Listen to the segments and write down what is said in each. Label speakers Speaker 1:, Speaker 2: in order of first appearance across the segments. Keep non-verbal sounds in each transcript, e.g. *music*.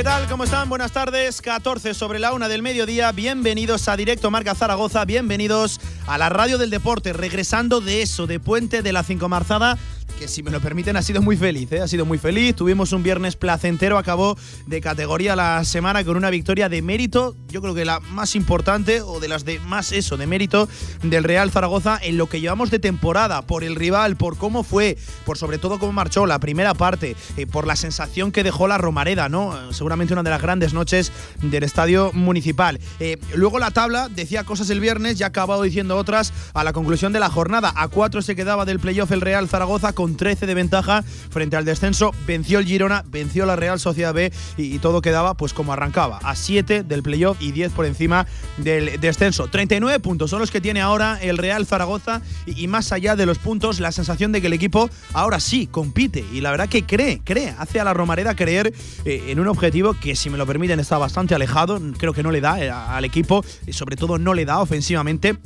Speaker 1: ¿Qué tal? ¿Cómo están? Buenas tardes. 14 sobre la una del mediodía. Bienvenidos a Directo Marca Zaragoza. Bienvenidos a la radio del deporte. Regresando de eso, de Puente de la Cinco Marzada que si me lo permiten ha sido muy feliz, ¿eh? ha sido muy feliz. Tuvimos un viernes placentero, acabó de categoría la semana con una victoria de mérito, yo creo que la más importante o de las de más eso, de mérito del Real Zaragoza en lo que llevamos de temporada, por el rival, por cómo fue, por sobre todo cómo marchó la primera parte, eh, por la sensación que dejó la Romareda, ¿no? Seguramente una de las grandes noches del estadio municipal. Eh, luego la tabla decía cosas el viernes y ha acabado diciendo a la conclusión de la jornada. A cuatro se quedaba del playoff el Real Zaragoza con 13 de ventaja frente al descenso. Venció el Girona, venció la Real Sociedad B y, todo quedaba pues como arrancaba, a 7 del playoff y 10 por encima del descenso. 39 puntos son los que tiene ahora el Real Zaragoza y, más allá de los puntos, la sensación de que el equipo ahora sí compite y la verdad que cree, cree, hace a la Romareda creer eh, en un objetivo que si me lo permiten está bastante alejado, creo que no le da eh, al equipo y sobre todo no le da ofensivamente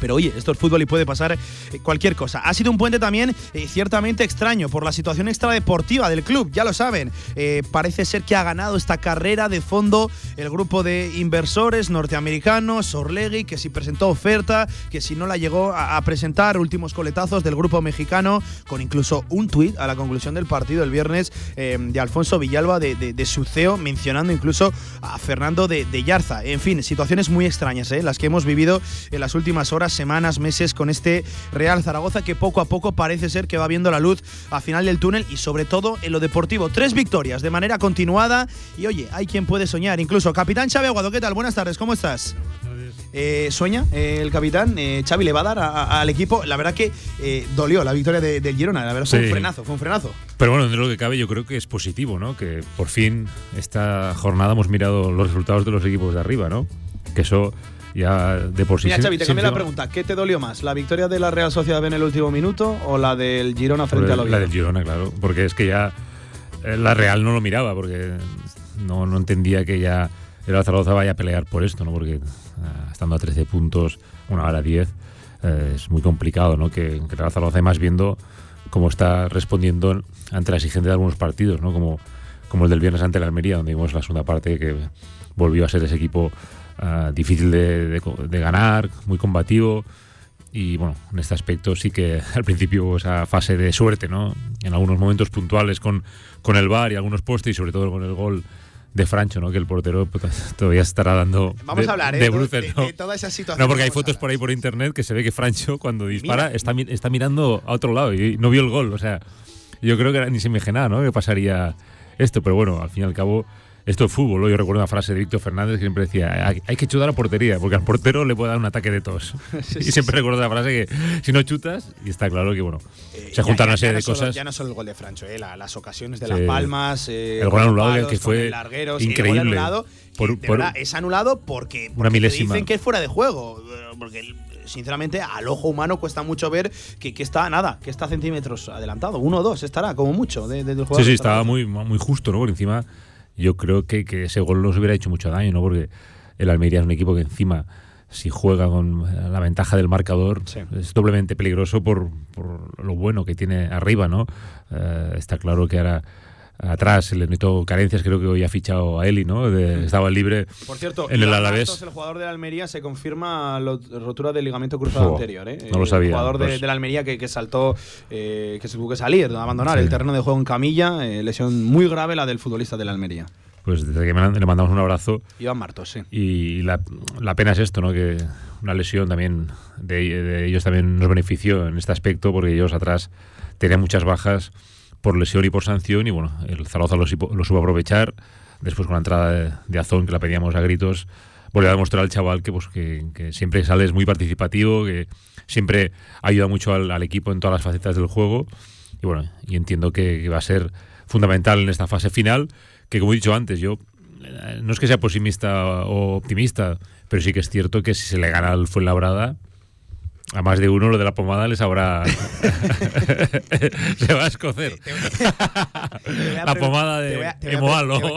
Speaker 1: pero oye, esto es fútbol y puede pasar eh, cualquier cosa. Ha sido un puente también eh, ciertamente extraño por la situación extradeportiva del club, ya lo saben. Eh, parece ser que ha ganado esta carrera de fondo el grupo de inversores norteamericanos, Orlegui, que si presentó oferta, que si no la llegó a, presentar, últimos coletazos del grupo mexicano, con incluso un tuit a la conclusión del partido el viernes de Alfonso Villalba de, de, su CEO, mencionando incluso a Fernando de, Yarza. En fin, situaciones muy extrañas, las que hemos vivido en las últimas horas semanas, meses con este Real Zaragoza que poco a poco parece ser que va viendo la luz a final del túnel y sobre todo en lo deportivo. Tres victorias de manera continuada y oye, hay quien puede soñar. Incluso Capitán Xavi Aguado, ¿qué tal? Buenas tardes, ¿cómo estás? Eh, sueña eh, el capitán, eh, Xavi le va a dar al equipo. La verdad que eh, dolió la victoria del Girona, la verdad fue un frenazo, fue un frenazo.
Speaker 2: Pero bueno, de lo que cabe yo creo que es positivo, ¿no? Que por fin esta jornada hemos mirado los resultados de los equipos de arriba, ¿no? Que eso ya de por sí.
Speaker 1: Mira, Xavi, te cambio la pregunta. ¿Qué te dolió más? ¿La victoria de la Real Sociedad en el último minuto o la del Girona frente a
Speaker 2: la La del Girona, claro. Porque es que ya eh, la Real no lo miraba, porque no, no entendía que ya el Zaragoza vaya a pelear por esto, ¿no? Porque eh, estando a 13 puntos, una hora 10, eh, es muy complicado, ¿no? Que, que el Zaragoza, además, viendo cómo está respondiendo ante la exigencia de algunos partidos, ¿no? Como, como el del viernes ante la Almería, donde vimos la segunda parte que volvió a ser ese equipo Ah, difícil de, ganar, muy combativo. Y bueno, en este aspecto sí que *laughs* al principio esa fase de suerte, ¿no? En algunos momentos puntuales con, con el VAR y algunos postes y sobre todo con el gol de Francho, ¿no? Que el portero pues, todavía estará dando
Speaker 1: Vamos
Speaker 2: de,
Speaker 1: a hablar, ¿eh?
Speaker 2: de bruces,
Speaker 1: ¿no? toda esa situación.
Speaker 2: No, porque hay fotos por ahí por internet que se ve que Francho cuando dispara está, está mirando a otro lado y no vio el gol. O sea, yo creo que ni se imaginaba, ¿no? Que pasaría esto, pero bueno, al fin y al cabo esto es fútbol. Yo recuerdo una frase de Víctor Fernández que siempre decía, hay que chutar a portería, porque al portero le puede dar un ataque de tos. *laughs* *laughs* y siempre recuerdo la frase que si no chutas, y está claro que, bueno, eh, se juntan una serie de cosas.
Speaker 1: Ya no solo el gol de Francho, eh, las ocasiones de Las Palmas,
Speaker 2: eh, el gol anulado que fue increíble. El
Speaker 1: anulado, por, es anulado porque,
Speaker 2: una milésima.
Speaker 1: dicen que es fuera de juego. Porque sinceramente, al ojo humano cuesta mucho ver que, está nada, que está centímetros adelantado. Uno o dos estará, como mucho, de, del juego.
Speaker 2: Sí, sí, estaba muy, muy justo, ¿no? Por encima yo creo que, que ese gol nos hubiera hecho mucho daño, ¿no? Porque el Almería es un equipo que encima si juega con la ventaja del marcador es doblemente peligroso por, por, lo bueno que tiene arriba, ¿no? Eh, está claro que ahora atrás le notó carencias, creo que hoy ha fichado a Eli, ¿no? Estaba libre
Speaker 1: Por cierto,
Speaker 2: en el Alavés.
Speaker 1: el jugador de la Almería se confirma la rotura del ligamento cruzado anterior, ¿eh?
Speaker 2: No lo sabía.
Speaker 1: El jugador de, pues la Almería que, que saltó, eh, que se tuvo que salir, abandonar el terreno de juego en camilla, eh, lesión muy grave la del futbolista de la Almería.
Speaker 2: Pues desde que le mandamos un abrazo.
Speaker 1: Iván Martos, sí.
Speaker 2: Y la, la pena es esto, ¿no? Que una lesión también de, de ellos también nos benefició en este aspecto porque ellos atrás tenían muchas bajas por lesión y por sanción y bueno, el Zaragoza lo, supo aprovechar. Después con la entrada de, Azón, que la pedíamos a gritos, volvió a demostrar al chaval que, pues, que, siempre sale muy participativo, que siempre ayuda mucho al, equipo en todas las facetas del juego. Y bueno, y entiendo que, va a ser fundamental en esta fase final, que como he dicho antes, yo no es que sea pesimista o optimista, pero sí que es cierto que si se le gana al Fuenlabrada, a más de uno lo de la pomada les habrá. se *laughs* va a escocer. la pomada de
Speaker 1: te voy, a, te,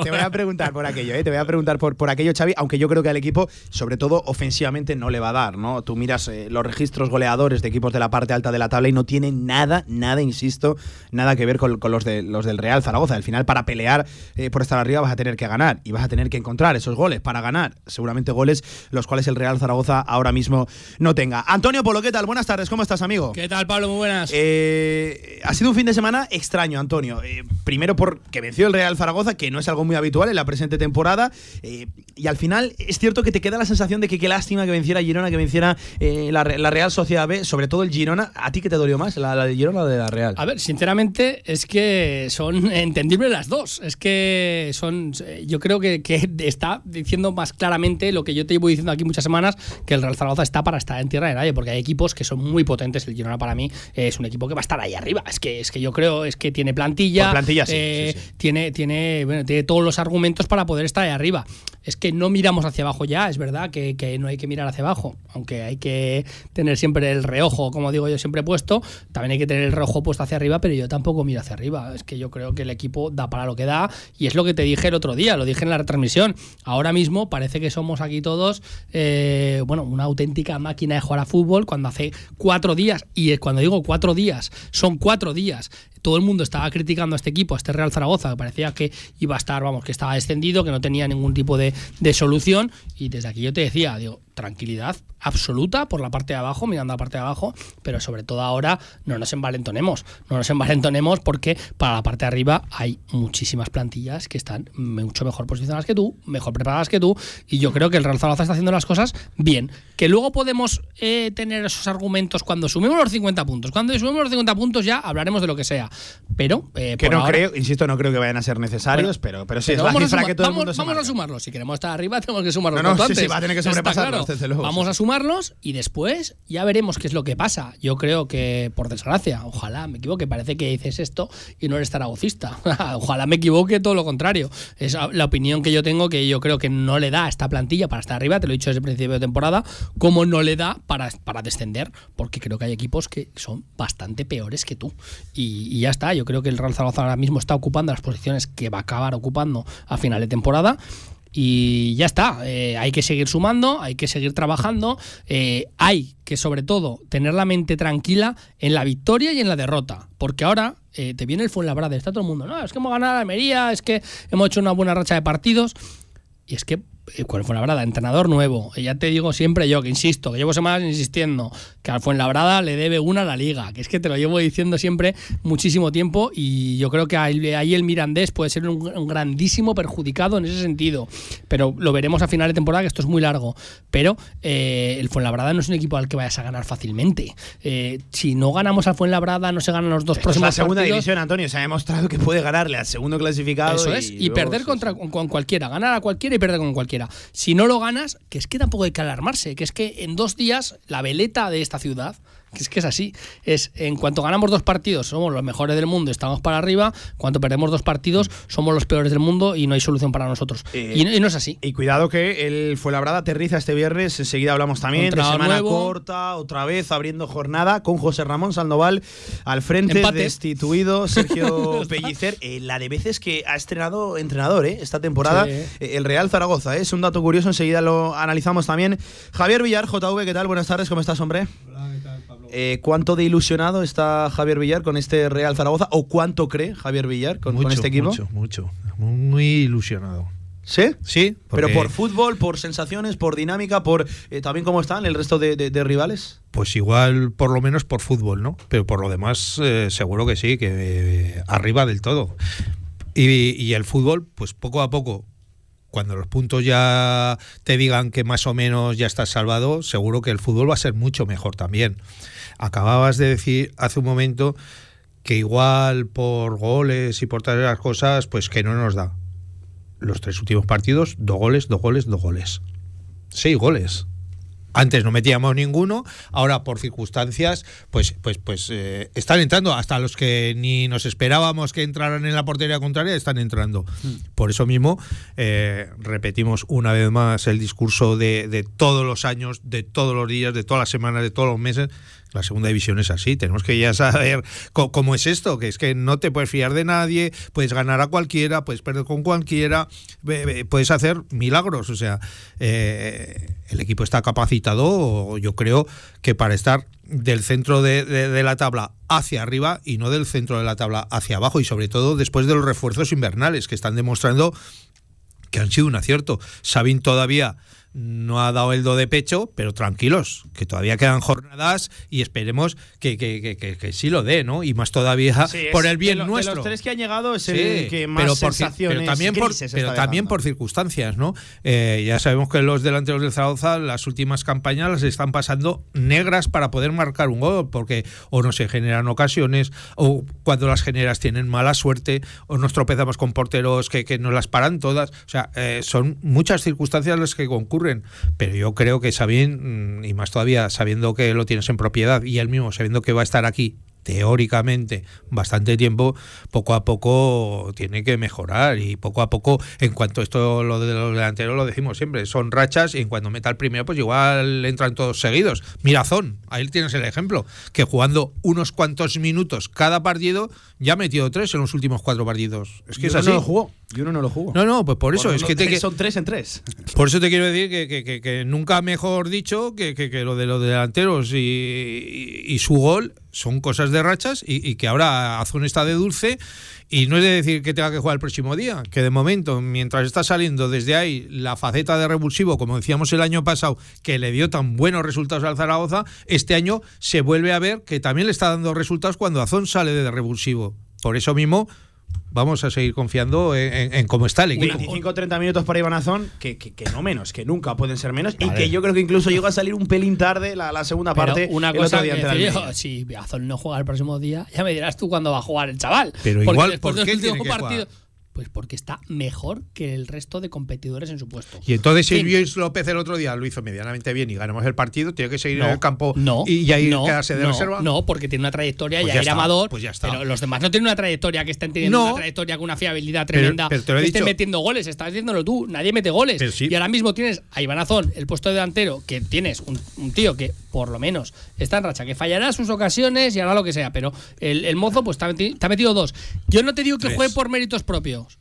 Speaker 1: voy a preguntar por aquello, ¿eh? te voy a preguntar por, por aquello, Xavi, aunque yo creo que al equipo, sobre todo ofensivamente, no le va a dar, ¿no? Tú miras eh, los registros goleadores de equipos de la parte alta de la tabla y no tienen nada, nada, insisto, nada que ver con, los, de, los del Real Zaragoza. Al final, para pelear eh, por estar arriba vas a tener que ganar y vas a tener que encontrar esos goles para ganar. Seguramente goles los cuales el Real Zaragoza ahora mismo no tenga. Antonio Polo ¿qué tal? Buenas tardes, ¿cómo estás, amigo?
Speaker 3: ¿Qué tal, Pablo? Muy buenas.
Speaker 1: Eh, ha sido un fin de semana extraño, Antonio. Eh, primero porque venció el Real Zaragoza, que no es algo muy habitual en la presente temporada. Eh, y al final es cierto que te queda la sensación de que qué lástima que venciera Girona, que venciera la, Real Sociedad B, sobre todo el Girona. ¿A ti qué te dolió más, la, de Girona o de la Real?
Speaker 3: A ver, sinceramente es que son *laughs* entendibles las dos. Es que son. Yo creo que, que está diciendo más claramente lo que yo te llevo diciendo aquí muchas semanas, que el Real Zaragoza está para estar en tierra de nadie, porque hay equipos que son muy potentes. El Girona para mí es un equipo que va a estar ahí arriba. Es que, es que yo creo es que tiene plantilla,
Speaker 1: plantilla
Speaker 3: eh, Tiene, tiene, bueno, tiene todos los argumentos para poder estar ahí arriba. Es que no miramos hacia abajo ya, es verdad que, que, no hay que mirar hacia abajo, aunque hay que tener siempre el reojo, como digo yo, siempre puesto, también hay que tener el reojo puesto hacia arriba, pero yo tampoco miro hacia arriba. Es que yo creo que el equipo da para lo que da y es lo que te dije el otro día, lo dije en la retransmisión. Ahora mismo parece que somos aquí todos, eh, bueno, una auténtica máquina de jugar a fútbol cuando hace cuatro días, y cuando digo cuatro días, son cuatro días todo el mundo estaba criticando a este equipo, a este Real Zaragoza, que parecía que iba a estar, vamos, que estaba descendido, que no tenía ningún tipo de, de solución. Y desde aquí yo te decía, digo, tranquilidad absoluta por la parte de abajo, mirando la parte de abajo, pero sobre todo ahora no nos envalentonemos, no nos envalentonemos porque para la parte de arriba hay muchísimas plantillas que están mucho mejor posicionadas que tú, mejor preparadas que tú, y yo creo que el Real Zaragoza está haciendo las cosas bien. Que luego podemos eh, tener esos argumentos cuando sumemos los 50 puntos. Cuando sumemos los 50 puntos ya hablaremos de lo que sea. Pero.
Speaker 1: Eh, que no creo, insisto, no creo que vayan a ser necesarios, pero, pero sí es la cifra que todo el mundo
Speaker 3: Vamos a sumarlos. Si queremos estar arriba, tenemos que sumarlos.
Speaker 1: No, no, sí, sí, va a tener que sobrepasarlos.
Speaker 3: Vamos a sumarlos y después ya veremos qué es lo que pasa. Yo creo que, por desgracia, ojalá me equivoque, parece que dices esto y no eres zaragocista. *laughs* ojalá me equivoque, todo lo contrario. Es la opinión que yo tengo, que yo creo que no le da a esta plantilla para estar arriba, te lo he dicho desde el principio de temporada, como no le da para, para descender, porque creo que hay equipos que son bastante peores que tú. Y, ya está, yo creo que el Real Zaragoza ahora mismo está ocupando las posiciones que va a acabar ocupando a final de temporada y ya está, eh, hay que seguir sumando, hay que seguir trabajando, eh, hay que sobre todo tener la mente tranquila en la victoria y en la derrota, porque ahora eh, te viene el Fuenlabrada, está todo el mundo, no, es que hemos ganado a Almería, es que hemos hecho una buena racha de partidos, y es que eh, fue Fuenlabrada, entrenador nuevo. Y ya te digo siempre yo, que insisto, que llevo semanas insistiendo, que al Fuenlabrada le debe una a la liga, que es que te lo llevo diciendo siempre muchísimo tiempo y yo creo que ahí el Mirandés puede ser un, grandísimo perjudicado en ese sentido. Pero lo veremos a final de temporada, que esto es muy largo. Pero eh, el Fuenlabrada no es un equipo al que vayas a ganar fácilmente. Eh, si no ganamos al Fuenlabrada, no se ganan los dos próximos
Speaker 1: es la segunda división, Antonio, se ha demostrado que puede ganarle al segundo clasificado.
Speaker 3: Eso es, y, perder contra, con cualquiera, ganar a cualquiera y perder con cualquiera. Si no lo ganas, que es que tampoco hay que alarmarse, que es que en dos días la veleta de esta ciudad es que es así. Es en cuanto ganamos dos partidos, somos los mejores del mundo, estamos para arriba. Cuando perdemos dos partidos, somos los peores del mundo y no hay solución para nosotros. Eh, y, no, es así.
Speaker 1: Y cuidado que el Fuenlabrada aterriza este viernes. Enseguida hablamos también de semana corta, otra vez abriendo jornada con José Ramón Sandoval al frente, destituido *laughs* Sergio Pellicer. Eh, la de veces que ha estrenado entrenador eh, esta temporada el Real Zaragoza. Es un dato curioso, enseguida lo analizamos también. Javier Villar, JV, ¿qué tal? Buenas tardes, ¿cómo estás, hombre? Eh, ¿Cuánto de ilusionado está Javier Villar con este Real Zaragoza? ¿O cuánto cree Javier Villar con, este equipo?
Speaker 4: Mucho, mucho. Muy ilusionado.
Speaker 1: ¿Sí?
Speaker 4: Sí.
Speaker 1: ¿Pero por fútbol, por sensaciones, por dinámica, por eh, también cómo están el resto de, rivales?
Speaker 4: Pues igual, por lo menos por fútbol, ¿no? Pero por lo demás, eh, seguro que sí, que arriba del todo. y el fútbol, pues poco a poco, cuando los puntos ya te digan que más o menos ya estás salvado, seguro que el fútbol va a ser mucho mejor también. Acababas de decir hace un momento que igual por goles y por todas las cosas, pues que no nos da. Los tres últimos partidos, dos goles, dos goles, dos goles. Seis goles. Antes no metíamos ninguno, ahora por circunstancias, pues, pues, pues eh, están entrando. Hasta los que ni nos esperábamos que entraran en la portería contraria están entrando. Por eso mismo eh, repetimos una vez más el discurso de, de todos los años, de todos los días, de todas las semanas, de todos los meses. La segunda división es así, tenemos que ya saber cómo es esto, que es que no te puedes fiar de nadie, puedes ganar a cualquiera, puedes perder con cualquiera, puedes hacer milagros, o sea, eh, el equipo está capacitado, yo creo que para estar del centro de- de la tabla hacia arriba y no del centro de la tabla hacia abajo y sobre todo después de los refuerzos invernales que están demostrando que han sido un acierto. Sabin todavía no ha dado el do de pecho, pero tranquilos, que todavía quedan jornadas y esperemos que, que, que, que- sí lo dé, ¿no? Y más todavía
Speaker 1: Sí,
Speaker 4: por el bien
Speaker 1: de lo- de
Speaker 4: nuestro.
Speaker 1: los tres que han llegado es
Speaker 4: Sí,
Speaker 1: el que más
Speaker 4: pero, por,
Speaker 1: sensaciones
Speaker 4: pero también por, pero también por circunstancias, ¿no? Eh, ya sabemos que los delanteros del Zaragoza las últimas campañas las están pasando negras para poder marcar un gol, porque o no se generan ocasiones, o cuando las generas tienen mala suerte, o nos tropezamos con porteros que, que nos las paran todas. O sea, eh, son muchas circunstancias las que concurren, pero yo creo que Sabín, mm, y más todavía sabiendo que lo tienes en propiedad, y él mismo sabiendo que va a estar aquí teóricamente bastante tiempo, poco a poco tiene que mejorar y poco a poco, en cuanto esto lo de los delanteros lo decimos siempre, son rachas y en cuanto meta el primero pues igual entran todos seguidos. Mirazón, ahí tienes el ejemplo, que jugando unos cuantos minutos cada partido ya ha metido tres en los últimos cuatro partidos. Es que es así.
Speaker 1: no lo jugó. Y uno no lo jugó.
Speaker 4: No, no, pues por eso,
Speaker 1: Por
Speaker 4: es que te,
Speaker 1: tres
Speaker 4: que-
Speaker 1: son tres en tres.
Speaker 4: por eso te quiero decir que, que- que- que nunca mejor dicho que, lo de los delanteros y, y- y su gol son cosas de rachas y, que ahora Azón está de dulce y no es de decir que tenga que jugar el próximo día, que de momento, mientras está saliendo desde ahí la faceta de revulsivo, como decíamos el año pasado, que le dio tan buenos resultados al Zaragoza, este año se vuelve a ver que también le está dando resultados cuando Azón sale de revulsivo. Por eso mismo vamos a seguir confiando en, en- en cómo está el equipo.
Speaker 1: 25 30 minutos para Iván Azón, que, que, que no menos, que nunca pueden ser menos. Y que yo creo que incluso llegó a salir un pelín tarde la, la segunda
Speaker 3: Pero
Speaker 1: parte.
Speaker 3: una
Speaker 1: el
Speaker 3: cosa que yo, si Azón no juega el próximo día, ya me dirás tú cuándo va a jugar el chaval.
Speaker 4: Pero
Speaker 3: Porque
Speaker 4: igual,
Speaker 3: después
Speaker 4: ¿por qué
Speaker 3: último
Speaker 4: tiene que
Speaker 3: partido-
Speaker 4: jugar?
Speaker 3: Pues porque está mejor que el resto de competidores en su puesto.
Speaker 4: Y entonces si. Luis López el otro día lo hizo medianamente bien y ganamos el partido, tiene que seguir
Speaker 3: No,
Speaker 4: en el campo
Speaker 3: no,
Speaker 4: y ya ir
Speaker 3: no,
Speaker 4: quedarse de reserva.
Speaker 3: No, porque tiene una trayectoria,
Speaker 4: Pues
Speaker 3: ya,
Speaker 4: ya está,
Speaker 3: amador.
Speaker 4: pues ya está.
Speaker 3: Pero los demás no tienen una trayectoria que estén teniendo una trayectoria con una fiabilidad
Speaker 4: Pero-
Speaker 3: tremenda.
Speaker 4: pero te lo he
Speaker 3: que estén
Speaker 4: dicho.
Speaker 3: metiendo goles, estás diciéndolo tú. Nadie mete goles.
Speaker 4: Pero sí.
Speaker 3: Y ahora mismo tienes a Iván Azón, el puesto de delantero, que tienes un, un tío que por lo menos está en racha, que fallará sus ocasiones y hará lo que sea. Pero el, el mozo, pues ha metido dos. Yo no te digo que
Speaker 4: Tres.
Speaker 3: juegue por méritos propios.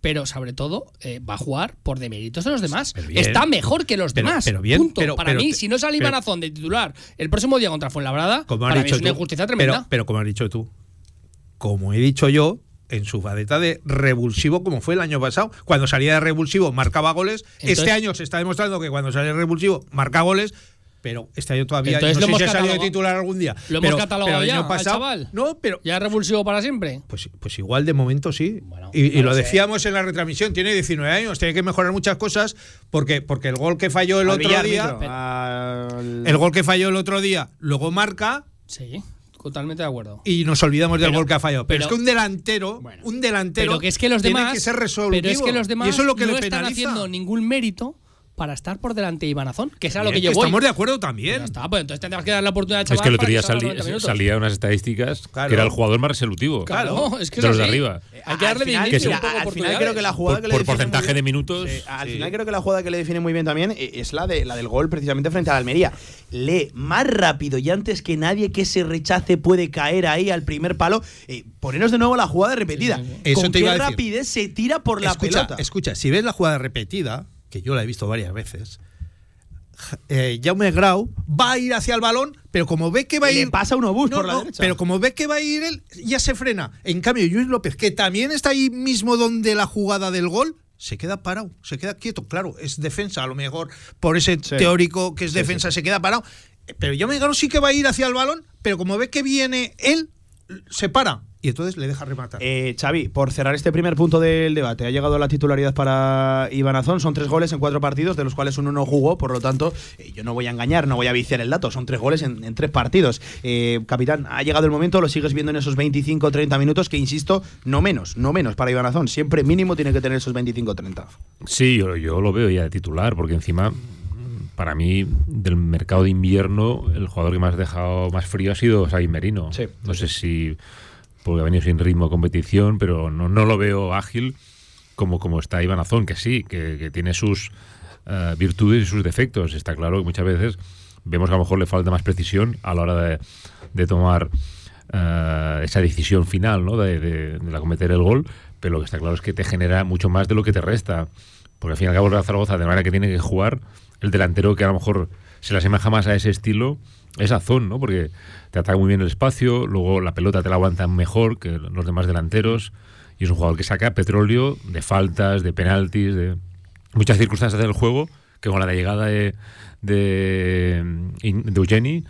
Speaker 3: Pero sobre todo eh, va a jugar por deméritos de los demás.
Speaker 4: Bien.
Speaker 3: Está mejor que los
Speaker 4: Pero-
Speaker 3: demás.
Speaker 4: pero bien,
Speaker 3: punto.
Speaker 4: pero-
Speaker 3: Para
Speaker 4: pero
Speaker 3: mí, si no sale
Speaker 4: pero-
Speaker 3: Iván Azón de titular el próximo día contra Fuenlabrada,
Speaker 4: como
Speaker 3: para mí
Speaker 4: dicho
Speaker 3: es una
Speaker 4: tú.
Speaker 3: injusticia tremenda.
Speaker 4: Pero, pero como has dicho tú, como he dicho yo, en su faceta de revulsivo, como fue el año pasado, cuando salía de revulsivo marcaba goles.
Speaker 3: Entonces-
Speaker 4: este año se está demostrando que cuando sale de revulsivo marca goles. Pero este año todavía
Speaker 3: Entonces
Speaker 4: no
Speaker 3: lo
Speaker 4: sé si ha salido titular algún día.
Speaker 3: ¿Lo
Speaker 4: pero,
Speaker 3: hemos catalogado
Speaker 4: pero el
Speaker 3: ya
Speaker 4: año
Speaker 3: al
Speaker 4: pasado,
Speaker 3: chaval?
Speaker 4: No, pero
Speaker 3: ¿Ya es revulsivo para siempre?
Speaker 4: Pues, pues igual de momento sí.
Speaker 3: Bueno,
Speaker 4: y y
Speaker 3: no
Speaker 4: lo
Speaker 3: sé.
Speaker 4: decíamos en la retransmisión, tiene 19 años, tiene que mejorar muchas cosas porque, porque el gol que falló el
Speaker 1: Al
Speaker 4: otro
Speaker 1: Villar,
Speaker 4: día,
Speaker 1: al-
Speaker 4: el gol que falló el otro día, luego marca
Speaker 3: Sí, totalmente de acuerdo.
Speaker 4: y nos olvidamos del
Speaker 3: Pero-
Speaker 4: gol que ha fallado. Pero,
Speaker 3: pero-
Speaker 4: es que un delantero,
Speaker 1: Bueno.
Speaker 4: un delantero
Speaker 3: Pero que es que los
Speaker 4: tiene
Speaker 3: demás.
Speaker 4: que ser resolutivo.
Speaker 3: pero es que los demás
Speaker 4: y eso es lo que
Speaker 3: no
Speaker 4: le
Speaker 3: están haciendo ningún mérito para estar por delante de Iván Azón, que es a lo que yo voy.
Speaker 4: Estamos de acuerdo también.
Speaker 3: Ya está, pues entonces tendrás que dar la oportunidad
Speaker 2: Es que el otro día
Speaker 3: salga
Speaker 2: salí-
Speaker 3: 90 minutos.
Speaker 2: salía unas estadísticas
Speaker 4: Claro.
Speaker 2: que era el jugador más resolutivo
Speaker 3: Claro, es que
Speaker 2: de los de arriba.
Speaker 3: Hay que
Speaker 1: Al
Speaker 3: darle
Speaker 1: final-
Speaker 3: un poco
Speaker 1: al final creo que la jugada
Speaker 2: Por,
Speaker 1: que le
Speaker 2: por
Speaker 1: define muy
Speaker 2: porcentaje
Speaker 1: bien-
Speaker 2: de minutos.
Speaker 1: Sí, al
Speaker 4: Sí.
Speaker 1: final creo que la jugada que le define muy bien también eh, es la, de, la del gol precisamente frente a la Almería. Lee más rápido y antes que nadie que ese rechace puede caer ahí al primer palo. Eh, ponernos de nuevo la jugada repetida.
Speaker 3: Sí, sí,
Speaker 4: sí. Eso
Speaker 1: Con
Speaker 4: te
Speaker 1: qué
Speaker 4: iba a decir.
Speaker 1: rapidez se tira por la
Speaker 4: escucha,
Speaker 1: pelota.
Speaker 4: escucha, si ves la jugada repetida, que yo la he visto varias veces, eh, Jaume Grau va a ir hacia el balón, pero como ve que va a
Speaker 1: Le
Speaker 4: ir.
Speaker 1: pasa un obús
Speaker 4: No,
Speaker 1: por la
Speaker 4: no,
Speaker 1: derecha.
Speaker 4: Pero como ve que va a ir él, ya se frena. En cambio, Luis López, que también está ahí mismo donde la jugada del gol, se queda parado, se queda quieto. Claro, es defensa, a lo mejor por ese
Speaker 1: Sí.
Speaker 4: teórico que es
Speaker 1: Sí,
Speaker 4: defensa se queda parado. Pero Jaume Grau sí que va a ir hacia el balón, pero como ve que viene él, se para y entonces le deja rematar.
Speaker 1: Eh, Xavi, por cerrar este primer punto del debate, ha llegado la titularidad para Iván Azón. Son tres goles en cuatro partidos, de los cuales uno no jugó. Por lo tanto, eh, yo no voy a engañar, no voy a viciar el dato. Son tres goles en, en tres partidos. Eh, capitán, ha llegado el momento, lo sigues viendo en esos 25-30 minutos, que insisto, no menos, no menos para Iván Azón. Siempre mínimo tiene que tener esos 25-30.
Speaker 2: Sí, yo, yo lo veo ya de titular, porque encima para mí, del mercado de invierno, el jugador que más ha dejado más frío ha sido Xavi Merino.
Speaker 1: Sí,
Speaker 2: no sé si porque ha venido sin ritmo de competición, pero no, no lo veo ágil como, como está Iván Azón, que sí, que, que tiene sus eh, virtudes y sus defectos. Está claro que muchas veces vemos que a lo mejor le falta más precisión a la hora de, de tomar eh, esa decisión final, ¿no? De, de, de cometer el gol, pero lo que está claro es que te genera mucho más de lo que te resta. Porque al fin y al cabo el Zaragoza, de manera que tiene que jugar, el delantero que a lo mejor se le asemeja más a ese estilo es Azón, ¿no? Porque te ataca muy bien el espacio, luego la pelota te la aguanta mejor que los demás delanteros y es un jugador que saca petróleo de faltas, de penaltis, de muchas circunstancias del juego que con la llegada de, de, de Eugeni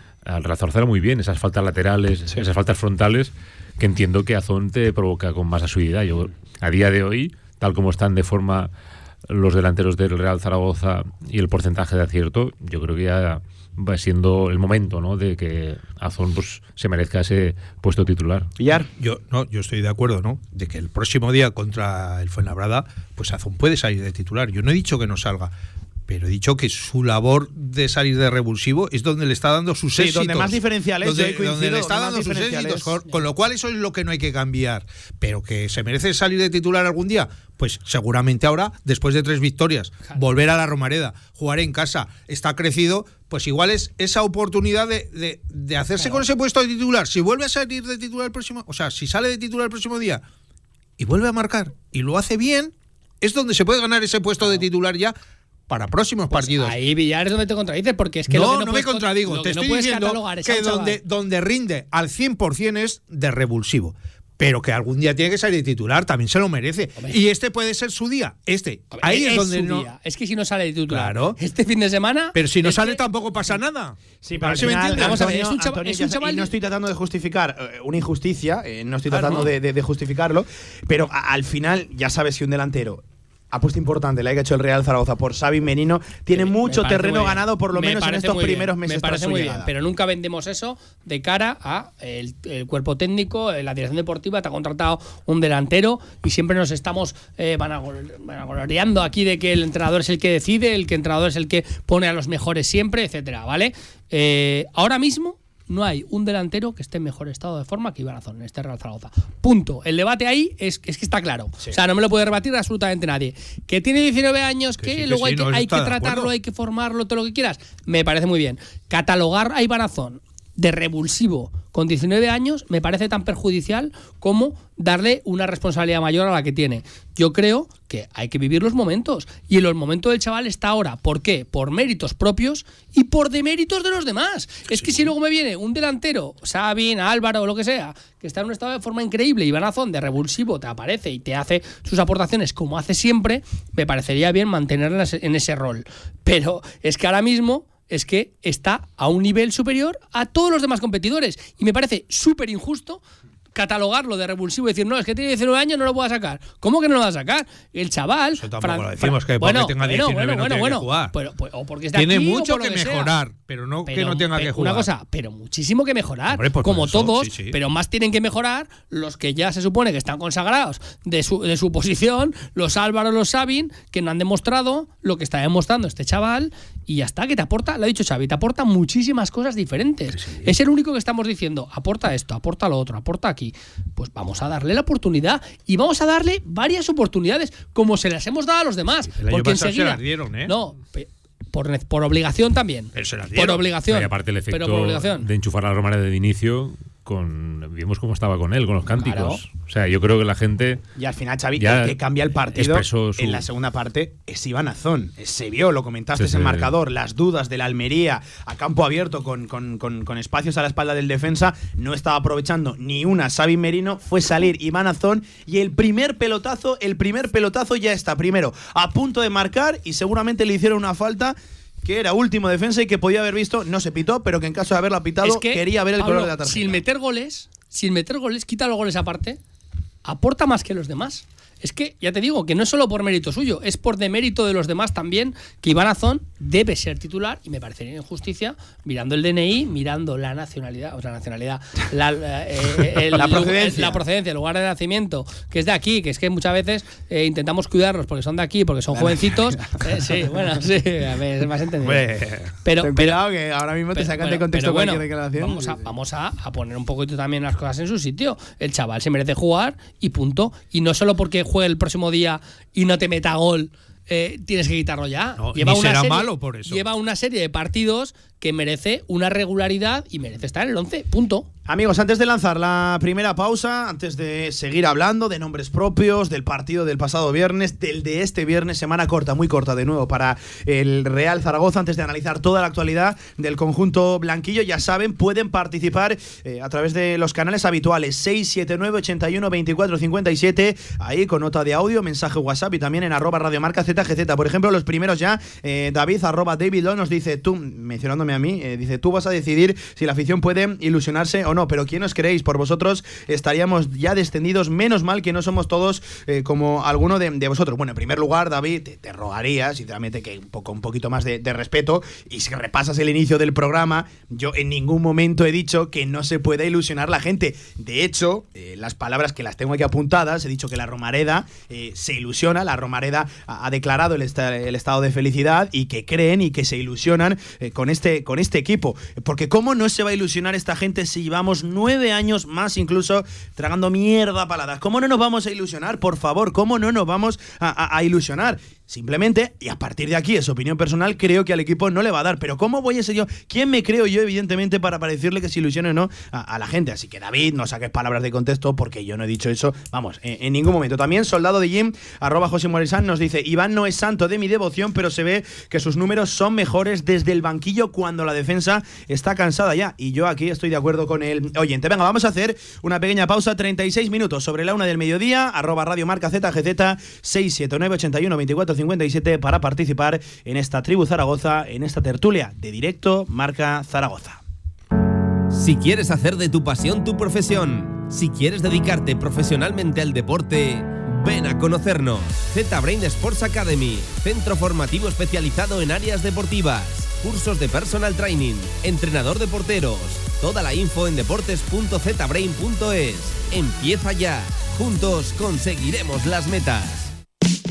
Speaker 2: muy bien esas faltas laterales, sí. esas faltas frontales que entiendo que Azón te provoca con más asiduidad. Yo a día de hoy, tal como están de forma los delanteros del Real Zaragoza y el porcentaje de acierto, yo creo que ya va siendo el momento ¿no? de que Azón pues, se merezca ese puesto titular.
Speaker 1: Villar.
Speaker 4: Yo, no, yo estoy de acuerdo, ¿no? De que el próximo día contra el Fuenlabrada, pues Azón puede salir de titular. Yo no he dicho que no salga, pero he dicho que su labor de salir de revulsivo es donde le está dando sus
Speaker 1: sí,
Speaker 4: éxitos.
Speaker 1: donde más diferenciales.
Speaker 4: Donde, donde le está dando sus éxitos. Con lo cual eso es lo que no hay que cambiar. Pero que se merece salir de titular algún día, pues seguramente ahora, después de tres victorias, claro. volver a la Romareda, jugar en casa, está crecido, pues igual es esa oportunidad de, de, de hacerse claro. con ese puesto de titular. Si vuelve a salir de titular el próximo, o sea, si sale de titular el próximo día y vuelve a marcar y lo hace bien, es donde se puede ganar ese puesto claro. de titular ya para próximos
Speaker 3: pues
Speaker 4: partidos.
Speaker 3: Ahí Villar es donde te contradices, porque es que
Speaker 4: no,
Speaker 3: lo que
Speaker 4: no, no me contradigo. Te estoy no diciendo que donde, donde rinde al 100% es de revulsivo. Pero que algún día tiene que salir de titular, también se lo merece. Hombre. Y este puede ser su día. Este.
Speaker 3: Hombre,
Speaker 4: Ahí es,
Speaker 3: es
Speaker 4: donde
Speaker 3: su
Speaker 4: no.
Speaker 3: Día. Es que si no sale de titular.
Speaker 4: Claro.
Speaker 3: Este fin de semana.
Speaker 4: Pero si no sale
Speaker 3: que...
Speaker 4: tampoco pasa nada.
Speaker 1: Sí, pero si me entiendes.
Speaker 3: Vamos a ver, es un chaval.
Speaker 1: Antonio,
Speaker 3: es un chaval...
Speaker 1: Y no estoy tratando de justificar eh, una injusticia, eh, no estoy tratando no. De, de, de, justificarlo, pero a, al final ya sabes si un delantero apuesta importante la que ha hecho el Real Zaragoza por Xavi Menino. Tiene mucho terreno ganado por lo menos en estos primeros meses
Speaker 3: me parece muy bien pero nunca vendemos eso de cara a el, el, cuerpo técnico la dirección deportiva te ha contratado un delantero y siempre nos estamos eh, vanagloriando aquí de que el entrenador es el que decide el que el entrenador es el que pone a los mejores siempre etcétera vale eh, ahora mismo no hay un delantero que esté en mejor estado de forma que Iván Azón en este Real Zaragoza. Punto. El debate ahí es, es que está claro. Sí. O sea, no me lo puede rebatir absolutamente nadie. Que tiene 19 años, que, que, sí, luego que hay, no hay que tratarlo, hay que formarlo, todo lo que quieras. Me parece muy bien. Catalogar a Iván Azón de revulsivo con 19 años me parece tan perjudicial como darle una responsabilidad mayor a la que tiene. Yo creo que hay que vivir los momentos y en los momentos del chaval está ahora. ¿Por qué? Por méritos propios y por deméritos de los demás. Es que si luego me viene un delantero, Sabin, Álvaro o lo que sea, que está en un estado de forma increíble y Vanazón de revulsivo te aparece y te hace sus aportaciones como hace siempre, me parecería bien mantenerla en ese rol. Pero es que ahora mismo es que está a un nivel superior a todos los demás competidores. Y me parece súper injusto catalogarlo de revulsivo y decir, no, es que tiene 19 años, no lo puedo sacar. ¿Cómo que no lo va a sacar? El chaval.
Speaker 4: Eso tampoco Fran, lo decimos, que
Speaker 3: bueno,
Speaker 4: tenga 19
Speaker 3: bueno,
Speaker 4: no
Speaker 3: bueno,
Speaker 4: tiene que jugar.
Speaker 3: Pero, pues, o porque está
Speaker 4: tiene
Speaker 3: aquí,
Speaker 4: mucho
Speaker 3: o por
Speaker 4: que, mejorar, pero no
Speaker 3: pero,
Speaker 4: que no tenga que jugar.
Speaker 3: Una cosa, pero muchísimo que mejorar.
Speaker 4: Hombre, pues
Speaker 3: como
Speaker 4: eso,
Speaker 3: todos,
Speaker 4: sí, sí.
Speaker 3: pero más tienen que mejorar los que ya se supone que están consagrados de su, de su posición, los Álvaro, los Sabin, que no han demostrado lo que está demostrando este chaval y ya está, que te aporta, lo ha dicho Xavi, te aporta muchísimas cosas diferentes. Sí. Es el único que estamos diciendo, aporta esto, aporta lo otro, aporta aquí. Pues vamos a darle la oportunidad y vamos a darle varias oportunidades, como se las hemos dado a los demás.
Speaker 4: Año
Speaker 3: porque
Speaker 4: enseguida,
Speaker 3: se
Speaker 4: las dieron, ¿eh?
Speaker 3: No, por, por obligación también.
Speaker 4: Pero se las
Speaker 3: por obligación.
Speaker 2: Y aparte el efecto
Speaker 3: pero por obligación.
Speaker 2: de enchufar a la Romareda de inicio con vimos cómo estaba con él con los cánticos. Claro. o sea yo creo que la gente
Speaker 1: y al final Xavi el que cambia el partido su... en la segunda parte es Iván Azón. Se vio lo comentaste sí, en el marcador las dudas de la Almería a campo abierto con, con, con, con, espacios a la espalda del defensa no estaba aprovechando ni una. Xavi Merino fue salir Iván Azón y el primer pelotazo el primer pelotazo ya está primero a punto de marcar y seguramente le hicieron una falta que era último defensa y que podía haber visto, no se pitó, pero que en caso de haberla pitado
Speaker 3: es que,
Speaker 1: quería ver el
Speaker 3: Pablo,
Speaker 1: color de la tarjeta.
Speaker 3: Sin meter goles, sin meter goles, quita los goles aparte, aporta más que los demás. Es que, ya te digo, que no es solo por mérito suyo, es por demérito de los demás también, que Iván Azón debe ser titular y me parecería injusticia mirando el DNI, mirando la nacionalidad, o sea, nacionalidad, la, eh, el-
Speaker 1: La procedencia.
Speaker 3: la procedencia, el lugar de nacimiento, que es de aquí, que es que muchas veces eh, intentamos cuidarlos porque son de aquí, porque son jovencitos. *laughs* Eh, sí, bueno, sí, a ver, es más entendido. Pero,
Speaker 1: Ten
Speaker 3: pero,
Speaker 1: que ahora mismo te
Speaker 3: pero-
Speaker 1: sacan de contexto
Speaker 3: bueno,
Speaker 1: cualquier declaración.
Speaker 3: Vamos a, vamos a, a poner un poquito también las cosas en su sitio. El chaval se merece jugar y punto. Y no solo porque juegue el próximo día y no te meta gol. eh, tienes que quitarlo ya.
Speaker 4: No, ni será malo por eso.
Speaker 3: Lleva una serie de partidos que merece una regularidad y merece estar en el 11. Punto.
Speaker 1: Amigos, antes de lanzar la primera pausa, antes de seguir hablando de nombres propios, del partido del pasado viernes, del de este viernes, semana corta, muy corta de nuevo para el Real Zaragoza, antes de analizar toda la actualidad del conjunto blanquillo, ya saben, pueden participar eh, a través de los canales habituales 679 81 24 57, ahí con nota de audio, mensaje WhatsApp y también en arroba radiomarca ZGZ. Por ejemplo, los primeros ya, eh, David, arroba David Lo nos dice, tú, mencionándome a mí, eh, dice, tú vas a decidir si la afición puede ilusionarse o no, pero ¿quién os creéis? Por vosotros estaríamos ya descendidos, menos mal que no somos todos eh, como alguno de, vosotros. Bueno, en primer lugar, David, te, rogaría, sinceramente, que un, poco, un poquito más de, respeto, y si repasas el inicio del programa, yo en ningún momento he dicho que no se pueda ilusionar la gente. De hecho, eh, las palabras que las tengo aquí apuntadas, he dicho que la Romareda eh, se ilusiona, la Romareda ha, declarado el, esta- el estado de felicidad y que creen y que se ilusionan con, este, con este equipo. Porque ¿cómo no se va a ilusionar esta gente si llevamos nueve años más incluso tragando mierda paladas? ¿Cómo no nos vamos a ilusionar? Por favor, ¿cómo no nos vamos a, ilusionar? Simplemente, y a partir de aquí es opinión personal, creo que al equipo no le va a dar. Pero ¿cómo voy a ser yo? ¿Quién me creo yo, evidentemente, para, para decirle que se ilusione o no a, la gente? Así que David, no saques palabras de contexto porque yo no he dicho eso, vamos, en, ningún momento. También Soldado de Jim, arroba José Moresán, nos dice, Iván no es santo de mi devoción, pero se ve que sus números son mejores desde el banquillo cuando la defensa está cansada ya. Y yo aquí estoy de acuerdo con el oyente. Venga, vamos a hacer una pequeña pausa, 36 minutos sobre la una del mediodía, arroba Radio Marca ZGZ 679 81 24 57 para participar en esta tribu Zaragoza, en esta tertulia de directo Marca Zaragoza.
Speaker 5: Si quieres hacer de tu pasión tu profesión, si quieres dedicarte profesionalmente al deporte, ven a conocernos. Z-Brain Sports Academy, centro formativo especializado en áreas deportivas, cursos de personal training, entrenador de porteros. Toda la info en deportes.zbrain.es. Empieza ya. Juntos conseguiremos las metas.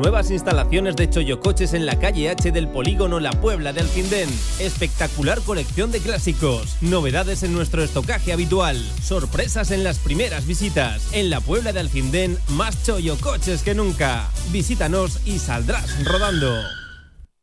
Speaker 5: Nuevas instalaciones de Choyocoches en la calle H del polígono La Puebla de Alcindén. Espectacular colección de clásicos. Novedades en nuestro estocaje habitual. Sorpresas en las primeras visitas. En la Puebla de Alcindén, más Choyocoches que nunca. Visítanos y saldrás rodando.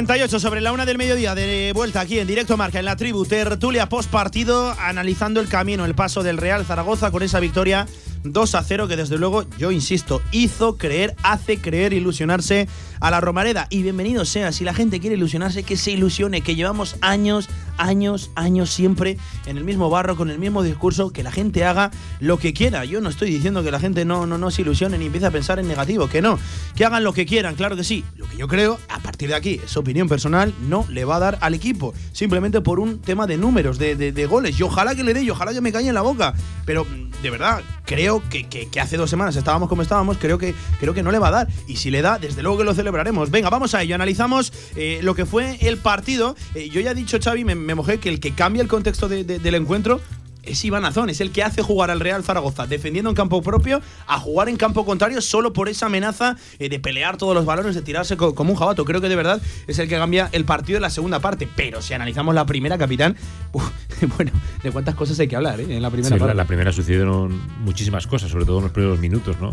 Speaker 1: Y 38 sobre la una del mediodía, de vuelta aquí en directo marca en la tribu Tertulia post partido, analizando el camino, el paso del Real Zaragoza con esa victoria 2 a 0 que desde luego, yo insisto, hizo creer, hace creer, ilusionarse a la Romareda. Y bienvenido sea, si la gente quiere ilusionarse, que se ilusione, que llevamos años, años, años siempre en el mismo barro, con el mismo discurso, que la gente haga lo que quiera. Yo no estoy diciendo que la gente no, no, no se ilusione ni empiece a pensar en negativo, que no, que hagan lo que quieran, claro que sí. Lo que yo creo, a partir de aquí, es opinión personal, no le va a dar al equipo, simplemente por un tema de números, de, de, goles. Y ojalá que le dé, ojalá que me cañe en la boca. Pero de verdad, creo que, hace dos semanas estábamos como estábamos, creo que, creo que no le va a dar. Y si le da, desde luego que lo celebraremos. Venga, vamos a ello. Analizamos eh, lo que fue el partido. Eh, yo ya he dicho, Xavi, me, mojé que el que cambia el contexto del encuentro es Iván Azón, es el que hace jugar al Real Zaragoza defendiendo en campo propio a jugar en campo contrario solo por esa amenaza eh, de pelear todos los balones, de tirarse como un jabato. Creo que de verdad es el que cambia el partido en la segunda parte. Pero si analizamos la primera, capitán, *laughs* bueno, de cuántas cosas hay que hablar ¿eh? en la primera parte.
Speaker 2: La, primera sucedieron muchísimas cosas, sobre todo en los primeros minutos, ¿no?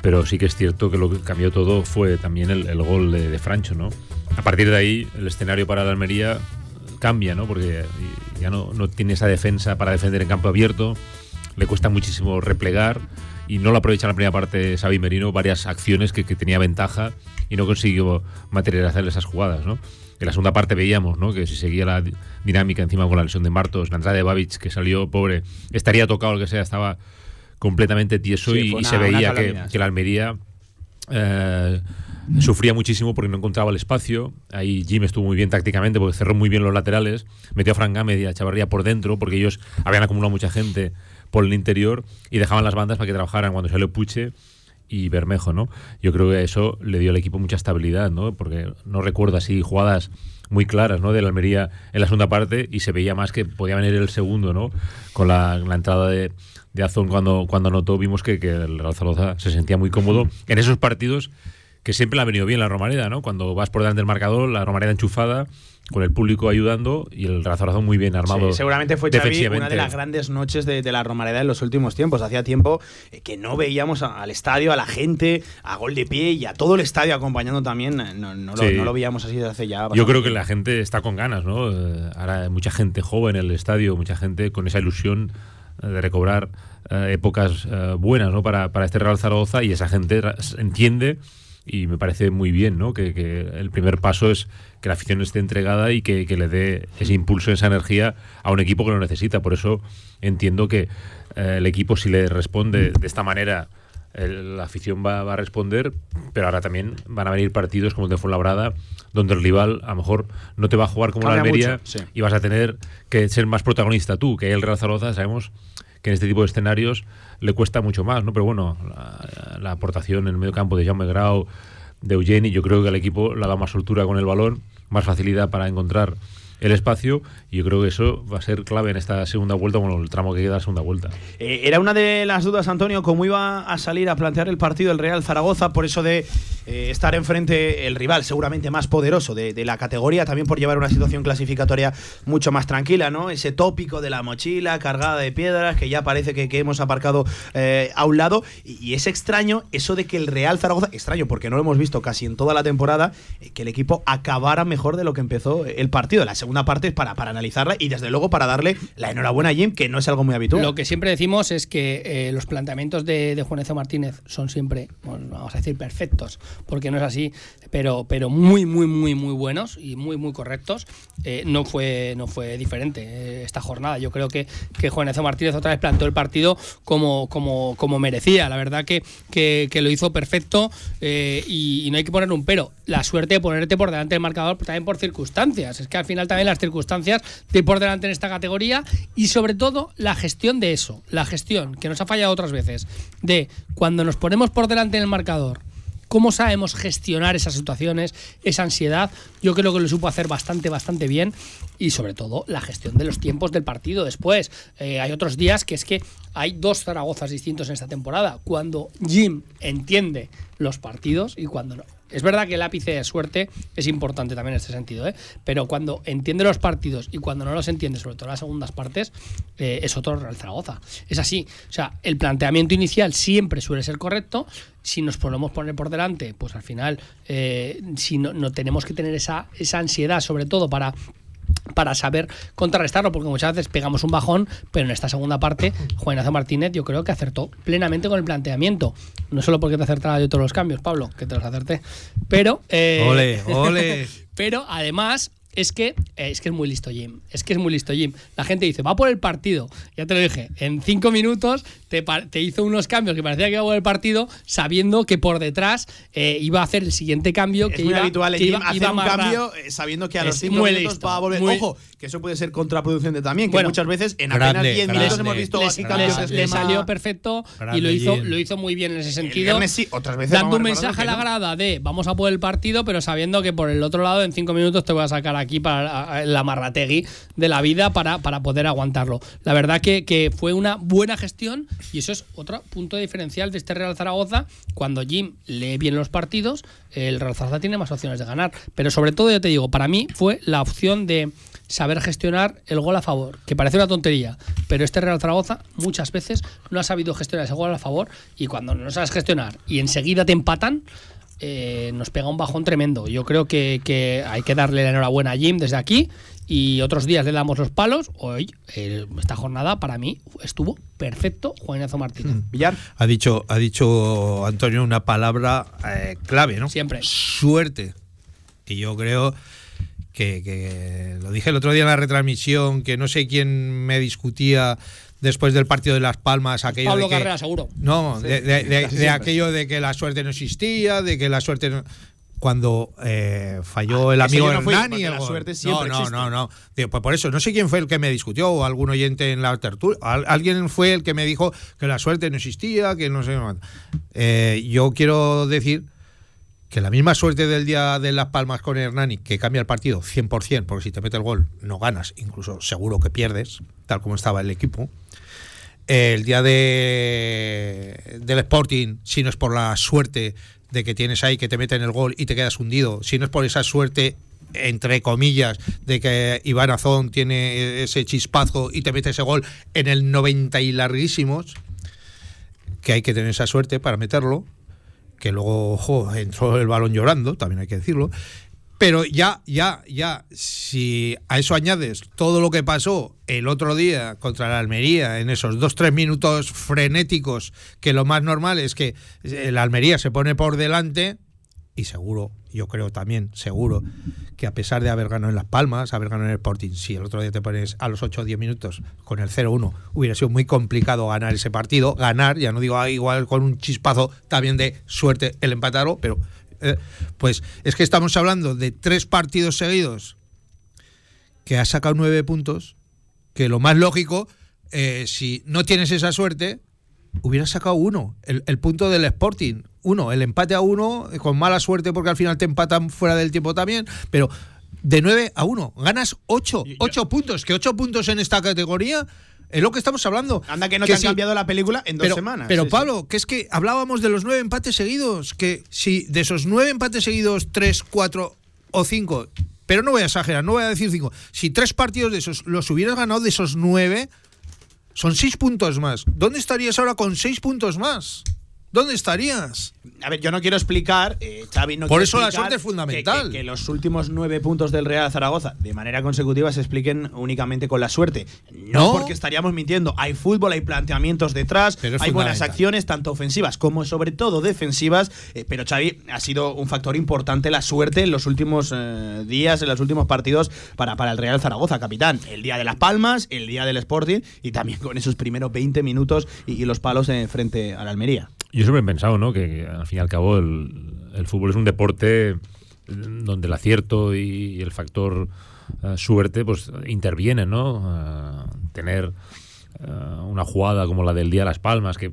Speaker 2: Pero sí que es cierto que lo que cambió todo fue también el, gol de, de Francho, ¿no? A partir de ahí, el escenario para la Almería cambia, ¿no? Porque ya no, no tiene esa defensa para defender en campo abierto, le cuesta muchísimo replegar y no lo aprovecha en la primera parte Xavi Merino, varias acciones que, tenía ventaja y no consiguió materializar esas jugadas, ¿no? En la segunda parte veíamos ¿no? que si seguía la dinámica encima con la lesión de Martos, la entrada de Babic, que salió pobre, estaría tocado lo que sea, estaba completamente tieso y, se veía que, que, la Almería eh, sufría muchísimo porque no encontraba el espacio. Ahí Jim estuvo muy bien tácticamente porque cerró muy bien los laterales. Metió a Frank Gámez y a Chavarría por dentro porque ellos habían acumulado mucha gente por el interior y dejaban las bandas para que trabajaran cuando salió Puche y Bermejo, ¿no? Yo creo que eso le dio al equipo mucha estabilidad, ¿no? Porque no recuerdo así jugadas muy claras, ¿no? De Almería en la segunda parte y se veía más que podía venir el segundo, ¿no? Con la, entrada de, Azón cuando, cuando anotó, vimos que, que el Real se sentía muy cómodo en esos partidos que siempre le ha venido bien la Romareda, ¿no? Cuando vas por delante del marcador, la Romareda enchufada, con el público ayudando y el Razorazón muy bien armado.
Speaker 1: seguramente fue Xavi, una de las grandes noches de, la Romareda en los últimos tiempos. Hacía tiempo eh, que no veíamos al estadio, a la gente, a gol de pie y a todo el estadio acompañando también. Eh, no, lo, veíamos así desde hace ya.
Speaker 2: Yo creo que la gente está con ganas, ¿no? Eh, ahora hay mucha gente joven en el estadio, mucha gente con esa ilusión de recobrar épocas buenas ¿no? para, para este Real Zaragoza y esa gente entiende y me parece muy bien, ¿no? Que, el primer paso es que la afición esté entregada y que, le dé ese impulso, esa energía a un equipo que lo necesita. Por eso entiendo que eh, el equipo, si le responde de esta manera, la afición va, a responder, pero ahora también van a venir partidos como el de Fuenlabrada, donde el rival a lo mejor no te va a jugar como la Almería y vas a tener que ser más protagonista tú, que el Real Zaragoza sabemos que en este tipo de escenarios le cuesta mucho más, ¿no? Pero bueno, la, aportación en el medio campo de Jaume Grau, de Eugeni, yo creo que al equipo le ha dado más soltura con el balón, más facilidad para encontrar el espacio yo creo que eso va a ser clave en esta segunda vuelta, bueno, el tramo que queda la segunda vuelta.
Speaker 1: Eh, era una de las dudas, Antonio, cómo iba a salir a plantear el partido el Real Zaragoza, por eso de eh, estar enfrente el rival seguramente más poderoso de, la categoría, también por llevar una situación clasificatoria mucho más tranquila, ¿no? Ese tópico de la mochila cargada de piedras que ya parece que, hemos aparcado eh, a un lado y, es extraño eso de que el Real Zaragoza, extraño porque no lo hemos visto casi en toda la temporada, que el equipo acabara mejor de lo que empezó el partido. La segunda parte es para, para analizarla y desde luego para darle la enhorabuena a Jim, que no es algo muy habitual.
Speaker 3: Lo que siempre decimos es que eh, los planteamientos de, de Juanezo Martínez son siempre, vamos a decir, perfectos, porque no es así, pero, pero muy, muy, muy, muy buenos y muy, muy correctos. Eh, no, fue, no fue diferente eh, esta jornada. Yo creo que, que Juanezo Martínez otra vez plantó el partido como, como, como merecía. La verdad que, que, lo hizo perfecto y, y no hay que poner un pero. La suerte de ponerte por delante del marcador también por circunstancias. Es que al final también las circunstancias de por delante en esta categoría y sobre todo la gestión de eso, la gestión que nos ha fallado otras veces, de cuando nos ponemos por delante en el marcador, cómo sabemos gestionar esas situaciones, esa ansiedad, yo creo que lo supo hacer bastante, bastante bien y sobre todo la gestión de los tiempos del partido después. Eh, hay otros días que es que hay dos Zaragozas distintos en esta temporada, cuando Jim entiende los partidos y cuando no. Es verdad que el ápice de suerte es importante también en este sentido, ¿eh? pero cuando entiende los partidos y cuando no los entiende, sobre todo las segundas partes, eh, es otro Real Zaragoza. Es así. O sea, el planteamiento inicial siempre suele ser correcto. Si nos podemos poner por delante, pues al final, eh, si no, no, tenemos que tener esa, esa ansiedad, sobre todo para para saber contrarrestarlo, porque muchas veces pegamos un bajón, pero en esta segunda parte, Juan Ignacio Martínez yo creo que acertó plenamente con el planteamiento. No solo porque te acertara de todos los cambios, Pablo, que te los acerté, pero... eh,
Speaker 4: Ole, ole. *laughs*
Speaker 3: pero además es que eh, es que es muy listo Jim. Es que es muy listo Jim. La gente dice, va por el partido. Ya te lo dije, en cinco minutos te, te hizo unos cambios que parecía que iba por el partido, sabiendo que por detrás eh, iba a hacer el siguiente cambio
Speaker 1: Es
Speaker 3: que
Speaker 1: muy
Speaker 3: iba,
Speaker 1: habitual
Speaker 3: que iba-
Speaker 1: hacer
Speaker 3: iba a
Speaker 1: un cambio eh, sabiendo que a los
Speaker 3: Es
Speaker 1: 5
Speaker 3: muy
Speaker 1: minutos
Speaker 3: listo,
Speaker 1: va a volver.
Speaker 3: muy-
Speaker 1: Ojo, que eso puede ser contraproducente también, que
Speaker 3: Bueno,
Speaker 1: muchas veces en
Speaker 4: grande,
Speaker 1: apenas 10 minutos hemos visto cambios
Speaker 3: les- le salió perfecto y lo hizo, lo hizo muy bien en ese sentido.
Speaker 1: viernes sí, otras veces
Speaker 3: dando un mensaje a la
Speaker 1: no.
Speaker 3: grada de vamos a por el partido, pero sabiendo que por el otro lado en cinco minutos te voy a sacar aquí para la marrategui de la vida para, para poder aguantarlo. La verdad que, que fue una buena gestión y eso es otro punto diferencial de este Real Zaragoza. Cuando Jim lee bien los partidos, el Real Zaragoza tiene más opciones de ganar. Pero sobre todo, yo te digo, para mí fue la opción de saber gestionar el gol a favor, que parece una tontería, pero este Real Zaragoza muchas veces no ha sabido gestionar ese gol a favor y cuando no sabes gestionar y enseguida te empatan, eh, nos pega un bajón tremendo. Yo creo que, que hay que darle la enhorabuena a Jim desde aquí y otros días le damos los palos. Hoy, eh, esta jornada para mí estuvo perfecto Juan Ignacio Martínez.
Speaker 1: Villar.
Speaker 4: Ha dicho, ha dicho Antonio una palabra eh, clave, ¿no?
Speaker 3: Siempre.
Speaker 4: Suerte. Y yo creo que, que lo dije el otro día en la retransmisión, que no sé quién me discutía después del partido de Las Palmas, aquello
Speaker 3: Pablo
Speaker 4: de que,
Speaker 3: Carrera, seguro.
Speaker 4: No, de, de- aquello de que la suerte no existía, de que la suerte no... Cuando eh, falló el
Speaker 1: ese
Speaker 4: amigo
Speaker 1: no
Speaker 4: Hernani, el
Speaker 1: la suerte
Speaker 4: no,
Speaker 1: siempre
Speaker 4: no, no, no. Digo, pues por eso, no sé quién fue el que me discutió o algún oyente en la tertulia. Al- alguien fue el que me dijo que la suerte no existía, que no sé. Eh, yo quiero decir que la misma suerte del día de Las Palmas con Hernani, que cambia el partido 100%, porque si te mete el gol no ganas, incluso seguro que pierdes, tal como estaba el equipo. El día de, del Sporting, si no es por la suerte de que tienes ahí que te meten el gol y te quedas hundido, si no es por esa suerte entre comillas, de que Iván Azón tiene ese chispazo y te mete ese gol en el 90 y larguísimos, que hay que tener esa suerte para meterlo, que luego ojo, entró el balón llorando, también hay que decirlo. Pero ya, ya, ya, si a eso añades todo lo que pasó el otro día contra la Almería, en esos dos, tres minutos frenéticos, que lo más normal es que la Almería se pone por delante, y seguro, yo creo también, seguro, que a pesar de haber ganado en Las Palmas, haber ganado en el Sporting, si el otro día te pones a los 8 o 10 minutos con el 0-1, hubiera sido muy complicado ganar ese partido. Ganar, ya no digo ah, igual con un chispazo también de suerte el empatarlo, pero eh, pues es que estamos hablando de tres partidos seguidos que has sacado nueve puntos, que lo más lógico, eh, si no tienes esa suerte, hubieras sacado uno, el, el punto del Sporting, uno, el empate a uno, eh, con mala suerte porque al final te empatan fuera del tiempo también, pero de 9 a 1, ganas 8, 8 puntos, que 8 puntos en esta categoría es lo que estamos hablando.
Speaker 1: Anda que no te han
Speaker 4: sí,
Speaker 1: cambiado la película en dos
Speaker 4: pero,
Speaker 1: semanas.
Speaker 4: Pero
Speaker 1: Sí, sí.
Speaker 4: Pablo, que es que hablábamos de los nueve empates seguidos, que si de esos nueve empates seguidos, tres, cuatro o cinco, pero no voy a exagerar, no voy a decir cinco, si tres partidos de esos los hubieras ganado de esos nueve, son seis puntos más. ¿Dónde estarías ahora con seis puntos más? ¿Dónde estarías?
Speaker 1: A ver, yo no quiero explicar, eh, Xavi, no
Speaker 4: Por eso la suerte es fundamental.
Speaker 1: Que, que los últimos nueve puntos del Real Zaragoza de manera consecutiva se expliquen únicamente con la suerte. No,
Speaker 4: No.
Speaker 1: porque estaríamos mintiendo. Hay fútbol, hay planteamientos detrás, hay buenas acciones, tanto ofensivas como sobre todo defensivas. eh, pero Xavi ha sido un factor importante la suerte en los últimos eh, días, en los últimos partidos para, para el Real Zaragoza, capitán. El día de Las Palmas, el día del Sporting y también con esos primeros 20 minutos y, y los palos en frente a la Almería.
Speaker 2: Yo siempre he pensado, ¿no? Que, al fin y al cabo el, el fútbol es un deporte donde el acierto y el factor eh, suerte pues intervienen, ¿no? Eh, tener eh, una jugada como la del día de Las Palmas que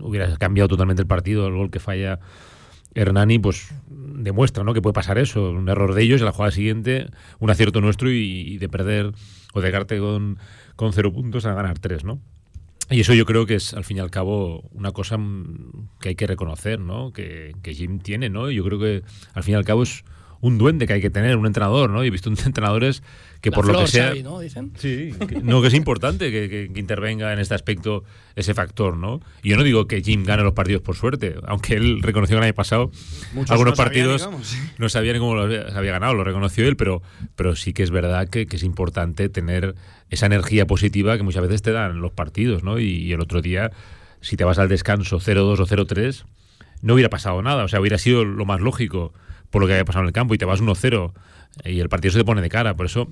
Speaker 2: hubiera cambiado totalmente el partido, el gol que falla Hernani, pues demuestra, ¿no? Que puede pasar eso, un error de ellos y la jugada siguiente un acierto nuestro y, y de perder o de quedarte con, con cero puntos a ganar tres, ¿no? Y eso yo creo que es, al fin y al cabo, una cosa mm, que hay que reconocer, ¿no? Que, que Jim tiene, ¿no? Yo creo que, al fin y al cabo, es un duende que hay que tener, un entrenador, ¿no? Y he visto *laughs* entrenadores que por lo que sea.
Speaker 3: ¿no? Dicen.
Speaker 2: Sí, no, que es importante que, intervenga en este aspecto ese factor, ¿no? Y yo no digo que Jim gane los partidos por suerte, aunque él reconoció que el año pasado algunos partidos no sabían cómo los había, ganado, lo reconoció él, pero, pero sí que es verdad que, es importante tener esa energía positiva que muchas veces te dan los partidos, ¿no? Y, el otro día, si te vas al descanso 0-2 o 0-3, no hubiera pasado nada, o sea, hubiera sido lo más lógico por lo que había pasado en el campo y te vas 1-0 y el partido se te pone de cara. Por eso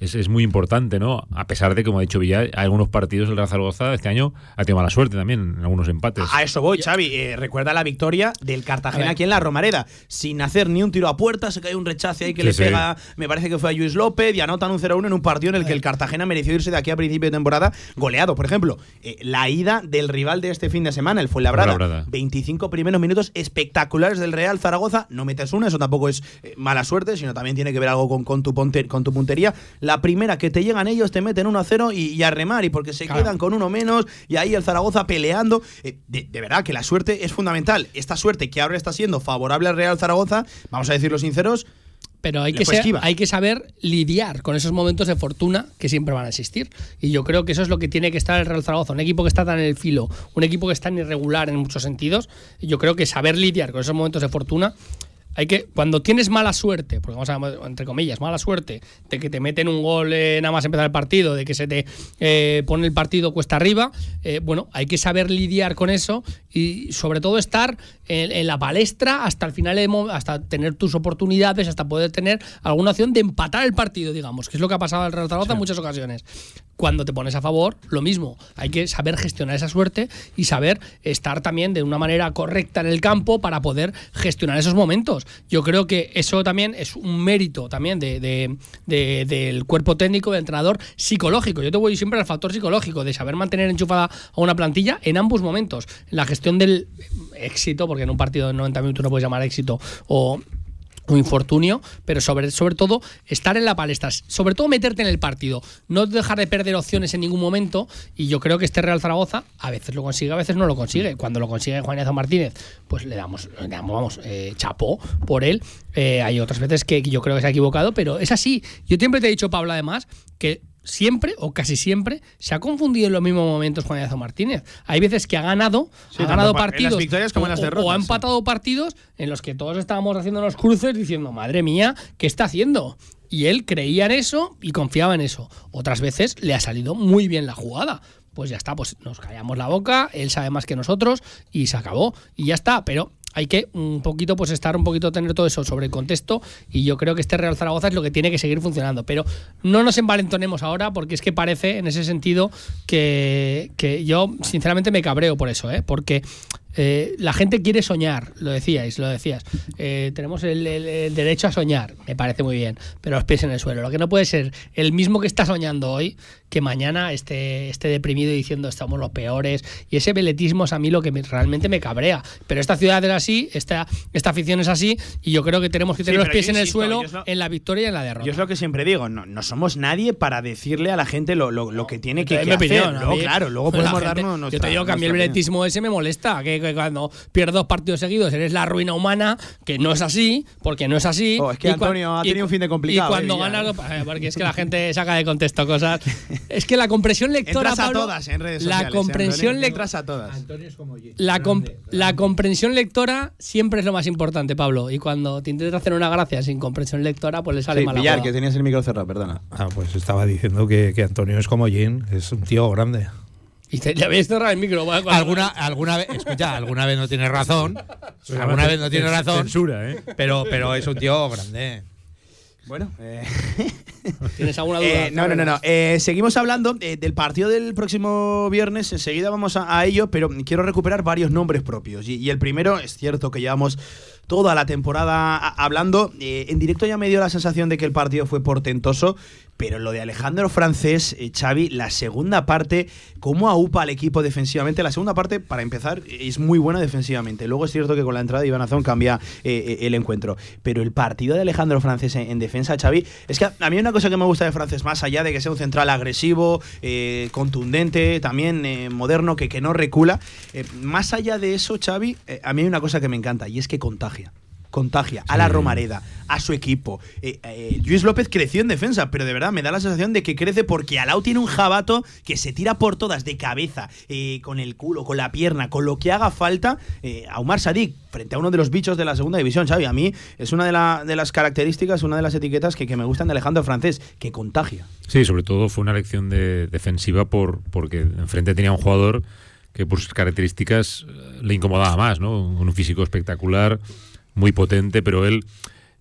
Speaker 2: es, es, muy importante, ¿no? A pesar de, como ha dicho Villar, algunos partidos el Real Zaragoza este año ha tenido mala suerte también en algunos empates.
Speaker 1: A eso voy, Xavi. Eh, recuerda la victoria del Cartagena aquí en la Romareda. Sin hacer ni un tiro a puerta, se cae un rechace ahí que le pega, me parece que fue a Luis López y anotan un 0-1 en un partido en el que el Cartagena mereció irse de aquí a principio de temporada goleado. Por ejemplo, eh, la ida del rival de este fin de semana, el Fuenlabrada. Fuenlabrada. 25 primeros minutos espectaculares del Real Zaragoza. No metes una, eso tampoco es eh, mala suerte, sino también tiene que ver algo con, con, tu, con tu puntería. La primera que te llegan ellos, te meten 1 a 0 y, a remar, y porque se quedan con uno menos, y ahí el Zaragoza peleando. Eh, de, verdad que la suerte es fundamental. Esta suerte que ahora está siendo favorable al Real Zaragoza, vamos a decirlo sinceros,
Speaker 3: pero hay que, hay que saber lidiar con esos momentos de fortuna que siempre van a existir. Y yo creo que eso es lo que tiene que estar el Real Zaragoza. Un equipo que está tan en el filo, un equipo que está tan irregular en muchos sentidos. Yo creo que saber lidiar con esos momentos de fortuna hay que, cuando tienes mala suerte, porque vamos a entre comillas, mala suerte, de que te meten un gol nada más empezar el partido, de que se te eh, pone el partido cuesta arriba, eh, bueno, hay que saber lidiar con eso y sobre todo estar en, la palestra hasta el final, hasta tener tus oportunidades, hasta poder tener alguna opción de empatar el partido, digamos, que es lo que ha pasado al Real Zaragoza en muchas ocasiones. Cuando te pones a favor, lo mismo, hay que saber gestionar esa suerte y saber estar también de una manera correcta en el campo para poder gestionar esos momentos. Yo creo que eso también es un mérito también de, del cuerpo técnico, del entrenador psicológico. Yo te voy siempre al factor psicológico, de saber mantener enchufada a una plantilla en ambos momentos. La gestión del éxito, porque en un partido de 90 minutos no puedes llamar éxito, o un infortunio, pero sobre, sobre todo estar en la palestra, sobre todo meterte en el partido, no dejar de perder opciones en ningún momento y yo creo que este Real Zaragoza a veces lo consigue, a veces no lo consigue. Cuando lo consigue Juan Martínez, pues le damos, le damos vamos, eh, chapó por él. Eh, hay otras veces que yo creo que se ha equivocado, pero es así. Yo siempre te he dicho, Pablo, además, que siempre o casi siempre se ha confundido en los mismos momentos Juan Ignacio Martínez. Hay veces que ha ganado, ha ganado partidos o, ha empatado partidos en los que todos estábamos haciendo los cruces diciendo, madre mía, ¿qué está haciendo? Y él creía en eso y confiaba en eso. Otras veces le ha salido muy bien la jugada. Pues ya está, pues nos callamos la boca, él sabe más que nosotros y se acabó. Y ya está, pero hay que un poquito pues estar un poquito tener todo eso sobre el contexto y yo creo que este Real Zaragoza es lo que tiene que seguir funcionando pero no nos envalentonemos ahora porque es que parece en ese sentido que, que yo sinceramente me cabreo por eso ¿eh? porque eh, la gente quiere soñar, lo decíais, lo decías. Eh, tenemos el, derecho a soñar, me parece muy bien, pero los pies en el suelo. Lo que no puede ser el mismo que está soñando hoy, que mañana esté, esté deprimido diciendo estamos los peores. Y ese veletismo es a mí lo que realmente me cabrea. Pero esta ciudad es así, esta, esta afición es así, y yo creo que tenemos que tener los pies en el suelo en la victoria y en la derrota.
Speaker 1: Yo es lo que siempre digo, no, no somos nadie para decirle a la gente lo, lo, que tiene que, hacer. claro, luego *laughs* podemos darnos
Speaker 3: Yo te digo que a mí el veletismo ese me molesta, que cuando pierdes dos partidos seguidos eres la ruina humana, que no es así, porque no es así.
Speaker 1: Oh, es que Antonio ha tenido un fin de complicado.
Speaker 3: Y cuando eh, ganas, eh, porque es que la gente saca de contexto cosas. *laughs* Es que la comprensión lectora.
Speaker 1: Entras a todas en redes
Speaker 3: sociales. La comprensión lectora.
Speaker 1: a todas.
Speaker 3: La, la comprensión lectora siempre es lo más importante, Pablo. Y cuando te intentas hacer una gracia sin comprensión lectora, pues le sale mal.
Speaker 1: Pillar, que tenías el micro cerrado, perdona.
Speaker 4: Ah, pues estaba diciendo que, que Antonio es como Jin, es un tío grande.
Speaker 3: Y te, le habéis cerrado el micro.
Speaker 4: Alguna, alguna vez, escucha, alguna vez no tiene razón. alguna vez no tiene razón.
Speaker 2: Censura, ¿eh?
Speaker 4: Pero, pero es un tío grande.
Speaker 1: Bueno, eh. *laughs*
Speaker 3: ¿tienes alguna duda?
Speaker 1: Eh, no, no, no, no. Eh, seguimos hablando del partido del próximo viernes. Enseguida vamos a, ello, pero quiero recuperar varios nombres propios. y, el primero, es cierto que llevamos toda la temporada hablando. en directo ya me dio la sensación de que el partido fue portentoso, pero lo de Alejandro Francés, eh, Xavi, la segunda parte, cómo aupa al equipo defensivamente. La segunda parte, para empezar, es muy buena defensivamente. Luego es cierto que con la entrada de Iván Azón cambia eh, eh, el encuentro. Pero el partido de Alejandro Francés en, defensa, Xavi, es que a, mí una cosa que me gusta de Francés, más allá de que sea un central agresivo, contundente, también moderno, que, que no recula, más allá de eso, Xavi, a mí hay una cosa que me encanta y es que contagia contagia a la Romareda, a su equipo. Eh, eh, Luis López creció en defensa, pero de verdad me da la sensación de que crece porque Alau tiene un jabato que se tira por todas de cabeza, eh, con el culo, con la pierna, con lo que haga falta a Umar Sadik frente a uno de los bichos de la segunda división, Xavi. A mí es una de, de las características, una de las etiquetas que, que, me gustan de Alejandro Francés, que contagia.
Speaker 2: Sí, sobre todo fue una lección de defensiva por, porque enfrente tenía un jugador que por sus características le incomodaba más, ¿no? Un físico espectacular, muy potente, pero él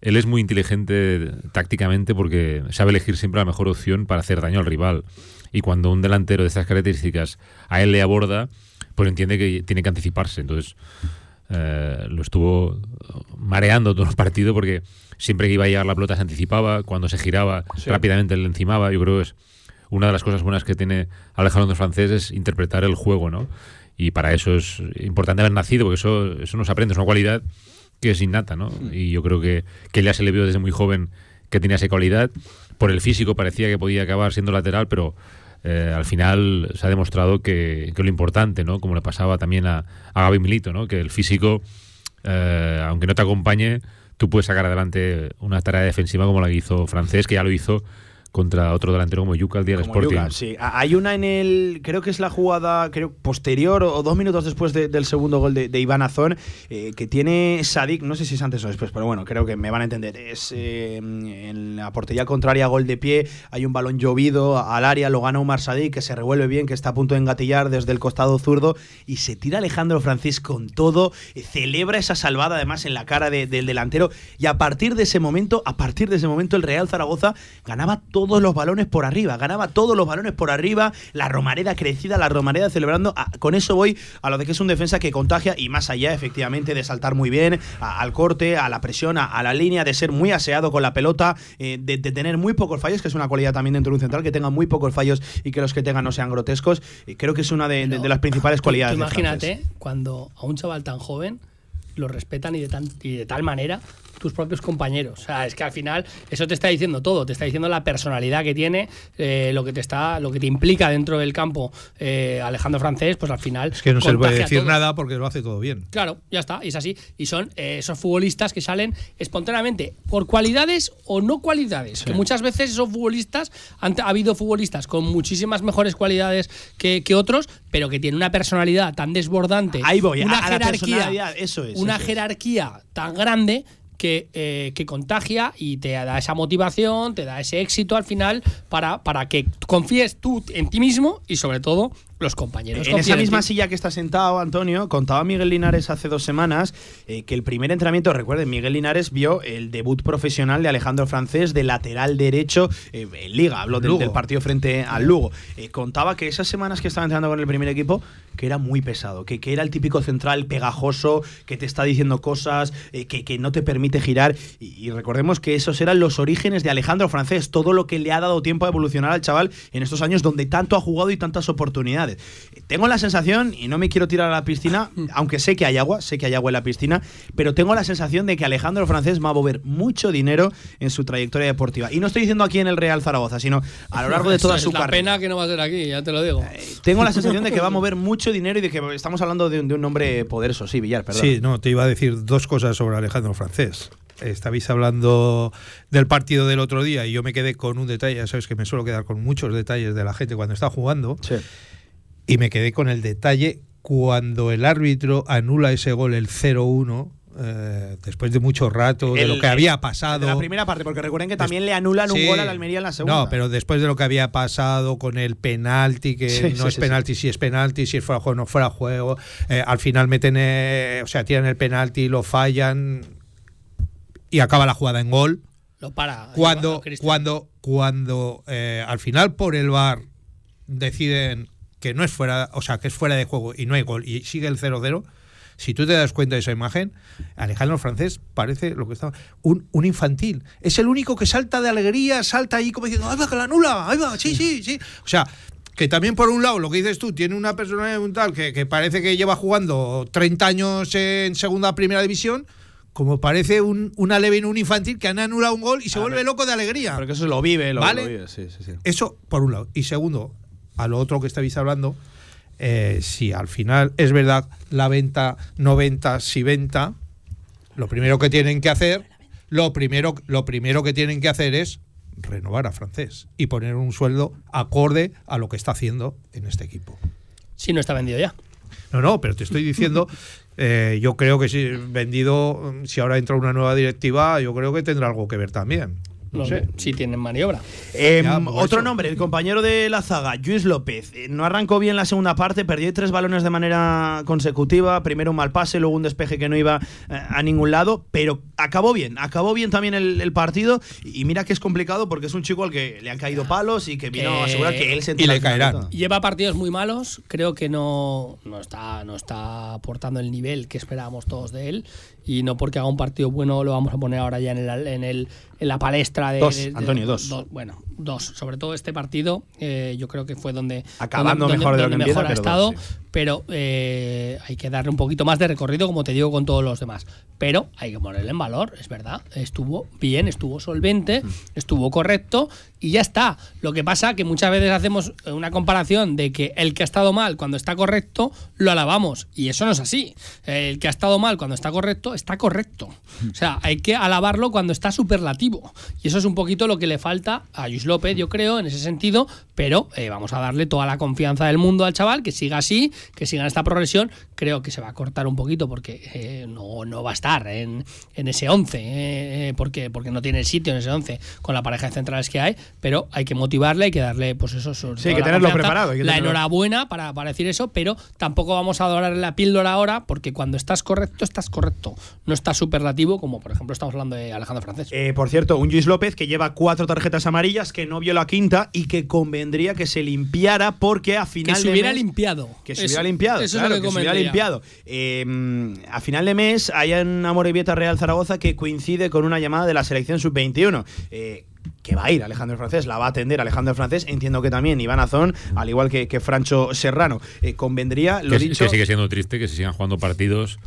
Speaker 2: él es muy inteligente tácticamente porque sabe elegir siempre la mejor opción para hacer daño al rival. Y cuando un delantero de estas características a él le aborda, pues entiende que tiene que anticiparse. Entonces eh, lo estuvo mareando todo el partido porque siempre que iba a llegar la pelota se anticipaba, cuando se giraba rápidamente le encimaba. Yo creo que es una de las cosas buenas que tiene Alejandro Francés es interpretar el juego, ¿no? Y para eso es importante haber nacido, porque eso, eso no se aprende, es una cualidad que es innata, ¿no? Mm. Y yo creo que, que ya se le vio desde muy joven que tenía esa cualidad. Por el físico parecía que podía acabar siendo lateral, pero eh, al final se ha demostrado que, que, lo importante, ¿no? Como le pasaba también a, a Gaby Milito, ¿no? Que el físico, eh, aunque no te acompañe, tú puedes sacar adelante una tarea defensiva como la que hizo Francés, que ya lo hizo contra otro delantero como Yuca al día del Sporting.
Speaker 1: sí. Hay una en el, creo que es la jugada creo posterior o dos minutos después del segundo gol de, Iván Azón, eh, que tiene Sadik, no sé si es antes o después, pero bueno, creo que me van a entender. Es eh, en la portería contraria, gol de pie, hay un balón llovido al área, lo gana Umar Sadik, que se revuelve bien, que está a punto de engatillar desde el costado zurdo y se tira Alejandro Francis con todo, eh, celebra esa salvada además en la cara del delantero y a partir de ese momento, a partir de ese momento el Real Zaragoza ganaba todos los balones por arriba, ganaba todos los balones por arriba, la Romareda crecida, la Romareda celebrando. Ah, con eso voy a lo de que es un defensa que contagia y más allá, efectivamente, de saltar muy bien al corte, a la presión, a, la línea, de ser muy aseado con la pelota, eh, de, tener muy pocos fallos, que es una cualidad también dentro de un central, que tenga muy pocos fallos y que los que tengan no sean grotescos. y creo que es una de, las principales cualidades.
Speaker 3: Imagínate cuando a un chaval tan joven lo respetan y de, tan, y de tal manera tus propios compañeros. O sea, es que al final eso te está diciendo todo, te está diciendo la personalidad que tiene, eh, lo que te está, lo que te implica dentro del campo eh, Alejandro Francés, pues al final.
Speaker 4: Es que no se le puede decir nada porque lo hace todo bien.
Speaker 3: Claro, ya está, y es así. Y son eh, esos futbolistas que salen espontáneamente por cualidades o no cualidades. Que muchas veces esos futbolistas, han, ha habido futbolistas con muchísimas mejores cualidades que, otros, pero que tienen una personalidad tan desbordante.
Speaker 1: Ahí voy,
Speaker 3: una
Speaker 1: a, jerarquía, eso es.
Speaker 3: Una jerarquía tan grande que, eh, que, contagia y te da esa motivación, te da ese éxito al final para, para que confíes tú en ti mismo y sobre todo los compañeros.
Speaker 1: En esa misma silla que está sentado, Antonio, contaba Miguel Linares hace dos semanas eh, que el primer entrenamiento, recuerden, Miguel Linares vio el debut profesional de Alejandro Francés de lateral derecho eh, en Liga, hablo del, partido frente al Lugo. Eh, contaba que esas semanas que estaba entrenando con el primer equipo, que era muy pesado, que, que era el típico central pegajoso, que te está diciendo cosas, que, que, no te permite girar. Y, recordemos que esos eran los orígenes de Alejandro Francés, todo lo que le ha dado tiempo a evolucionar al chaval en estos años donde tanto ha jugado y tantas oportunidades. Tengo la sensación, y no me quiero tirar a la piscina, *laughs* aunque sé que hay agua, sé que hay agua en la piscina, pero tengo la sensación de que Alejandro Francés va a mover mucho dinero en su trayectoria deportiva. Y no estoy diciendo aquí en el Real Zaragoza, sino a lo largo de *laughs* toda su carrera.
Speaker 3: pena que no va a ser aquí, ya te lo digo.
Speaker 1: Eh, tengo la sensación de que va a *laughs* mover mucho dinero y de que estamos hablando de un, de un nombre poderoso. Sí, Villar, perdón.
Speaker 4: Sí, no, te iba a decir dos cosas sobre Alejandro Francés estabais hablando del partido del otro día y yo me quedé con un detalle, ya sabes que me suelo quedar con muchos detalles de la gente cuando está jugando.
Speaker 1: Sí.
Speaker 4: Y me quedé con el detalle cuando el árbitro anula ese gol, el 0-1, eh, después de mucho rato, de lo que había pasado.
Speaker 1: De la primera parte, porque recuerden que también le anulan un gol al Almería en la segunda.
Speaker 4: No, pero después de lo que había pasado con el penalti, que no es penalti, si es penalti, si es fuera juego, no fuera juego. Eh, al final meten, eh, o sea, tiran el penalti, lo fallan y acaba la jugada en gol.
Speaker 3: Lo para.
Speaker 4: Cuando, cuando, cuando al final por el bar deciden que no es fuera, o sea, que es fuera de juego y no hay gol y sigue el 0-0, si tú te das cuenta de esa imagen, Alejandro Francés parece lo que estaba un, un, infantil. Es el único que salta de alegría, salta ahí como diciendo, ¡ay va, que la nula! ¡ay va! Sí, sí, sí. O sea, que también por un lado, lo que dices tú, tiene una personalidad un tal que, que parece que lleva jugando 30 años en segunda primera división, como parece un, una leve un infantil que han anulado un gol y se vuelve loco de alegría.
Speaker 1: Porque eso lo vive, lo,
Speaker 4: ¿Vale?
Speaker 1: lo vive. Sí, sí, sí.
Speaker 4: Eso por un lado. Y segundo, a lo otro que estáis hablando, eh, si al final es verdad la venta no venta, si venta, lo primero que tienen que hacer, lo primero, lo primero que tienen que hacer es renovar a francés y poner un sueldo acorde a lo que está haciendo en este equipo.
Speaker 3: Si no está vendido ya.
Speaker 4: No, no, pero te estoy diciendo, *laughs* eh, yo creo que si vendido, si ahora entra una nueva directiva, yo creo que tendrá algo que ver también. No, sé.
Speaker 3: Si tienen maniobra.
Speaker 1: Eh, otro nombre, el compañero de la zaga, Luis López. Eh, no arrancó bien la segunda parte, perdió tres balones de manera consecutiva. Primero un mal pase, luego un despeje que no iba eh, a ningún lado, pero acabó bien. Acabó bien también el, partido. Y mira que es complicado porque es un chico al que le han caído palos y que vino a asegurar que él se
Speaker 4: Y le caerán.
Speaker 3: Lleva partidos muy malos. Creo que no, no, está, no está aportando el nivel que esperábamos todos de él y no porque haga un partido bueno lo vamos a poner ahora ya en, el, en, el, en la palestra de...
Speaker 1: Dos, Antonio, dos.
Speaker 3: Bueno, dos. Sobre todo este partido, eh, yo creo que fue donde...
Speaker 1: Acabando mejor de lo que
Speaker 3: mejor
Speaker 1: ha
Speaker 3: estado, pero eh, hay que darle un poquito más de recorrido, como te digo, con todos los demás. Pero hay que ponerle en valor, es verdad. Estuvo bien, estuvo solvente, mm. estuvo correcto y ya está. Lo que pasa que muchas veces hacemos una comparación de que el que ha estado mal cuando está correcto, lo alabamos. Y eso no es así. El que ha estado mal cuando está correcto, está correcto. O sea, hay que alabarlo cuando está superlativo. Y eso es un poquito lo que le falta a Luis López, yo creo, en ese sentido. Pero eh, vamos a darle toda la confianza del mundo al chaval, que siga así, que siga en esta progresión. Creo que se va a cortar un poquito porque eh, no, no, va a estar en, en ese 11, eh, porque, porque no tiene sitio en ese 11 con la pareja de centrales que hay pero hay que motivarle, hay que darle, pues eso.
Speaker 1: Sí, hay que tenerlo preparado.
Speaker 3: la enhorabuena para, para, decir eso, pero tampoco vamos a adorar la píldora ahora, porque cuando estás correcto, estás correcto. No estás superlativo, como por ejemplo estamos hablando de Alejandro Francés.
Speaker 1: Eh, por cierto, un Luis López que lleva cuatro tarjetas amarillas, que no vio la quinta y que convendría que se limpiara porque a final
Speaker 3: que
Speaker 1: se
Speaker 3: hubiera
Speaker 1: mes,
Speaker 3: limpiado.
Speaker 1: Que se hubiera limpiado. Eso claro, es lo que, que limpiado. Eh, a final de mes hay en Amorebieta Real Zaragoza que coincide con una llamada de la selección sub-21. Eh, que va a ir Alejandro Francés, la va a atender Alejandro Francés. Entiendo que también Iván Azón, al igual que, que Francho Serrano. Eh, convendría, lo
Speaker 2: que,
Speaker 1: dicho.
Speaker 2: Que sigue siendo triste que se sigan jugando partidos,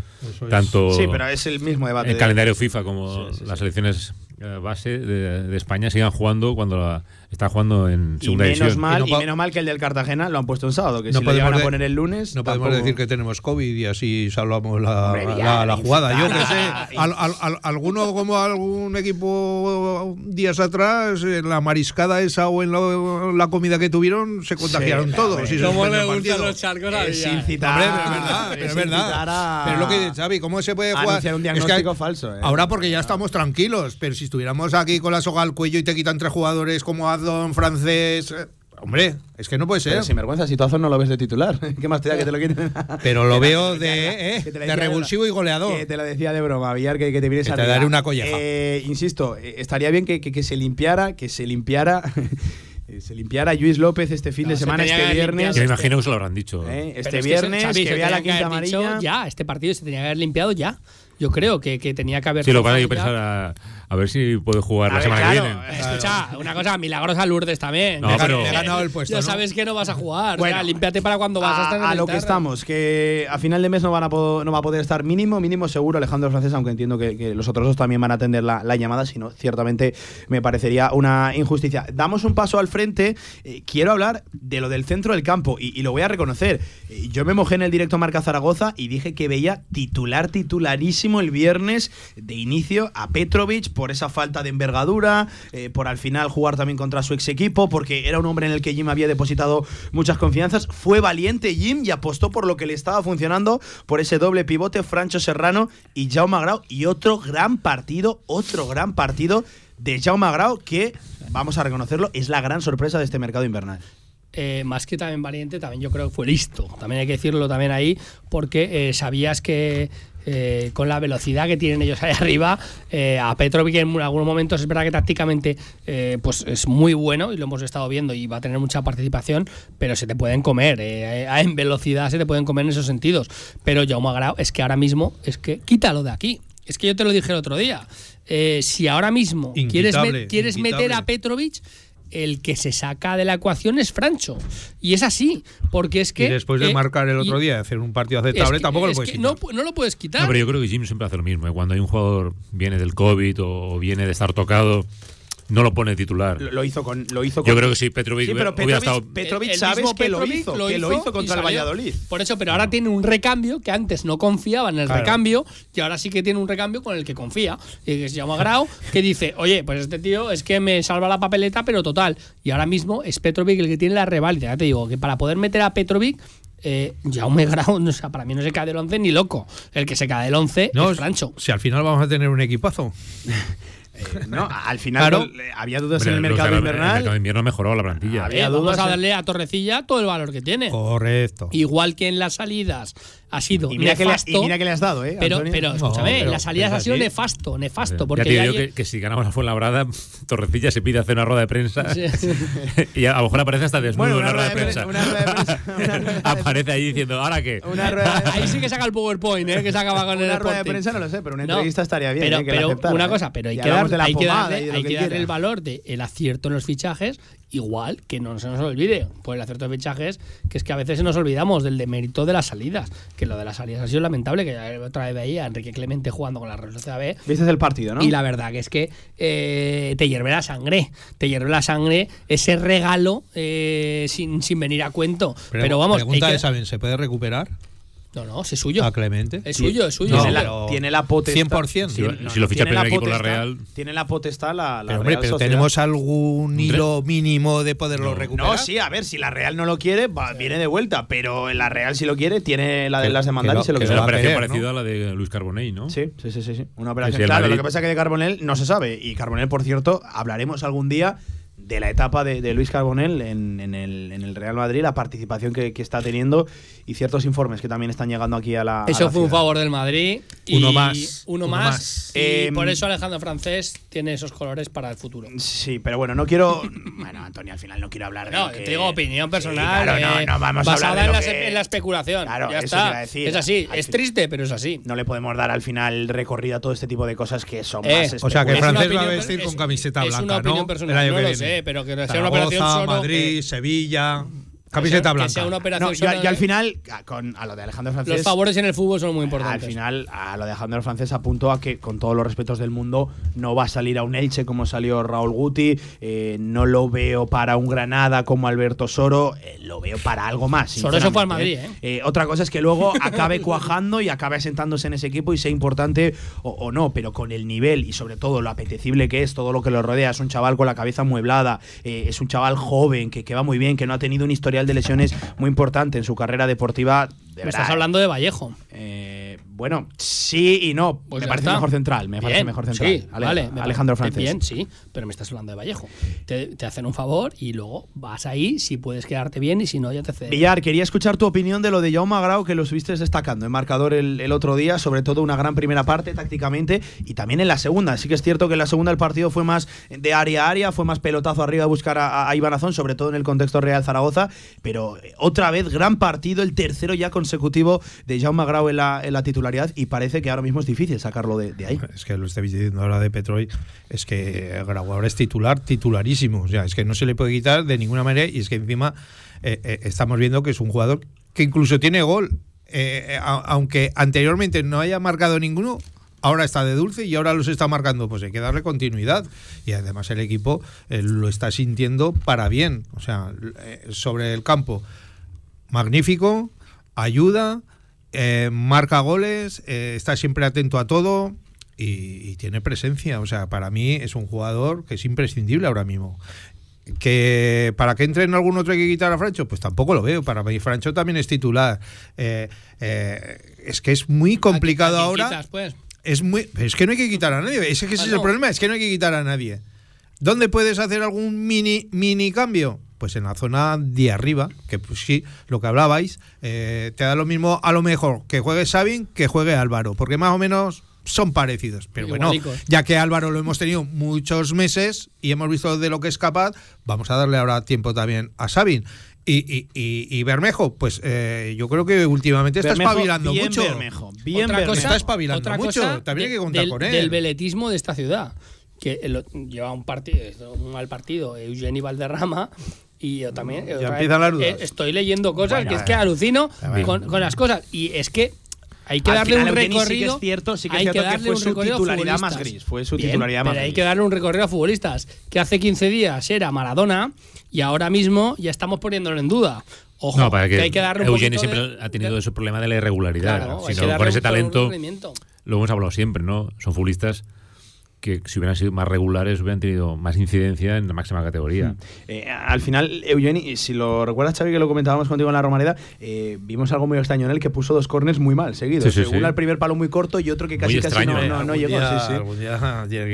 Speaker 2: tanto.
Speaker 1: Sí, pero es el mismo debate.
Speaker 2: En calendario FIFA como las selecciones eh, base de, de, España sigan jugando cuando la, está jugando en segunda
Speaker 1: y menos
Speaker 2: división.
Speaker 1: Mal,
Speaker 2: y,
Speaker 1: no y, menos mal que el del Cartagena lo han puesto en sábado, que no si lo llegan a poner el lunes.
Speaker 4: No podemos decir que tenemos COVID y así salvamos la, Hombre, la, la jugada. Yo que sé, al, al, al, alguno como algún equipo días atrás, en la mariscada esa o en la, la comida que tuvieron, se contagiaron sí, todos.
Speaker 3: Sí, ¿Cómo le gustan los charcos a
Speaker 1: Es incitar.
Speaker 4: Hombre, es verdad, es, verdad.
Speaker 1: A,
Speaker 4: pero es lo que dice Xavi, ¿cómo se puede jugar?
Speaker 1: un diagnóstico es que falso. Eh.
Speaker 4: Ahora porque ya estamos tranquilos, pero si estuviéramos aquí con la soga al cuello y te quitan tres jugadores como Francés Hombre, es que no puede ser.
Speaker 1: Pero sin vergüenza, si tú no lo ves de titular. *laughs* ¿Qué más te da que te lo quiten? *laughs*
Speaker 4: Pero lo veo de, eh, de revulsivo y goleador.
Speaker 1: Que te lo decía de broma, Villar, que, que te vienes
Speaker 4: que
Speaker 1: a
Speaker 4: te daré una colleja.
Speaker 1: Eh, insisto, estaría bien que, que, que se limpiara, que se limpiara. *laughs* se limpiara Luis López este fin
Speaker 3: no,
Speaker 1: de semana, este viernes.
Speaker 2: Yo me imagino que se lo habrán dicho.
Speaker 1: ¿Eh? Este viernes, que, que vea la quinta amarilla.
Speaker 3: Ya, este partido se tenía que haber limpiado ya. Yo creo que, que tenía que haber.
Speaker 2: Sí, lo que yo pensar a, ver si puede jugar a la ver, semana
Speaker 3: claro,
Speaker 2: que viene.
Speaker 3: Escucha, una cosa, milagrosa Lourdes también.
Speaker 2: No, pero,
Speaker 4: he ganado el puesto.
Speaker 3: Ya
Speaker 4: ¿no?
Speaker 3: sabes que no vas a jugar.
Speaker 1: Bueno,
Speaker 3: o sea, límpiate para cuando vas a,
Speaker 1: a
Speaker 3: estar en
Speaker 1: A lo que estamos, que a final de mes no, van a no va a poder estar mínimo, mínimo seguro Alejandro Francés, aunque entiendo que, que los otros dos también van a atender la, la, llamada, si no, ciertamente me parecería una injusticia. Damos un paso al frente. Eh, quiero hablar de lo del centro del campo y, y lo voy a reconocer. Eh, yo me mojé en el directo Marca Zaragoza y dije que veía titular, titularísimo el viernes de inicio a Petrovic por esa falta de envergadura, eh, por al final jugar también contra su ex equipo, porque era un hombre en el que Jim había depositado muchas confianzas. Fue valiente Jim y apostó por lo que le estaba funcionando, por ese doble pivote, Francho Serrano y Jaume Grau. Y otro gran partido, otro gran partido de Jaume Grau que, vamos a reconocerlo, es la gran sorpresa de este mercado invernal.
Speaker 3: Eh, más que también valiente, también yo creo que fue listo. También hay que decirlo también ahí, porque eh, sabías que eh, con la velocidad que tienen ellos ahí *laughs* arriba, eh, a Petrovic en algunos momentos es verdad que tácticamente eh, pues es muy bueno y lo hemos estado viendo y va a tener mucha participación, pero se te pueden comer, *laughs* en velocidad se te pueden comer en esos sentidos. Pero Jaume Grau es que ahora mismo es que quítalo de aquí. Es que yo te lo dije el otro día. si ahora mismo quieres, quieres meter a Petrovic, el que se saca de la ecuación es Francho. Y es así, porque es que...
Speaker 4: Y después de
Speaker 3: eh,
Speaker 4: marcar el otro
Speaker 3: y,
Speaker 4: día, hacer un partido aceptable,
Speaker 3: es que,
Speaker 4: tampoco lo
Speaker 3: es
Speaker 4: puedes
Speaker 3: que
Speaker 4: quitar.
Speaker 3: no, no, lo puedes quitar.
Speaker 2: No, pero yo creo que Jim siempre hace lo mismo. ¿eh? Cuando hay un jugador viene del COVID o viene de estar tocado, no lo pone titular.
Speaker 1: Lo, lo hizo con. Lo hizo
Speaker 2: Yo
Speaker 1: con-
Speaker 2: creo que sí, Petrovic
Speaker 1: Sí, pero
Speaker 2: hubiera
Speaker 1: Petrovic,
Speaker 2: estado.
Speaker 1: Petrovic
Speaker 3: El- el
Speaker 1: sabes que lo hizo, que lo hizo
Speaker 3: y
Speaker 1: contra el. Valladolid.
Speaker 3: Por eso, pero ahora tiene un recambio que antes no confiaba en el
Speaker 4: Claro.
Speaker 3: recambio y ahora sí que tiene un recambio con el que confía. Y que se llama Grau, que dice, oye, pues este tío es que me salva la papeleta, pero total. Y ahora mismo es Petrovic el que tiene la reválida. Ya te digo que para poder meter a Petrovic. Eh, Jaume Grau, *laughs* o sea, para mí no se cae del 11 ni loco. El que se cae del 11
Speaker 4: No,
Speaker 3: es Francho.
Speaker 4: si al final vamos a tener un equipazo. *laughs*
Speaker 1: Eh, no, *laughs* al final
Speaker 4: Claro.
Speaker 1: le- había dudas en el mercado invernal.
Speaker 2: El mercado de invierno mejoró la plantilla.
Speaker 1: Había
Speaker 3: Eh, vamos
Speaker 1: dudas
Speaker 3: a darle a Torrecilla todo el valor que tiene.
Speaker 4: Correcto.
Speaker 3: Igual que en las salidas ha sido
Speaker 1: y, mira que le, y mira que le has dado, ¿eh?
Speaker 3: pero, pero escúchame,
Speaker 4: No, pero
Speaker 3: salidas
Speaker 4: es
Speaker 3: ha sido nefasto, nefasto.
Speaker 2: Ya
Speaker 3: Porque
Speaker 2: te digo
Speaker 3: ya lle-
Speaker 2: que, que si ganamos la Fuenlabrada, *laughs* Torrecilla se pide hacer una rueda de prensa
Speaker 3: Sí. *laughs*
Speaker 2: y a lo mejor aparece hasta desnudo
Speaker 1: Bueno, una
Speaker 2: una rueda de prensa.
Speaker 1: pre- una rueda de prensa- una rueda de- *laughs*
Speaker 2: aparece ahí diciendo, ¿ahora qué?
Speaker 1: Una rueda de-
Speaker 3: Ahí sí que saca el PowerPoint, ¿eh? que se acaba con el
Speaker 1: Una rueda de prensa no lo sé, pero una
Speaker 3: No,
Speaker 1: entrevista estaría bien.
Speaker 3: Pero,
Speaker 1: eh, que la
Speaker 3: pero
Speaker 1: aceptara,
Speaker 3: una
Speaker 1: ¿eh?
Speaker 3: cosa, pero hay
Speaker 1: Y
Speaker 3: que, dar-
Speaker 1: la
Speaker 3: hay
Speaker 1: pomada
Speaker 3: darle, hay
Speaker 1: que
Speaker 3: darle el valor del acierto en los fichajes, igual que no se nos olvide, por el acierto de fichajes, que es que a veces nos olvidamos del demérito de las salidas, que lo de las salidas ha sido lamentable, que ya otra vez veía a Enrique Clemente jugando con la Real Sociedad B,
Speaker 1: Viste el partido, ¿no?
Speaker 3: y la verdad que es que eh, te hierve la sangre, te hierve la sangre ese regalo eh, sin, sin venir a cuento.
Speaker 4: Pero,
Speaker 3: Pero, vamos,
Speaker 4: pregunta
Speaker 3: que-
Speaker 4: de Saben, ¿se puede recuperar
Speaker 3: no, no, es suyo.
Speaker 4: a Clemente?
Speaker 3: Es suyo, es suyo.
Speaker 4: No,
Speaker 1: tiene, la,
Speaker 4: pero
Speaker 1: tiene la potestad.
Speaker 4: 100%.
Speaker 2: Si, si lo ficha el
Speaker 1: tiene la
Speaker 2: primer equipo la
Speaker 1: potestad-
Speaker 2: Real.
Speaker 1: Tiene la potestad la, la
Speaker 4: Pero hombre,
Speaker 1: Real
Speaker 4: pero
Speaker 1: Sociedad.
Speaker 4: tenemos algún hilo mínimo de poderlo
Speaker 2: No.
Speaker 4: recuperar.
Speaker 1: No, sí, a ver, si la Real no lo quiere, va- viene de vuelta, pero la Real si lo quiere, tiene la de
Speaker 4: Que-
Speaker 1: las de mandar
Speaker 4: que
Speaker 1: y se lo
Speaker 4: lo-
Speaker 2: Es
Speaker 4: que
Speaker 1: quiere.
Speaker 2: una
Speaker 4: va a
Speaker 2: operación
Speaker 4: querer,
Speaker 2: parecida a la de Luis Carbonell, ¿no?
Speaker 1: Sí, sí, sí, sí, sí. Una operación.
Speaker 2: Sí,
Speaker 1: claro,
Speaker 2: Madrid-
Speaker 1: lo que pasa es que de Carbonell no se sabe. Y Carbonell, por cierto, hablaremos algún día de la etapa de, de Luis Carbonell en, en el, en el Real Madrid, la participación que, que está teniendo y ciertos informes que también están llegando aquí a la. a
Speaker 3: Eso
Speaker 1: la
Speaker 3: fue un favor del Madrid. y
Speaker 4: Uno más,
Speaker 3: Uno,
Speaker 4: uno
Speaker 3: más.
Speaker 4: más.
Speaker 3: Y
Speaker 1: Em,
Speaker 3: por eso Alejandro Francés tiene esos colores para el futuro.
Speaker 1: Sí, pero bueno, no quiero. *laughs* Bueno, Antonio, al final no quiero hablar de.
Speaker 3: No,
Speaker 1: que-
Speaker 3: te digo opinión
Speaker 1: Sí,
Speaker 3: personal.
Speaker 1: claro, no,
Speaker 3: eh,
Speaker 1: no vamos a
Speaker 3: basada
Speaker 1: hablar de
Speaker 3: en,
Speaker 1: lo
Speaker 3: la,
Speaker 1: que-
Speaker 3: en la especulación.
Speaker 1: Claro,
Speaker 3: ya
Speaker 1: eso te
Speaker 3: está.
Speaker 1: iba a decir.
Speaker 3: Es así.
Speaker 1: Al
Speaker 3: Es
Speaker 1: fin-
Speaker 3: triste, pero es así.
Speaker 1: No le podemos dar al final recorrido a todo este tipo de cosas que son
Speaker 3: Eh,
Speaker 1: más.
Speaker 4: o sea, que Francés va a
Speaker 3: opinión-
Speaker 4: vestir
Speaker 3: es-
Speaker 4: con camiseta
Speaker 3: es
Speaker 4: blanca,
Speaker 3: una opinión
Speaker 4: ¿no?
Speaker 3: personal,
Speaker 4: El año
Speaker 3: no
Speaker 4: que
Speaker 3: lo
Speaker 4: viene.
Speaker 3: Pero que sea una operación solo,
Speaker 4: Madrid,
Speaker 3: eh,
Speaker 4: Sevilla, camiseta blanca.
Speaker 3: Que sea una operación
Speaker 1: No, y,
Speaker 3: solo,
Speaker 1: y al
Speaker 3: eh,
Speaker 1: final, a- con, a lo de Alejandro Francés.
Speaker 3: Los favores en el fútbol son muy
Speaker 1: Al
Speaker 3: importantes.
Speaker 1: final, a lo de Alejandro Francés apunto a que, con todos los respetos del mundo, no va a salir a un Elche como salió Raúl Guti. eh, no lo veo para un Granada como Alberto Soro. eh, lo veo para algo más.
Speaker 3: Soro se fue al
Speaker 1: sinceramente,
Speaker 3: Madrid,
Speaker 1: Eh, otra cosa es que luego acabe cuajando y acabe asentándose en ese equipo y sea importante o, o no, pero con el nivel y sobre todo lo apetecible que es, todo lo que lo rodea. Es un chaval con la cabeza mueblada, eh, es un chaval joven que, que va muy bien, que no ha tenido un historial de lesiones muy importante en su carrera deportiva. De
Speaker 3: Me
Speaker 1: verdad,
Speaker 3: estás hablando de Vallejo.
Speaker 1: eh, bueno, sí y no.
Speaker 3: Pues
Speaker 1: me parece
Speaker 3: está.
Speaker 1: mejor central. Me parece mejor central.
Speaker 3: Sí,
Speaker 1: Ale-
Speaker 3: vale. me
Speaker 1: Alejandro Francés.
Speaker 3: Bien, sí, pero me estás hablando de Vallejo. Te, te hacen un favor y luego vas ahí si puedes quedarte bien y si no, ya te ceden.
Speaker 1: Villar, quería escuchar tu opinión de lo de Jaume Grau, que lo estuviste destacando en marcador el, el otro día, sobre todo una gran primera parte tácticamente y también en la segunda. Sí que es cierto que en la segunda el partido fue más de área a área, fue más pelotazo arriba a buscar a, a Iván Azón, sobre todo en el contexto Real Zaragoza, pero eh, otra vez gran partido, el tercero ya consecutivo de Jaume Grau en la, en la y parece que ahora mismo es difícil sacarlo de, ahí.
Speaker 4: Es que lo estáis diciendo ahora de Petroy, es que Grau es titular, titularísimo. O sea, es que no se le puede quitar de ninguna manera y es que encima eh, eh, estamos viendo que es un jugador que incluso tiene gol. Eh, aunque anteriormente no haya marcado ninguno, ahora está de dulce y ahora los está marcando. Pues hay que darle continuidad. Y además el equipo lo está sintiendo para bien. O sea, sobre el campo, magnífico, ayuda, eh, marca goles, eh, está siempre atento a todo y, y tiene presencia. O sea, para mí es un jugador que es imprescindible ahora mismo. Que para que entre en algún otro hay que quitar a Francho, pues tampoco lo veo. Para mí Francho también es titular. Eh, es que es muy complicado
Speaker 3: ¿A quién
Speaker 4: ahora.
Speaker 3: quitas, pues?
Speaker 4: Es muy, es que no hay que quitar a nadie. Es que ese es el problema, es que no hay que quitar a nadie. ¿Dónde puedes hacer algún mini mini cambio? Pues en la zona de arriba, que pues sí, lo que hablabais, eh, te da lo mismo a lo mejor que juegue Sabin que juegue Álvaro, porque más o menos son parecidos. Pero bueno, ya que Álvaro lo hemos tenido muchos meses y hemos visto de lo que es capaz, vamos a darle ahora tiempo también a Sabin. Y, y, y- y Bermejo, pues eh, yo creo que últimamente está
Speaker 1: Bermejo,
Speaker 4: espabilando
Speaker 1: bien
Speaker 4: mucho.
Speaker 1: Bermejo, bien
Speaker 3: otra
Speaker 1: Bermejo.
Speaker 3: cosa,
Speaker 4: Está espabilando
Speaker 3: otra
Speaker 4: mucho,
Speaker 3: cosa
Speaker 4: también hay que contar
Speaker 3: del,
Speaker 4: con él.
Speaker 3: Del veletismo de esta ciudad. Que lleva un partido, un mal partido, Eugeni Valderrama. Y yo también.
Speaker 4: Ya
Speaker 3: otra vez,
Speaker 4: empiezan las dudas.
Speaker 3: eh, estoy leyendo cosas
Speaker 4: Bueno,
Speaker 3: que es que alucino con, con las cosas. Y es que Hay que
Speaker 1: Al
Speaker 3: darle
Speaker 1: final,
Speaker 3: un
Speaker 1: Eugeni sí que
Speaker 3: recorrido.
Speaker 1: es cierto, sí que es
Speaker 3: hay
Speaker 1: cierto que
Speaker 3: darle
Speaker 1: fue
Speaker 3: un recorrido a
Speaker 1: titularidad más
Speaker 3: futbolistas.
Speaker 1: gris, fue su
Speaker 3: Bien,
Speaker 1: titularidad
Speaker 3: pero
Speaker 1: más
Speaker 3: hay que darle un recorrido a futbolistas que hace 15 días era Maradona y ahora mismo ya estamos poniéndolo en duda. Ojo,
Speaker 2: No, para que,
Speaker 3: hay que darle un
Speaker 2: Eugeni siempre
Speaker 3: de-
Speaker 2: ha tenido
Speaker 3: de-
Speaker 2: ese problema de la irregularidad.
Speaker 3: Claro,
Speaker 2: Si no, con ese talento, lo hemos hablado siempre, ¿no? Son futbolistas que si hubieran sido más regulares hubieran tenido más incidencia en la máxima categoría.
Speaker 1: Eh, al final, Eugeni, si lo recuerdas, Xavi, que lo comentábamos contigo en la Romareda, eh, vimos algo muy extraño en él que puso dos corners muy mal seguidos.
Speaker 2: Sí, sí,
Speaker 1: al primer palo muy corto y otro que casi
Speaker 2: Muy
Speaker 1: casi
Speaker 2: extraño,
Speaker 1: no,
Speaker 2: ¿eh?
Speaker 1: no- no
Speaker 4: Algún
Speaker 1: llegó.
Speaker 4: día-
Speaker 1: sí, sí.
Speaker 4: día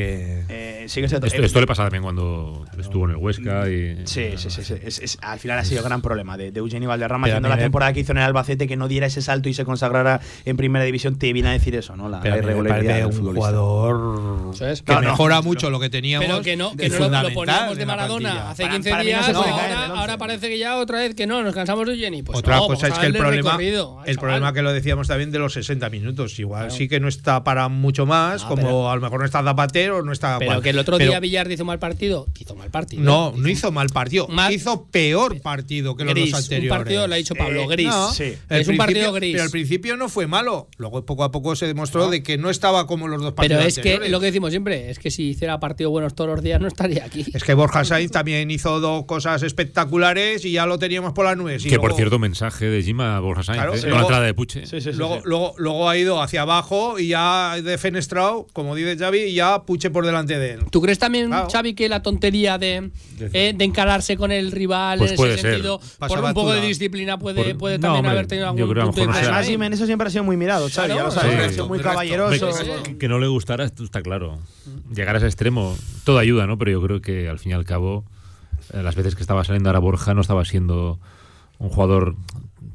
Speaker 1: Eh.
Speaker 2: Esto, esto le pasaba también cuando estuvo en el Huesca y
Speaker 1: Sí, sí, sí. sí. Es- es- al final ha sido gran problema de, de Eugenio Valderrama
Speaker 4: Pero
Speaker 1: haciendo la temporada que hizo en el Albacete, que no diera ese salto y se consagrara en primera división. Te viene a decir eso, ¿no? La, la irregularidad del
Speaker 4: un
Speaker 1: futbolista.
Speaker 4: jugador Que
Speaker 1: No, no.
Speaker 4: mejora mucho lo que teníamos.
Speaker 3: Pero que no, que no lo- poníamos de Maradona hace
Speaker 1: Para-
Speaker 3: 15
Speaker 1: para mí no
Speaker 3: días
Speaker 4: no.
Speaker 3: ahora, parece que ya otra vez que no, nos cansamos de Jenny. Pues
Speaker 4: Otra
Speaker 3: no,
Speaker 4: cosa
Speaker 3: vamos
Speaker 4: es que el problema, el problema que lo decíamos también de los 60 minutos. Igual
Speaker 3: Claro.
Speaker 4: sí que no está para mucho más, como
Speaker 3: pero-
Speaker 4: a lo mejor no está Zapatero, no está.
Speaker 3: Pero
Speaker 4: cual.
Speaker 3: que el otro
Speaker 4: Pero
Speaker 3: día Villar hizo mal partido. Hizo mal partido.
Speaker 4: No, no hizo mal partido.
Speaker 3: Mal-
Speaker 4: Hizo peor partido que
Speaker 3: gris,
Speaker 4: los dos anteriores.
Speaker 3: Un partido, lo ha dicho Pablo,
Speaker 1: Eh,
Speaker 3: gris. Es un partido gris.
Speaker 4: Pero al principio no fue malo. Luego poco a poco se demostró de que no estaba como los dos
Speaker 3: Pero
Speaker 4: partidos
Speaker 3: es que lo que decimos siempre, es que si hiciera partidos buenos todos los días no estaría aquí.
Speaker 4: Es que Borja Sainz también hizo dos cosas espectaculares y ya lo teníamos por las nubes. Y
Speaker 2: que por
Speaker 4: luego-
Speaker 2: cierto mensaje de Jima a Borja Sainz
Speaker 4: Claro,
Speaker 2: ¿eh?
Speaker 4: sí.
Speaker 2: con la
Speaker 4: Luego-
Speaker 2: entrada de Puche.
Speaker 1: Sí, sí, sí,
Speaker 4: Luego,
Speaker 1: sí.
Speaker 4: luego, luego ha ido hacia abajo y ya ha defenestrado, como dice Xavi, y ya puche por delante de él.
Speaker 3: ¿Tú crees también,
Speaker 4: Claro.
Speaker 3: Xavi, que la tontería de, eh, de encararse con el rival
Speaker 2: Pues
Speaker 3: en
Speaker 2: puede
Speaker 3: ese
Speaker 2: ser.
Speaker 3: sentido,
Speaker 4: Pasa
Speaker 3: por un poco de disciplina puede,
Speaker 2: Por-
Speaker 3: puede
Speaker 2: no,
Speaker 3: también
Speaker 2: hombre,
Speaker 3: haber tenido algún punto de
Speaker 2: no sea-
Speaker 1: Además? Jiménez eso siempre ha sido muy mirado, Xavi,
Speaker 3: Claro,
Speaker 1: ya lo sabes,
Speaker 2: sí.
Speaker 1: ha sido muy caballeroso.
Speaker 2: Que no le gustara, esto está claro. Llegar a ese extremo, todo ayuda, ¿no? Pero yo creo que al fin y al cabo, eh, las veces que estaba saliendo ahora Borja no estaba siendo un jugador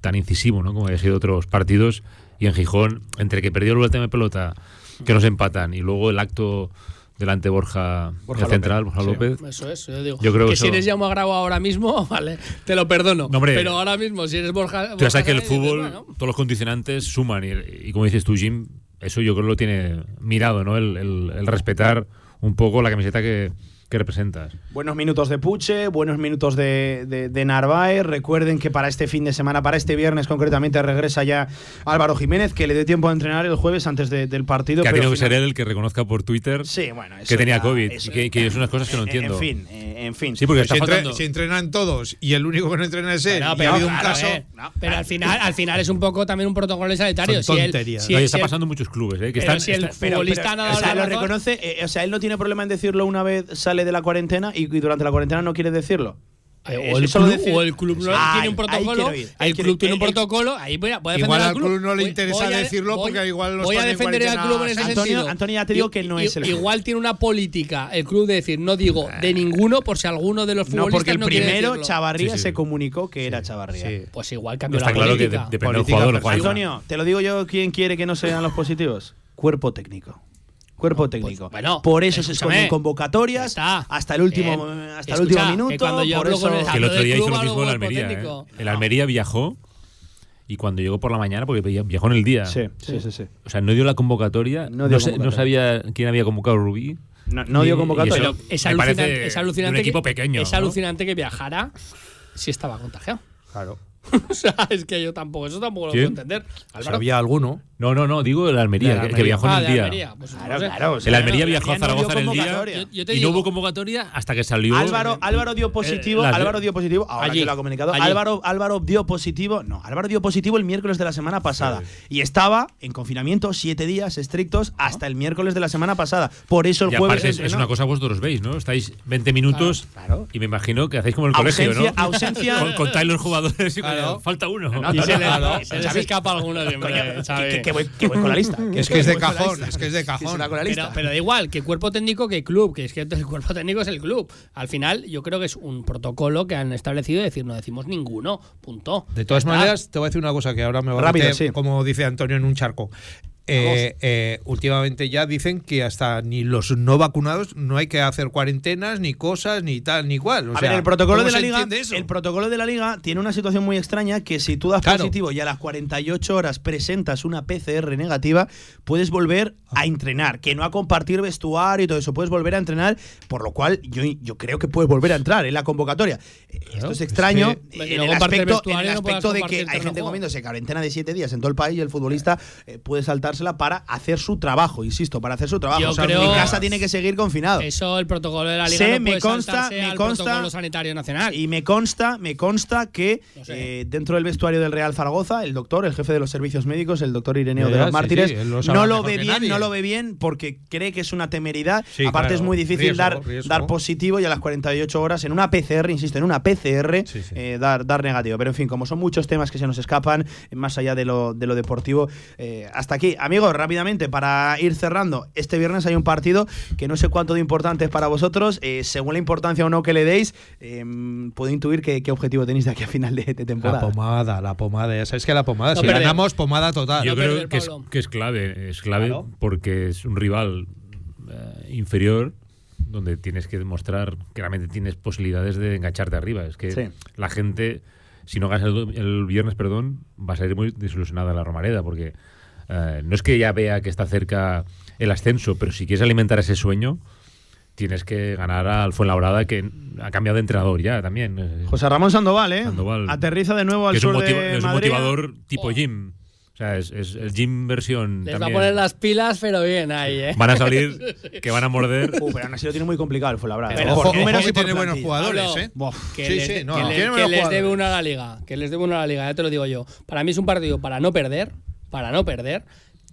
Speaker 2: tan incisivo, ¿no? Como había sido otros partidos. Y en Gijón, entre que perdió el último de pelota, que nos empatan, y luego el acto delante de Borja,
Speaker 1: Borja
Speaker 2: el central,
Speaker 1: López,
Speaker 2: Borja
Speaker 1: sí.
Speaker 2: López.
Speaker 3: Eso es, yo digo.
Speaker 2: Yo creo
Speaker 3: que
Speaker 2: eso-
Speaker 3: si eres ya grabo ahora mismo, *laughs* vale, te lo perdono.
Speaker 2: No, hombre.
Speaker 3: pero ahora mismo, si eres Borja.
Speaker 2: Tú
Speaker 3: Borja
Speaker 2: sabes que el
Speaker 3: dices,
Speaker 2: fútbol,
Speaker 3: bueno,
Speaker 2: todos los condicionantes suman. Y, y como dices tú, Jim, eso yo creo que lo tiene mirado, ¿no? El, el- el respetar un poco la camiseta que, que representas.
Speaker 1: Buenos minutos de Puche, buenos minutos de, de, de Narváez. Recuerden que para este fin de semana, para este viernes concretamente, regresa ya Álvaro Jiménez, que le dé tiempo a entrenar el jueves antes de- del partido.
Speaker 2: que ha tenido que ser él el que reconozca por Twitter
Speaker 1: Sí, bueno, eso
Speaker 2: que tenía
Speaker 1: ya-
Speaker 2: COVID.
Speaker 1: eso-
Speaker 2: y que, que es unas cosas que no
Speaker 1: en-
Speaker 2: entiendo.
Speaker 1: En fin, eh, en fin.
Speaker 2: Sí, porque
Speaker 4: si, entre- entrenan todos y el único que no entrena es él,
Speaker 3: pero
Speaker 4: ha habido un
Speaker 3: claro,
Speaker 4: caso.
Speaker 3: eh, pero al final, al final es un poco también un protocolo sanitario.
Speaker 4: Son
Speaker 3: si él- si
Speaker 2: No,
Speaker 3: él-
Speaker 2: está pasando en muchos clubes, ¿eh? Que
Speaker 3: Pero
Speaker 2: están,
Speaker 3: si el
Speaker 2: está-
Speaker 3: futbolista
Speaker 1: pero,
Speaker 3: ha dado
Speaker 1: o sea,
Speaker 3: la
Speaker 1: lo reconoce, eh, o sea, él no tiene problema en decirlo una vez sale de la cuarentena y, y durante la cuarentena no quiere decirlo.
Speaker 3: Eh,
Speaker 1: Eh,
Speaker 3: o, el club,
Speaker 1: decide-
Speaker 3: o el club no
Speaker 1: Ay,
Speaker 3: tiene un protocolo.
Speaker 1: ir,
Speaker 3: el club
Speaker 1: ir.
Speaker 3: tiene un
Speaker 1: Eh,
Speaker 3: protocolo. Ahí voy a, voy a
Speaker 4: Igual
Speaker 3: defender
Speaker 4: al
Speaker 3: al
Speaker 4: club no le interesa
Speaker 3: voy
Speaker 4: decirlo
Speaker 3: voy-
Speaker 4: porque igual los
Speaker 3: Voy a defender al club en ese
Speaker 1: Antonio-
Speaker 3: sentido.
Speaker 1: Antonio, ya te digo que no es el club.
Speaker 3: Igual tiene una política el club de decir, no digo de ninguno por si alguno de los
Speaker 1: No,
Speaker 3: futbolistas
Speaker 1: porque el
Speaker 3: no
Speaker 1: primero. Chavarría,
Speaker 2: Sí, sí.
Speaker 1: se comunicó que era Chavarría.
Speaker 4: Sí.
Speaker 3: Pues igual cambió
Speaker 2: está
Speaker 3: la
Speaker 2: claro que de-
Speaker 3: política.
Speaker 2: depende jugador.
Speaker 1: Antonio, te lo digo yo, ¿quién quiere que no sean los positivos? Cuerpo técnico. Cuerpo técnico.
Speaker 3: pues, bueno,
Speaker 1: por eso se esconden convocatorias
Speaker 3: está.
Speaker 1: hasta el último,
Speaker 3: Bien.
Speaker 1: hasta el
Speaker 3: Escucha,
Speaker 1: último
Speaker 3: que
Speaker 1: minuto.
Speaker 3: cuando yo
Speaker 1: por eso,
Speaker 3: con el-
Speaker 2: Que el
Speaker 3: Hablo
Speaker 2: otro día hizo lo mismo en Almería. ¿eh? El Almería viajó y cuando llegó por la mañana, porque viajó en el día.
Speaker 1: Sí, sí, sí, sí.
Speaker 2: O sea, no dio la convocatoria.
Speaker 1: No
Speaker 2: No,
Speaker 1: dio
Speaker 2: sé- no
Speaker 1: convocatoria.
Speaker 2: sabía quién había convocado a Rubí.
Speaker 1: No, no dio convocatoria.
Speaker 3: es alucinante, es alucinante
Speaker 2: de un equipo
Speaker 3: que,
Speaker 2: pequeño,
Speaker 3: Es
Speaker 2: ¿no?
Speaker 3: alucinante que viajara si estaba contagiado.
Speaker 4: Claro. *laughs*
Speaker 3: o sea, es que yo tampoco, eso tampoco lo
Speaker 2: ¿Quién?
Speaker 3: puedo entender. Álvaro.
Speaker 4: Había alguno.
Speaker 2: No, no, no, digo el Almería, que- viajó en
Speaker 3: Ah,
Speaker 2: el
Speaker 3: de
Speaker 2: día.
Speaker 3: Almería, pues no
Speaker 1: Claro,
Speaker 3: sé.
Speaker 1: claro. o sea,
Speaker 2: El Almería
Speaker 1: no,
Speaker 2: viajó a
Speaker 1: no
Speaker 2: Zaragoza en el día.
Speaker 3: Yo- yo
Speaker 2: y
Speaker 3: digo-
Speaker 2: no hubo convocatoria hasta que salió.
Speaker 1: Álvaro, Álvaro dio positivo,
Speaker 2: Eh, las-
Speaker 1: Álvaro dio positivo, ahora
Speaker 3: Allí,
Speaker 1: que lo ha comunicado,
Speaker 3: allí.
Speaker 1: Álvaro, Álvaro dio positivo, no, Álvaro dio positivo el miércoles de la semana pasada y estaba en confinamiento siete días estrictos hasta el miércoles de la semana pasada. Por eso el
Speaker 2: y
Speaker 1: jueves
Speaker 2: es, una cosa vosotros veis, ¿no? Estáis 20 minutos
Speaker 1: Claro.
Speaker 2: y me imagino que hacéis como el
Speaker 1: Ausencia-
Speaker 2: colegio, ¿no?
Speaker 1: ausencia- *laughs*
Speaker 2: con, contáis los jugadores y
Speaker 4: Claro.
Speaker 2: falta uno.
Speaker 1: No,
Speaker 3: Y
Speaker 1: no,
Speaker 3: se,
Speaker 1: no,
Speaker 3: le-
Speaker 1: no,
Speaker 3: se les escapa alguno siempre.
Speaker 1: Que, que- que voy, que voy con la lista. *laughs*
Speaker 4: Es que es de cajón, es que es de cajón.
Speaker 3: Pero,
Speaker 1: lista.
Speaker 3: pero da igual, que cuerpo técnico que club, que es que el cuerpo técnico es el club. Al final, yo creo que es un protocolo que han establecido de decir, no decimos ninguno, punto.
Speaker 4: De todas maneras, te voy a decir una cosa que ahora me va a
Speaker 1: Rápido,
Speaker 4: meter,
Speaker 1: sí.
Speaker 4: como dice Antonio, en un charco. Eh, eh, últimamente ya dicen que hasta ni los no vacunados no hay que hacer cuarentenas, ni cosas, ni tal, ni cual. O
Speaker 1: a
Speaker 4: sea,
Speaker 1: ver, el protocolo
Speaker 4: ¿cómo
Speaker 1: de la liga, el protocolo de la liga tiene una situación muy extraña que si tú das
Speaker 4: Claro.
Speaker 1: positivo y a las 48 horas presentas una PCR negativa, puedes volver a entrenar, que no a compartir vestuario y todo eso, puedes volver a entrenar, por lo cual yo, yo creo que puedes volver a entrar en la convocatoria. Eh, Esto es
Speaker 4: es
Speaker 1: extraño
Speaker 4: que-
Speaker 1: en el aspecto, en
Speaker 3: no
Speaker 1: de que hay gente comiéndose cuarentena de 7 días en todo el país y el futbolista eh, puede saltársela para hacer su trabajo, insisto, para hacer su trabajo.
Speaker 3: Yo
Speaker 1: O sea,
Speaker 3: creo-
Speaker 1: mi casa tiene que seguir confinado.
Speaker 3: Eso, el protocolo de la liga
Speaker 1: Sé,
Speaker 3: no
Speaker 1: me
Speaker 3: puede
Speaker 1: consta- me
Speaker 3: al
Speaker 1: consta-
Speaker 3: protocolo sanitario nacional.
Speaker 1: Y me consta, me consta que
Speaker 3: No sé.
Speaker 1: eh, dentro del vestuario del Real Zaragoza, el doctor, el jefe de los servicios médicos, el doctor Ireneo de los
Speaker 4: sí,
Speaker 1: Mártires,
Speaker 4: sí, lo
Speaker 1: no lo ve bien,
Speaker 4: nadie.
Speaker 1: no lo ve bien porque cree que es una temeridad.
Speaker 4: Sí,
Speaker 1: Aparte
Speaker 4: claro,
Speaker 1: es muy difícil
Speaker 4: riesgo,
Speaker 1: dar,
Speaker 4: riesgo.
Speaker 1: dar positivo y a las 48 horas en una PCR, insisto, en una PCR
Speaker 4: Sí, sí.
Speaker 1: eh, dar, dar negativo. Pero en fin, como son muchos temas que se nos escapan, más allá de lo, de lo deportivo, eh, hasta aquí. Amigos, rápidamente, para ir cerrando, este viernes hay un partido que no sé cuánto de importante es para vosotros, eh, según la importancia o no que le deis, eh, puedo intuir qué, qué objetivo tenéis de aquí a final de, de
Speaker 4: La
Speaker 1: temporada.
Speaker 4: pomada, la pomada. Ya sabes que la pomada,
Speaker 3: No
Speaker 4: si
Speaker 3: perder.
Speaker 4: ganamos, pomada total.
Speaker 2: Yo
Speaker 3: No
Speaker 2: creo
Speaker 3: perder,
Speaker 2: que es, que clave, es clave
Speaker 1: Claro.
Speaker 2: porque es un rival eh, inferior donde tienes que demostrar que realmente tienes posibilidades de engancharte arriba. Es que
Speaker 1: Sí.
Speaker 2: la gente, si no ganas el, el viernes, perdón, va a salir muy desilusionada la Romareda porque eh, no es que ya vea que está cerca el ascenso, pero si quieres alimentar ese sueño, tienes que ganar al Fuenlabrada que ha cambiado de entrenador ya también. eh,
Speaker 1: José Ramón Sandoval, ¿eh?
Speaker 2: Sandoval.
Speaker 1: Aterriza de nuevo al
Speaker 2: que es un,
Speaker 1: sur
Speaker 2: motiva-
Speaker 1: de
Speaker 2: es un
Speaker 1: Madrid.
Speaker 2: motivador tipo
Speaker 3: Oh.
Speaker 2: gym. O sea, es, es el gym versión.
Speaker 3: Les va a
Speaker 2: también.
Speaker 3: poner las pilas, pero bien ahí, ¿eh?
Speaker 2: Van a salir *laughs* que van a morder.
Speaker 1: Uh, pero aún así lo tiene muy complicado el Fuenlabrada.
Speaker 3: Pero
Speaker 1: ¿eh?
Speaker 4: Ojo,
Speaker 1: por
Speaker 4: ojo
Speaker 1: números
Speaker 4: que
Speaker 1: y por
Speaker 4: tiene buenos jugadores,
Speaker 3: Pablo,
Speaker 4: ¿eh?
Speaker 1: Bof.
Speaker 3: Que
Speaker 4: Sí,
Speaker 3: les,
Speaker 4: sí, no,
Speaker 3: que
Speaker 4: no.
Speaker 3: que les debe una a la liga. Que les debe una a la liga, ya te lo digo yo. Para mí es un partido para no perder, para no perder.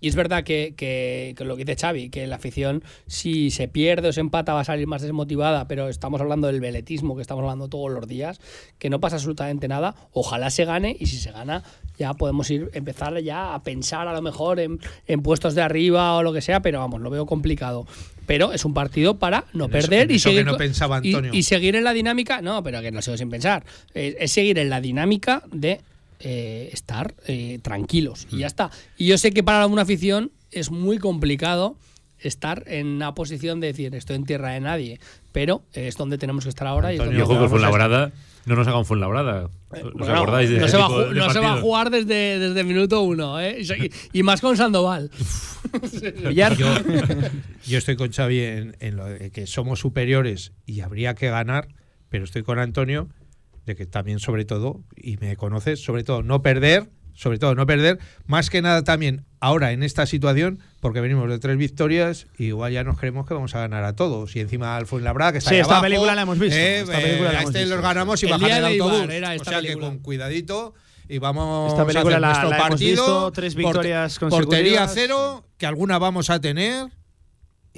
Speaker 3: Y es verdad que, que- que lo que dice Xavi, que la afición, si se pierde o se empata, va a salir más desmotivada, pero estamos hablando del veletismo que estamos hablando todos los días, que no pasa absolutamente nada. Ojalá se gane y si se gana, ya podemos ir empezar ya a pensar a lo mejor en, en puestos de arriba o lo que sea, pero vamos, lo veo complicado. Pero es un partido para no
Speaker 4: En eso-
Speaker 3: perder
Speaker 4: en
Speaker 3: y
Speaker 4: eso que
Speaker 3: seguir
Speaker 4: no
Speaker 3: co-
Speaker 4: pensaba
Speaker 3: y-
Speaker 4: Antonio.
Speaker 3: y seguir en la dinámica, no, pero que no sigo sin pensar, es, es seguir en la dinámica de eh, estar eh, tranquilos y ya
Speaker 4: Mm.
Speaker 3: está. Y yo sé que para una afición es muy complicado estar en una posición de decir estoy en tierra de nadie, pero es donde tenemos que estar ahora y es donde
Speaker 2: no nos haga un Fuenlabrada. ¿Os
Speaker 3: Bueno,
Speaker 2: acordáis de
Speaker 3: no, se va, a
Speaker 2: tipo
Speaker 3: ju-
Speaker 2: de
Speaker 3: no se va a
Speaker 2: partido?
Speaker 3: jugar desde, desde minuto uno, ¿eh? y, y más con Sandoval. *laughs*
Speaker 4: Yo estoy con Xavi en, en lo de que somos superiores y habría que ganar, pero estoy con Antonio de que también sobre todo, y me conoces, sobre todo no perder, sobre todo no perder, más que nada también ahora en esta situación, porque venimos de tres victorias y igual ya nos creemos que vamos a ganar a todos. Y encima al Fuenlabrada, que está
Speaker 1: Sí,
Speaker 4: ahí
Speaker 1: esta
Speaker 4: abajo,
Speaker 1: película la hemos visto,
Speaker 4: eh,
Speaker 1: esta película la hemos
Speaker 4: este
Speaker 1: visto.
Speaker 4: los ganamos y
Speaker 3: El
Speaker 4: bajar
Speaker 3: día
Speaker 4: el
Speaker 3: de
Speaker 4: autobús.
Speaker 3: era
Speaker 4: o
Speaker 3: esta
Speaker 4: sea que
Speaker 3: película.
Speaker 4: con cuidadito y vamos
Speaker 1: Esta película
Speaker 4: a hacer
Speaker 1: la-
Speaker 4: nuestro
Speaker 1: la hemos
Speaker 4: partido.
Speaker 1: visto, tres
Speaker 4: porte-
Speaker 1: victorias
Speaker 4: Portería
Speaker 1: consecutivas.
Speaker 4: cero, que alguna vamos a tener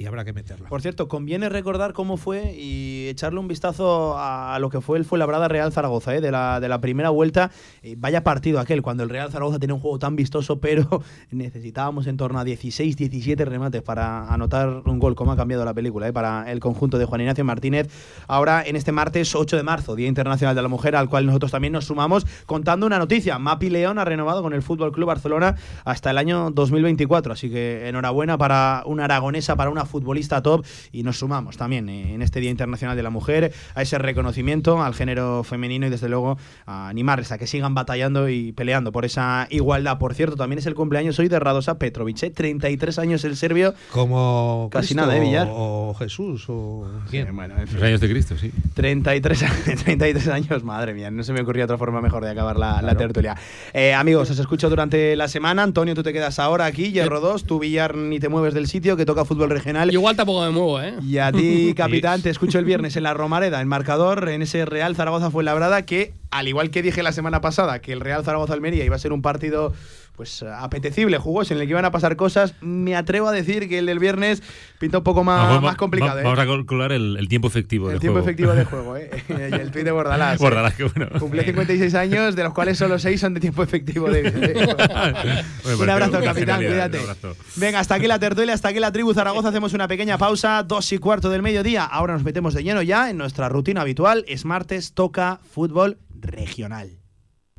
Speaker 4: habrá que meterla.
Speaker 1: Por cierto, conviene recordar cómo fue y echarle un vistazo a lo que fue el Fuenlabrada Real Zaragoza, ¿eh? de, la, de la primera vuelta. Eh, vaya partido aquel, cuando el Real Zaragoza tenía un juego tan vistoso, *laughs* pero necesitábamos en torno a 16, 17 remates para anotar un gol, como ha cambiado la película, ¿eh? para el conjunto de Juan Ignacio Martínez. Ahora, en este martes 8 de marzo, Día Internacional de la Mujer, al cual nosotros también nos sumamos, contando una noticia. Mapi León ha renovado con el Fútbol Club Barcelona hasta el año 2024. Así que enhorabuena para una aragonesa, para una futbolista top. Y nos sumamos también eh, en este Día Internacional de la Mujer a ese reconocimiento al género femenino y desde luego a animarles a que sigan batallando y peleando por esa igualdad. Por cierto, también es el cumpleaños hoy de Radosa Petrovic, ¿eh? 33 años el serbio.
Speaker 4: Como
Speaker 1: Casi
Speaker 4: Cristo
Speaker 1: nada, ¿eh, Villar?
Speaker 4: O Jesús o quién.
Speaker 1: Bueno, en fin.
Speaker 2: Los años de Cristo, sí.
Speaker 1: 33, a- 33 años, madre mía, no se me ocurría otra forma mejor de acabar la, la tertulia. Eh, amigos, os escucho durante la semana. Antonio, tú te quedas ahora aquí, Hierro 2, tú Villar ni te mueves del sitio, que toca fútbol regional.
Speaker 3: Igual tampoco me muevo, ¿eh?
Speaker 1: Y a ti, *laughs* capitán, te escucho el viernes en la Romareda, en marcador, en ese Real Zaragoza fue labrada que, al igual que dije la semana pasada, que el Real Zaragoza Almería iba a ser un partido pues apetecible, jugoso, en el que iban a pasar cosas, me atrevo a decir que el del viernes pinta un poco más,
Speaker 2: Vamos-
Speaker 1: más complicado.
Speaker 2: va-
Speaker 1: ¿eh?
Speaker 2: Vamos a calcular el, el tiempo efectivo
Speaker 1: el
Speaker 2: del
Speaker 1: tiempo
Speaker 2: juego.
Speaker 1: efectivo de *laughs* juego, ¿eh? *laughs* y el tuit de Bordalás. ¿eh?
Speaker 2: Bordalás, que bueno.
Speaker 1: Cumple 56 años, de los cuales solo 6 son de tiempo efectivo. De, de- *laughs*
Speaker 2: Bueno,
Speaker 1: un abrazo, capitán, cuídate.
Speaker 2: abrazo.
Speaker 1: Venga, hasta aquí la tertulia, hasta aquí la tribu Zaragoza. Hacemos una pequeña pausa, dos y cuarto del mediodía. Ahora nos metemos de lleno ya en nuestra rutina habitual. Es martes, toca fútbol regional.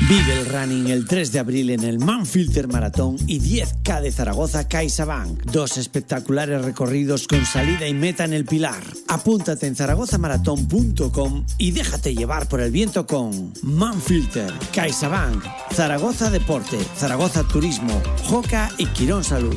Speaker 6: Vive el running el 3 de abril en el Manfilter Maratón y 10K de Zaragoza CaixaBank. Dos espectaculares recorridos con salida y meta en el Pilar. Apúntate en zaragozamaratón.com y déjate llevar por el viento con Manfilter, CaixaBank, Zaragoza Deporte, Zaragoza Turismo, Joca y Quirón Salud.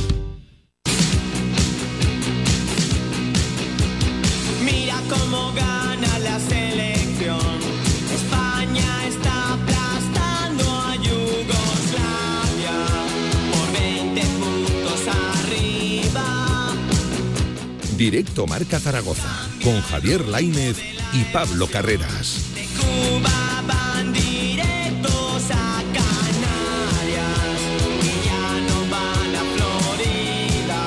Speaker 7: Directo Marca Zaragoza con Javier Laínez y Pablo Carreras.
Speaker 8: De Cuba van directos a Canarias y ya no van a Florida.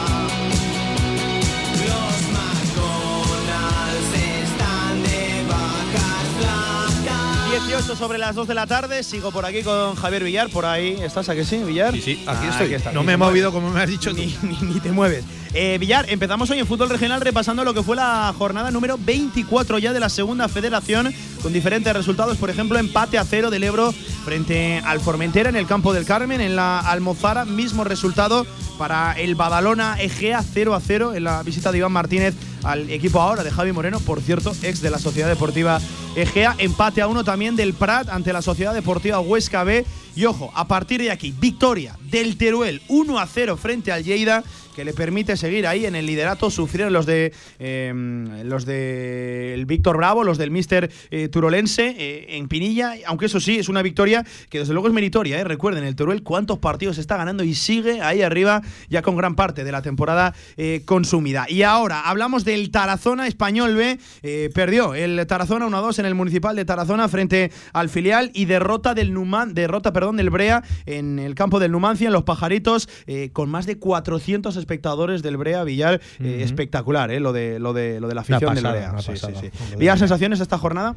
Speaker 8: Los McDonald's están de vacas flacas.
Speaker 1: 18 sobre las 2 de la tarde, sigo por aquí con Javier Villar, por ahí estás, ¿a que sí, Villar?
Speaker 4: Sí, sí, aquí
Speaker 1: Ah,
Speaker 4: estoy. no me he movido como me has dicho tú.
Speaker 1: ni- ni te mueves. Eh, Villar, empezamos hoy en fútbol regional repasando lo que fue la jornada número 24 ya de la segunda federación, con diferentes resultados, por ejemplo, empate a cero del Ebro frente al Formentera en el campo del Carmen, en la Almozara, mismo resultado para el Badalona Egea 0 a 0 en la visita de Iván Martínez al equipo ahora de Javi Moreno, por cierto, ex de la Sociedad Deportiva Egea, empate a uno también del Prat ante la Sociedad Deportiva Huesca B. Y ojo, a partir de aquí, victoria del Teruel 1 a 0 frente al Lleida que le permite seguir ahí en el liderato. Sufrieron los de eh, los de el Víctor Bravo, los del Mister eh, Turolense eh, en Pinilla, aunque eso sí es una victoria que desde luego es meritoria. Recuerden, el Teruel cuántos partidos está ganando y sigue ahí arriba ya con gran parte de la temporada consumida. Y ahora hablamos del Tarazona Español B. Perdió el Tarazona 1-2 en el Municipal de Tarazona frente al filial y derrota del Numan, derrota perdón, del Brea en el campo del Numancia, en los Pajaritos, con más de 400 espectadores del Brea Villar. eh, espectacular, eh, lo, de, lo, de, lo de la afición del Brea. Sí, sí, sí. Villar, sensaciones de esta jornada?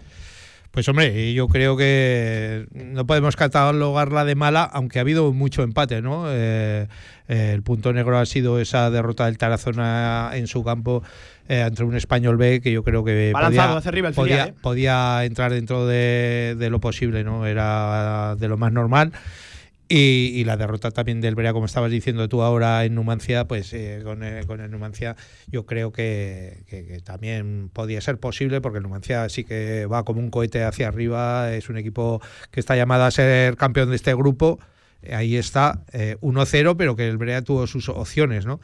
Speaker 4: Pues hombre, yo creo que no podemos catalogarla de mala, aunque ha habido mucho empate, ¿no? Eh, eh, el punto negro ha sido esa derrota del Tarazona en su campo eh, ante un español B que yo creo que podía, podía,
Speaker 1: ¿eh?
Speaker 4: podía entrar dentro de, de lo posible, ¿no? Era de lo más normal. Y, y la derrota también del Brea, como estabas diciendo tú ahora en Numancia, pues eh, con, el, con el Numancia yo creo que, también podía ser posible, porque el Numancia sí que va como un cohete hacia arriba, es un equipo que está llamado a ser campeón de este grupo. Eh, Ahí está, eh, 1-0, pero que el Brea tuvo sus opciones, ¿no?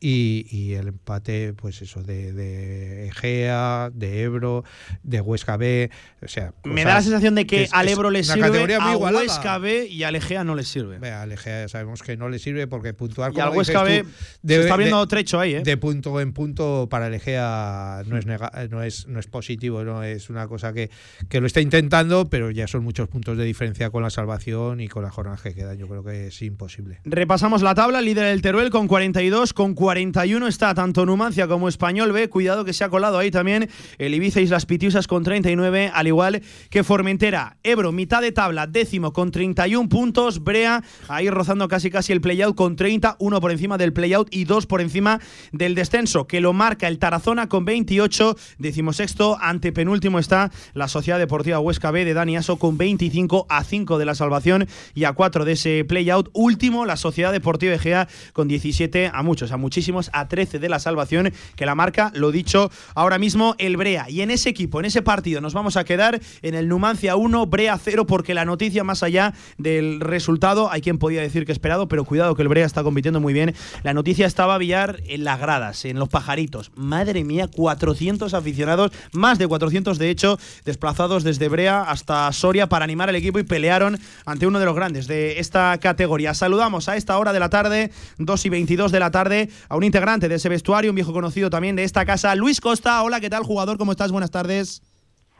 Speaker 4: Y, y el empate, pues eso, de, de Egea, de Ebro, de Huesca B, o sea...
Speaker 1: Me da la sensación de que
Speaker 4: es-
Speaker 1: al Ebro le sirve, a. Huesca B y al Egea no le sirve.
Speaker 4: Ve, al Egea ya sabemos que no le sirve porque puntuar
Speaker 1: Y al
Speaker 4: como dices
Speaker 1: Huesca B
Speaker 4: tú,
Speaker 1: se está viendo trecho ahí, ¿eh?
Speaker 4: de punto en punto para el Egea no es, nega- no es, no es positivo, no es una cosa que, que lo está intentando, pero ya son muchos puntos de diferencia con la salvación y con la jornada que quedan. Yo creo que es imposible.
Speaker 1: Repasamos la tabla, líder el Teruel con 42, con 41 está tanto Numancia como Español. B, cuidado que se ha colado ahí también el Ibiza Islas Pitiusas con 39, al igual que Formentera. Ebro, mitad de tabla, décimo con 31 puntos, Brea ahí rozando casi casi el playout con 30, uno por encima del playout y dos por encima del descenso, que lo marca el Tarazona con 28, decimosexto, ante penúltimo está la Sociedad Deportiva Huesca B de Dani Aso con 25 a 5 de la salvación y a 4 de ese playout, último la Sociedad Deportiva Egea con 17 a muchos, a muchísimos muchísimos a 13 de la salvación, que la marca, lo dicho, ahora mismo el Brea. Y en ese equipo, en ese partido, nos vamos a quedar en el Numancia 1, Brea 0, porque la noticia más allá del resultado, hay quien podía decir que esperado, pero cuidado que el Brea está compitiendo muy bien. La noticia estaba Villar en las gradas, en los pajaritos. Madre mía, 400 aficionados, más de 400 de hecho, desplazados desde Brea hasta Soria para animar al equipo y pelearon ante uno de los grandes de esta categoría. Saludamos a esta hora de la tarde, 2 y 22 de la tarde, a un integrante de ese vestuario, un viejo conocido también de esta casa, Luis Costa. Hola, ¿qué tal, jugador? ¿Cómo estás? Buenas tardes.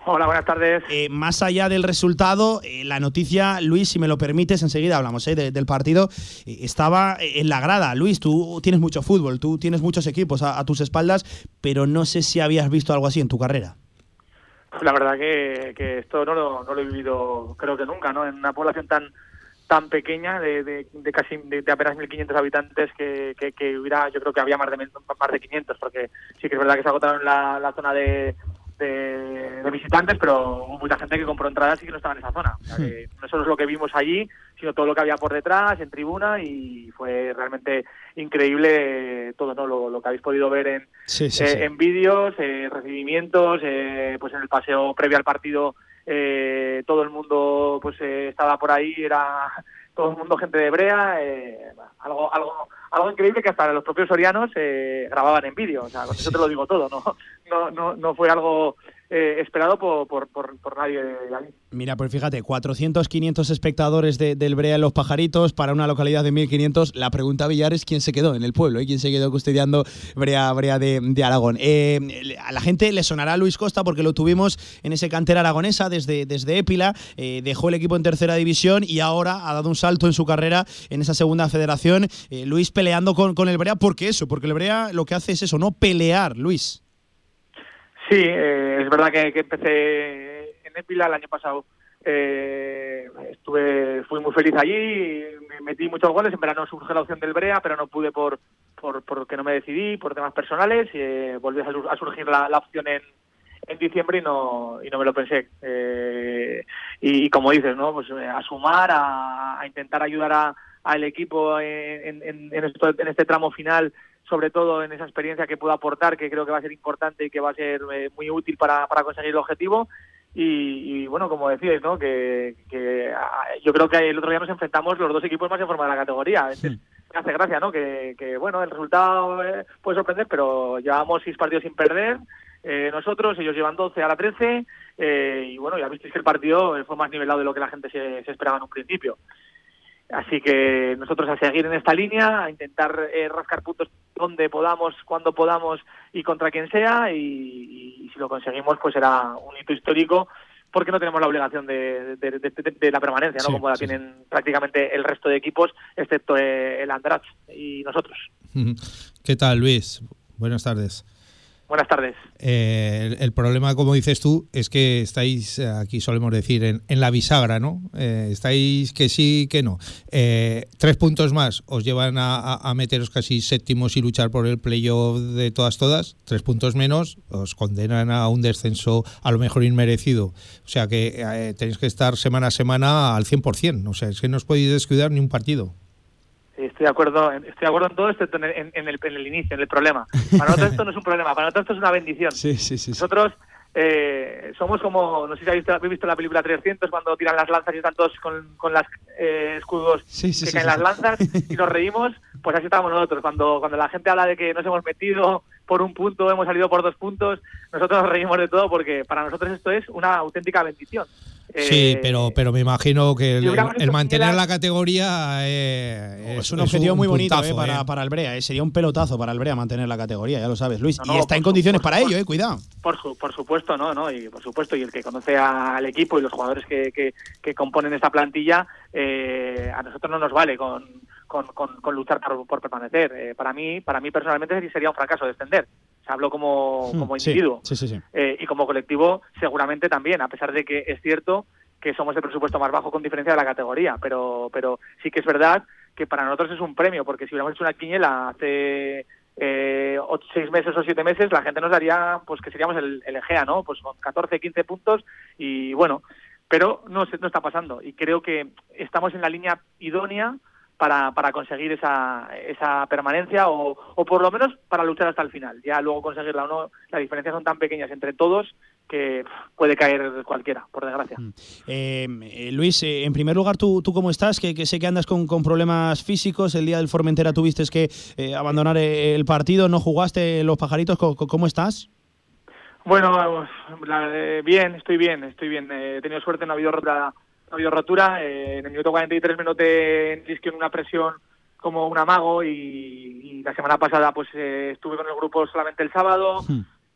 Speaker 9: Hola, buenas tardes.
Speaker 1: Eh, más allá del resultado, eh, la noticia, Luis, si me lo permites, enseguida hablamos eh, de- del partido, estaba en la grada. Luis, tú tienes mucho fútbol, tú tienes muchos equipos a, a tus espaldas, pero no sé si habías visto algo así en tu carrera.
Speaker 9: La verdad que, que esto no lo, no lo he vivido creo que nunca, ¿no? En una población tan tan pequeña de, de, de casi de, de apenas 1.500 habitantes que, que, que hubiera, yo creo que había más de, más de 500, porque sí que es verdad que se agotaron la, la zona de, de, de visitantes, pero hubo mucha gente que compró entradas y que no estaba en esa zona. O sea, que no solo es lo que vimos allí, sino todo lo que había por detrás, en tribuna, y fue realmente increíble todo ¿no? lo, lo que habéis podido ver en,
Speaker 1: Sí,
Speaker 9: eh, en vídeos, eh, recibimientos, eh, pues en el paseo previo al partido eh, todo el mundo pues eh, estaba por ahí, era todo el mundo gente de Brea, eh, algo algo algo increíble que hasta los propios sorianos eh, grababan en vídeo, o sea, con eso te lo digo todo, no no no, no fue algo eh, esperado por, por, por, nadie de.
Speaker 1: Mira, pues fíjate, 400, 500 espectadores de- del Brea en Los Pajaritos para una localidad de 1.500. La pregunta, Villar, es quién se quedó en el pueblo y quién se quedó custodiando Brea, Brea de, de Aragón. Eh, a la gente le sonará Luis Costa porque lo tuvimos en ese cantera aragonesa desde, desde Épila, eh, dejó el equipo en tercera división y ahora ha dado un salto en su carrera en esa segunda federación. Eh, Luis peleando con, con el Brea, ¿por qué eso? Porque el Brea lo que hace es eso, no pelear, Luis.
Speaker 9: Sí, eh, es verdad que, que empecé en Épila el año pasado. Eh, estuve, fui muy feliz allí, me metí muchos goles. En verano surge la opción del Brea, pero no pude por, por porque no me decidí, por temas personales. Eh, volvió a, sur- a surgir la, la opción en, en diciembre y no, y no me lo pensé. Eh, y, como dices, ¿no? Pues eh, a sumar, a, a intentar ayudar a- al equipo en, en este tramo final, sobre todo en esa experiencia que puedo aportar, que creo que va a ser importante y que va a ser eh, muy útil para, para conseguir el objetivo. Y, y, bueno, como decíais, ¿no? Que, que, ah, yo creo que el otro día nos enfrentamos los dos equipos más en forma de la categoría. Entonces, me hace gracia, ¿no? Que, que, bueno, el resultado eh, puede sorprender, pero llevamos seis partidos sin perder. eh, nosotros, ellos llevan 12 a la 13. eh, y bueno, ya visteis que el partido fue más nivelado de lo que la gente se, se esperaba en un principio. Así que nosotros a seguir en esta línea, a intentar eh, rascar puntos donde podamos, cuando podamos y contra quien sea. Y, y si lo conseguimos, pues será un hito histórico porque no tenemos la obligación de, de- de- de- de la permanencia, ¿no?
Speaker 4: Sí,
Speaker 9: como la
Speaker 4: sí,
Speaker 9: tienen prácticamente el resto de equipos, excepto eh, el Andratx y nosotros. *laughs*
Speaker 4: ¿Qué tal, Luis? Buenas tardes.
Speaker 9: Buenas tardes.
Speaker 4: Eh, el, el problema, como dices tú, es que estáis, eh, aquí solemos decir, en, la bisagra, ¿no? Eh, estáis que sí, que no. Eh, tres puntos más os llevan a, a- a meteros casi séptimos y luchar por el playoff de todas, todas. Tres puntos menos os condenan a un descenso a lo mejor inmerecido. O sea que eh, tenéis que estar semana a semana al 100%. O sea, es que no os podéis descuidar ni un partido.
Speaker 9: Estoy de acuerdo, en- estoy de acuerdo en todo, excepto en el, en- el, en el inicio, en el problema. Para nosotros esto no es un problema, para nosotros esto es una bendición.
Speaker 1: Sí, sí, sí.
Speaker 9: Nosotros eh, somos como, no sé si habéis visto, visto la película 300 cuando tiran las lanzas y están todos con, con las eh, escudos que caen las lanzas y nos reímos, pues así estamos nosotros. Cuando, cuando la gente habla de que nos hemos metido por un punto, hemos salido por dos puntos, nosotros nos reímos de todo porque para nosotros esto es una auténtica bendición.
Speaker 4: Sí,
Speaker 9: Eh,
Speaker 4: pero, pero me imagino que el, mantener la categoría eh,
Speaker 1: Es un objetivo muy bonito
Speaker 4: puntazo,
Speaker 1: eh, para,
Speaker 4: eh.
Speaker 1: para el Brea. eh. Sería un pelotazo para el Brea mantener la categoría, ya lo sabes, Luis.
Speaker 9: No,
Speaker 1: y
Speaker 9: no,
Speaker 1: está en condiciones
Speaker 9: su-
Speaker 1: para
Speaker 9: por-
Speaker 1: ello, eh, cuidado.
Speaker 9: Por, su- por supuesto, no, no, y por supuesto, y el que conoce al equipo y los jugadores que, que, que componen esta plantilla, eh, a nosotros no nos vale con, con, con- con luchar por, por permanecer. Eh, para mí, para mí personalmente sería un fracaso descender. O sea, hablo como, como
Speaker 1: Hmm, sí,
Speaker 9: individuo.
Speaker 1: Sí, sí, sí.
Speaker 9: Eh, y como colectivo seguramente también, a pesar de que es cierto que somos el presupuesto más bajo con diferencia de la categoría, pero, pero sí que es verdad que para nosotros es un premio, porque si hubiéramos hecho una quiniela hace eh, ocho- seis meses o siete meses, la gente nos daría pues que seríamos el, el Egea, ¿no? Pues con 14, 15 puntos y bueno, pero no, se- no está pasando y creo que estamos en la línea idónea para, para conseguir esa, esa permanencia o, o por lo menos para luchar hasta el final. Ya luego conseguirla o no, las diferencias son tan pequeñas entre todos que puede caer cualquiera, por desgracia.
Speaker 1: Eh, eh, Luis, eh, en primer lugar, ¿tú, tú cómo estás? Que, que sé que andas con, con problemas físicos. El día del Formentera tuviste que eh, abandonar el partido, no jugaste los pajaritos. ¿Cómo, cómo estás?
Speaker 9: Bueno, la- eh, bien, estoy bien, estoy bien. He tenido suerte, no ha habido, rota- no ha habido rotura. Eh, en el minuto 43 me noté en una presión como un amago y, y la semana pasada pues eh, estuve con el grupo solamente el sábado.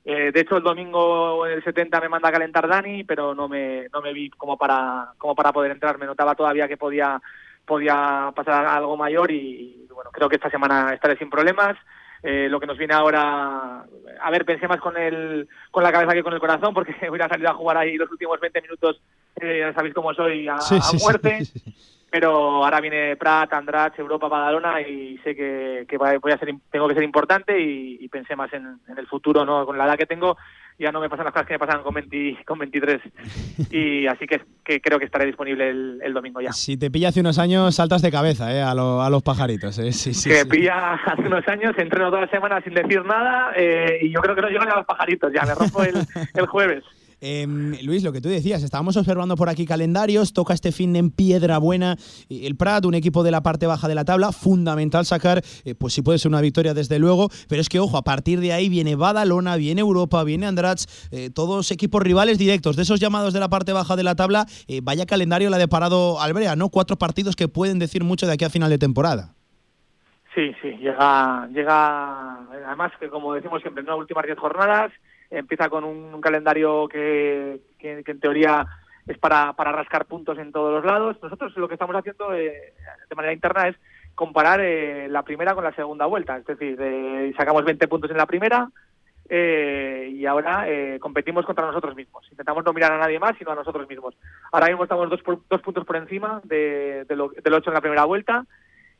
Speaker 9: Eh, de hecho, el domingo en el 70 me manda a calentar Dani, pero no me, no me vi como para, como para poder entrar. Me notaba todavía que podía, podía pasar algo mayor y, bueno, creo que esta semana estaré sin problemas. Eh, lo que nos viene ahora, a ver, pensé más con el, con la cabeza que con el corazón, porque *laughs* voy a salir a jugar ahí los últimos 20 minutos, eh, ya sabéis cómo soy, a,
Speaker 1: Sí,
Speaker 9: a
Speaker 1: sí, sí.
Speaker 9: muerte. Pero ahora viene Prat, Andrach, Europa, Badalona y sé que, voy a ser, tengo que ser importante y, y pensé más en, en el futuro, ¿no? Con la edad que tengo ya no me pasan las cosas que me pasan con, 20 con 23 *laughs* y así que, que creo que estaré disponible el, el domingo ya.
Speaker 1: Si te pilla hace unos años, saltas de cabeza eh, a, lo- a los pajaritos. eh. Sí, sí,
Speaker 9: que
Speaker 1: sí.
Speaker 9: pilla hace unos años, entreno toda la semana sin decir nada eh, y yo creo que no llegan a los pajaritos, ya me rompo el, *laughs* el jueves.
Speaker 1: Em, Luis, lo que tú decías, estábamos observando por aquí calendarios, toca este fin en Piedra Buena eh, el Prat, un equipo de la parte baja de la tabla, fundamental sacar, eh, pues si puede ser una victoria desde luego, pero es que ojo, a partir de ahí viene Badalona, viene Europa, viene Andrach, eh, todos equipos rivales directos, de esos llamados de la parte baja de la tabla, vaya calendario la de parado Albrea, ¿no? Cuatro partidos que pueden decir mucho de aquí a final de temporada.
Speaker 9: Sí, sí, llega, llega, además que como decimos siempre, en las últimas 10 jornadas, empieza con un, calendario que, que, en teoría es para, para rascar puntos en todos los lados. Nosotros lo que estamos haciendo eh, de manera interna es comparar eh, la primera con la segunda vuelta, es decir, eh, sacamos 20 puntos en la primera eh, y ahora eh, competimos contra nosotros mismos. Intentamos no mirar a nadie más, sino a nosotros mismos. Ahora mismo estamos dos, dos puntos por encima de, de lo, del 8 en la primera vuelta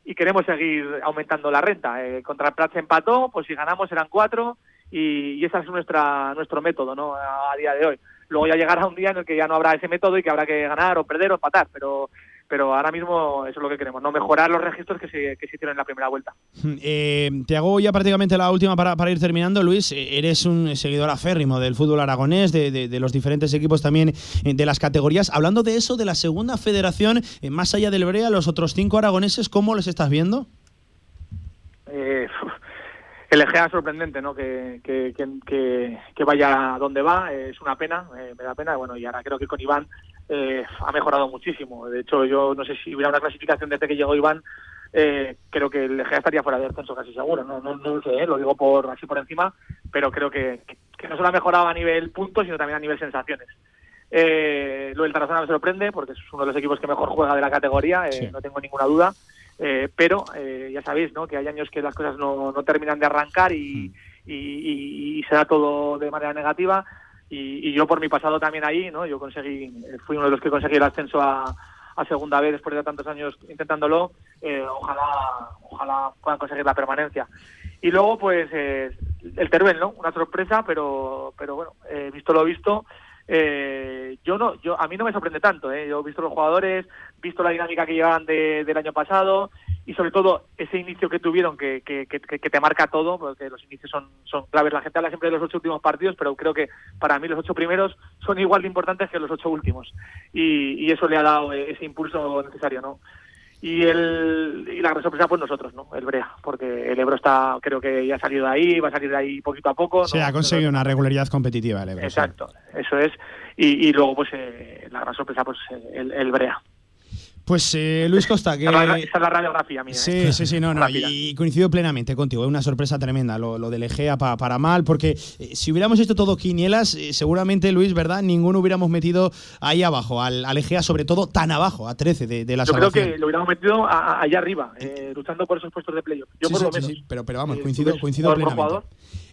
Speaker 9: y queremos seguir aumentando la renta. Eh, contra el Prat se empató, pues si ganamos serán cuatro y, y ese es nuestra, nuestro método ¿no? a, a día de hoy. Luego ya llegará un día en el que ya no habrá ese método y que habrá que ganar o perder o empatar, pero, pero ahora mismo eso es lo que queremos, no mejorar los registros que se, que se hicieron en la primera vuelta.
Speaker 1: Eh, te hago ya prácticamente la última para, para ir terminando, Luis. Eh, Eres un seguidor aférrimo del fútbol aragonés, de, de- de los diferentes equipos también eh, de las categorías. Hablando de eso, de la segunda federación, eh, más allá del Brea, los otros cinco aragoneses, ¿cómo los estás viendo?
Speaker 9: eh, el Egea es sorprendente, ¿no? Que, que, que, que- vaya donde va, es una pena, eh, me da pena. Bueno, y ahora creo que con Iván eh, ha mejorado muchísimo. De hecho, yo no sé si hubiera una clasificación desde que llegó Iván, eh, creo que el Egea estaría fuera de descenso casi seguro. No, no, no lo sé, eh, lo digo por así por encima, pero creo que, que no solo ha mejorado a nivel puntos, sino también a nivel sensaciones. Eh, lo del Tarazona me sorprende porque es uno de los equipos que mejor juega de la categoría, eh,
Speaker 1: Sí.
Speaker 9: no tengo ninguna duda. Eh, pero eh, ya sabéis ¿no? que hay años que las cosas no, no terminan de arrancar y, y, y- y se da todo de manera negativa. Y, y yo por mi pasado también ahí, ¿no? yo conseguí, eh, fui uno de los que conseguí el ascenso a, a segunda vez después de tantos años intentándolo. Eh, ojalá, ojalá puedan conseguir la permanencia. Y luego, pues, eh, el Teruel, ¿no? Una sorpresa, pero, pero bueno, visto lo visto, eh, yo no, yo a mí no me sorprende tanto. ¿eh? Yo he visto los jugadores, visto la dinámica que llevaban de- del año pasado y sobre todo ese inicio que tuvieron que, que, que, que te marca todo, porque los inicios son, son claves. La gente habla siempre de los ocho últimos partidos, pero creo que para mí los ocho primeros son igual de importantes que los ocho últimos y, y eso le ha dado eh, ese impulso necesario, ¿no? Y, el, y la gran sorpresa, pues nosotros, ¿no? El Brea, porque el Ebro está, creo que ya ha salido de ahí, va a salir de ahí poquito a poco.
Speaker 1: Se
Speaker 9: ¿no?
Speaker 1: ha conseguido una regularidad competitiva el Ebro, sí.
Speaker 9: Exacto, eso es. Y, y luego, pues, eh, la gran sorpresa, pues, eh, el, el Brea.
Speaker 1: Pues eh, Luis Costa, que...
Speaker 9: Esa es la- radiografía mía.
Speaker 1: Sí,
Speaker 9: ¿eh?
Speaker 1: sí, sí, no, no,
Speaker 9: Rápida.
Speaker 1: y coincido plenamente contigo, es una sorpresa tremenda lo, lo del Egea pa- para mal, porque eh, si hubiéramos hecho todo quinielas, eh, seguramente, Luis, ¿verdad? Ninguno hubiéramos metido ahí abajo, al, al Egea, sobre todo tan abajo, a 13 de, de la
Speaker 9: Yo creo que lo hubiéramos metido a- a- allá arriba, eh, luchando por esos puestos de playoff. Yo
Speaker 1: Sí,
Speaker 9: por
Speaker 1: sí,
Speaker 9: lo menos.
Speaker 1: sí, pero, pero vamos,
Speaker 9: Eh,
Speaker 1: coincido, coincido plenamente.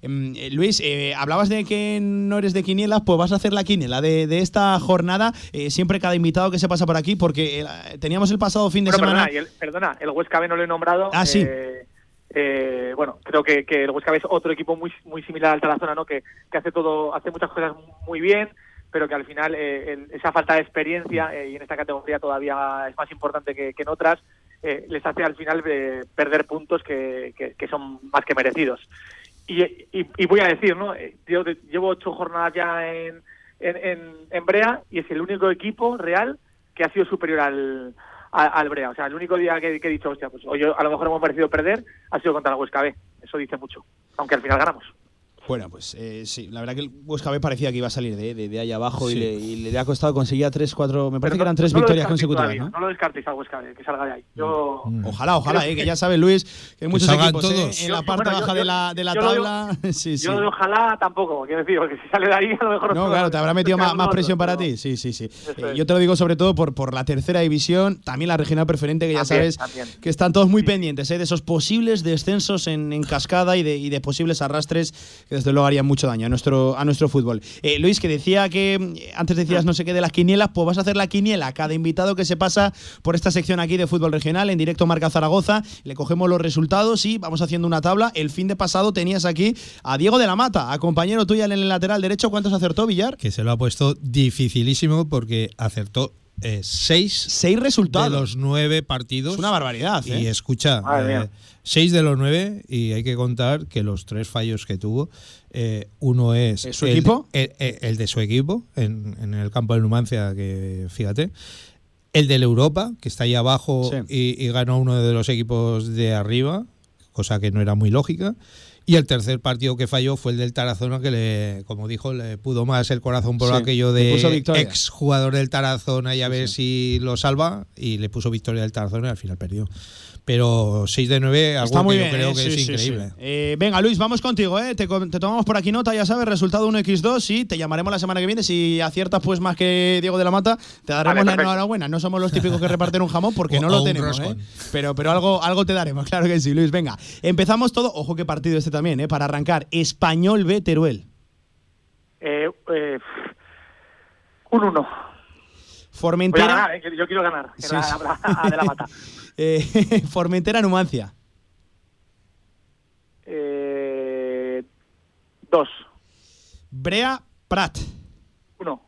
Speaker 1: Em, eh, Luis, eh, hablabas de que no eres de quinielas, pues vas a hacer la quiniela de, de esta jornada, eh, siempre cada invitado que se pasa por aquí, porque eh, teníamos el pasado fin de
Speaker 9: Bueno,
Speaker 1: semana...
Speaker 9: perdona, el, perdona, el Huesca B no lo he nombrado.
Speaker 1: Ah, sí.
Speaker 9: eh, eh, bueno, creo que, que el Huesca B es otro equipo muy muy similar al Tarazona, ¿no? Que, que hace todo, hace muchas cosas muy bien, pero que al final eh, el- esa falta de experiencia eh, y en esta categoría todavía es más importante que, que en otras. eh, les hace al final eh, perder puntos que, que- que son más que merecidos. Y, y- voy a decir, ¿no? Eh, Yo llevo ocho jornadas ya en, en, en- en Brea y es el único equipo real que ha sido superior al, a- al Brea. O sea, el único día que, he dicho, hostia, pues hoy a lo mejor hemos merecido perder ha sido contra el Huesca B. Eso dice mucho, aunque al final ganamos.
Speaker 1: Bueno, pues eh, sí, la verdad que el Huesca B parecía que iba a salir de, de, de ahí abajo y, le, y le ha costado conseguir a tres, cuatro, me parece que eran tres
Speaker 9: no
Speaker 1: victorias consecutivas,
Speaker 9: todavía,
Speaker 1: ¿no?
Speaker 9: No lo descartéis al Huesca B, que salga de ahí. Yo,
Speaker 1: Ojalá, ojalá, eh, que ya sabes, Luis, que hay muchos
Speaker 4: salgan
Speaker 1: equipos eh,
Speaker 4: todos.
Speaker 1: en
Speaker 9: Yo-
Speaker 1: la parte
Speaker 9: bueno,
Speaker 1: baja
Speaker 9: yo-
Speaker 1: de la, de la
Speaker 9: yo lo digo-
Speaker 1: tabla. sí, *laughs* sí.
Speaker 9: yo ojalá tampoco, quiero decir, porque si sale de ahí a lo mejor...
Speaker 1: No, claro, te habrá metido más, más presión para
Speaker 9: ti
Speaker 1: ti. Sí, sí, sí. Eh,
Speaker 9: es.
Speaker 1: yo te lo digo sobre todo por, por la tercera división, también la regional preferente, que ya
Speaker 9: También,
Speaker 1: sabes
Speaker 9: también.
Speaker 1: que están todos muy
Speaker 9: Sí.
Speaker 1: pendientes eh, de esos posibles descensos en, en cascada y de, y de posibles arrastres que desde luego harían mucho daño a nuestro, a nuestro fútbol. Eh, Luis, que decía que eh, antes decías no sé qué de las quinielas, pues vas a hacer la quiniela cada invitado que se pasa por esta sección aquí de fútbol regional en directo Marca Zaragoza. Le cogemos los resultados y vamos haciendo una tabla. El fin de pasado tenías aquí a Diego de la Mata, a compañero tuya en el lateral derecho. ¿Cuántos acertó, Villar?
Speaker 4: Que se lo ha puesto dificilísimo porque acertó eh, seis
Speaker 1: Seis
Speaker 4: de
Speaker 1: resultados.
Speaker 4: los nueve partidos.
Speaker 1: Es una barbaridad,
Speaker 4: Y
Speaker 1: ¿eh?
Speaker 4: escucha, eh, seis de los nueve, y hay que contar que los tres fallos que tuvo, eh, uno es.
Speaker 1: ¿Es su
Speaker 4: el,
Speaker 1: equipo?
Speaker 4: El, el- el de su equipo, en, en el campo de Numancia, que fíjate. El del Europa, que está ahí abajo
Speaker 1: Sí.
Speaker 4: y, y ganó uno de los equipos de arriba, cosa que no era muy lógica. Y el tercer partido que falló fue el del Tarazona, que le, como dijo, le pudo más el corazón por
Speaker 1: Sí,
Speaker 4: aquello de ex jugador del Tarazona y a ver si lo salva. Y le puso victoria del Tarazona y al final perdió. Pero 6 de 9, algo
Speaker 1: Está muy
Speaker 4: que
Speaker 1: bien,
Speaker 4: yo creo
Speaker 1: eh,
Speaker 4: que
Speaker 1: sí,
Speaker 4: es
Speaker 1: sí,
Speaker 4: increíble.
Speaker 1: sí. Eh, venga, Luis, vamos contigo, ¿eh? Te, tomamos por aquí nota, ya sabes, resultado 1x2 y te llamaremos la semana que viene. Si aciertas pues más que Diego de la Mata, te daremos
Speaker 9: Vale,
Speaker 1: la enhorabuena. No somos los típicos que reparten un jamón porque *laughs*
Speaker 4: O-
Speaker 1: no lo tenemos, ¿eh? Pero, pero algo, algo te daremos, *laughs* claro que sí, Luis. Venga, empezamos todo. Ojo qué partido este también, ¿eh? Para arrancar. Español B Teruel.
Speaker 9: Eh, eh, un 1. Voy a
Speaker 1: Formentera,
Speaker 9: ganar, eh, yo quiero ganar. que
Speaker 1: Sí,
Speaker 9: la-
Speaker 1: sí.
Speaker 9: la- de la mata. *laughs*
Speaker 1: eh, *laughs* Formentera Numancia.
Speaker 9: Eh, dos.
Speaker 1: Brea Prat.
Speaker 9: Uno.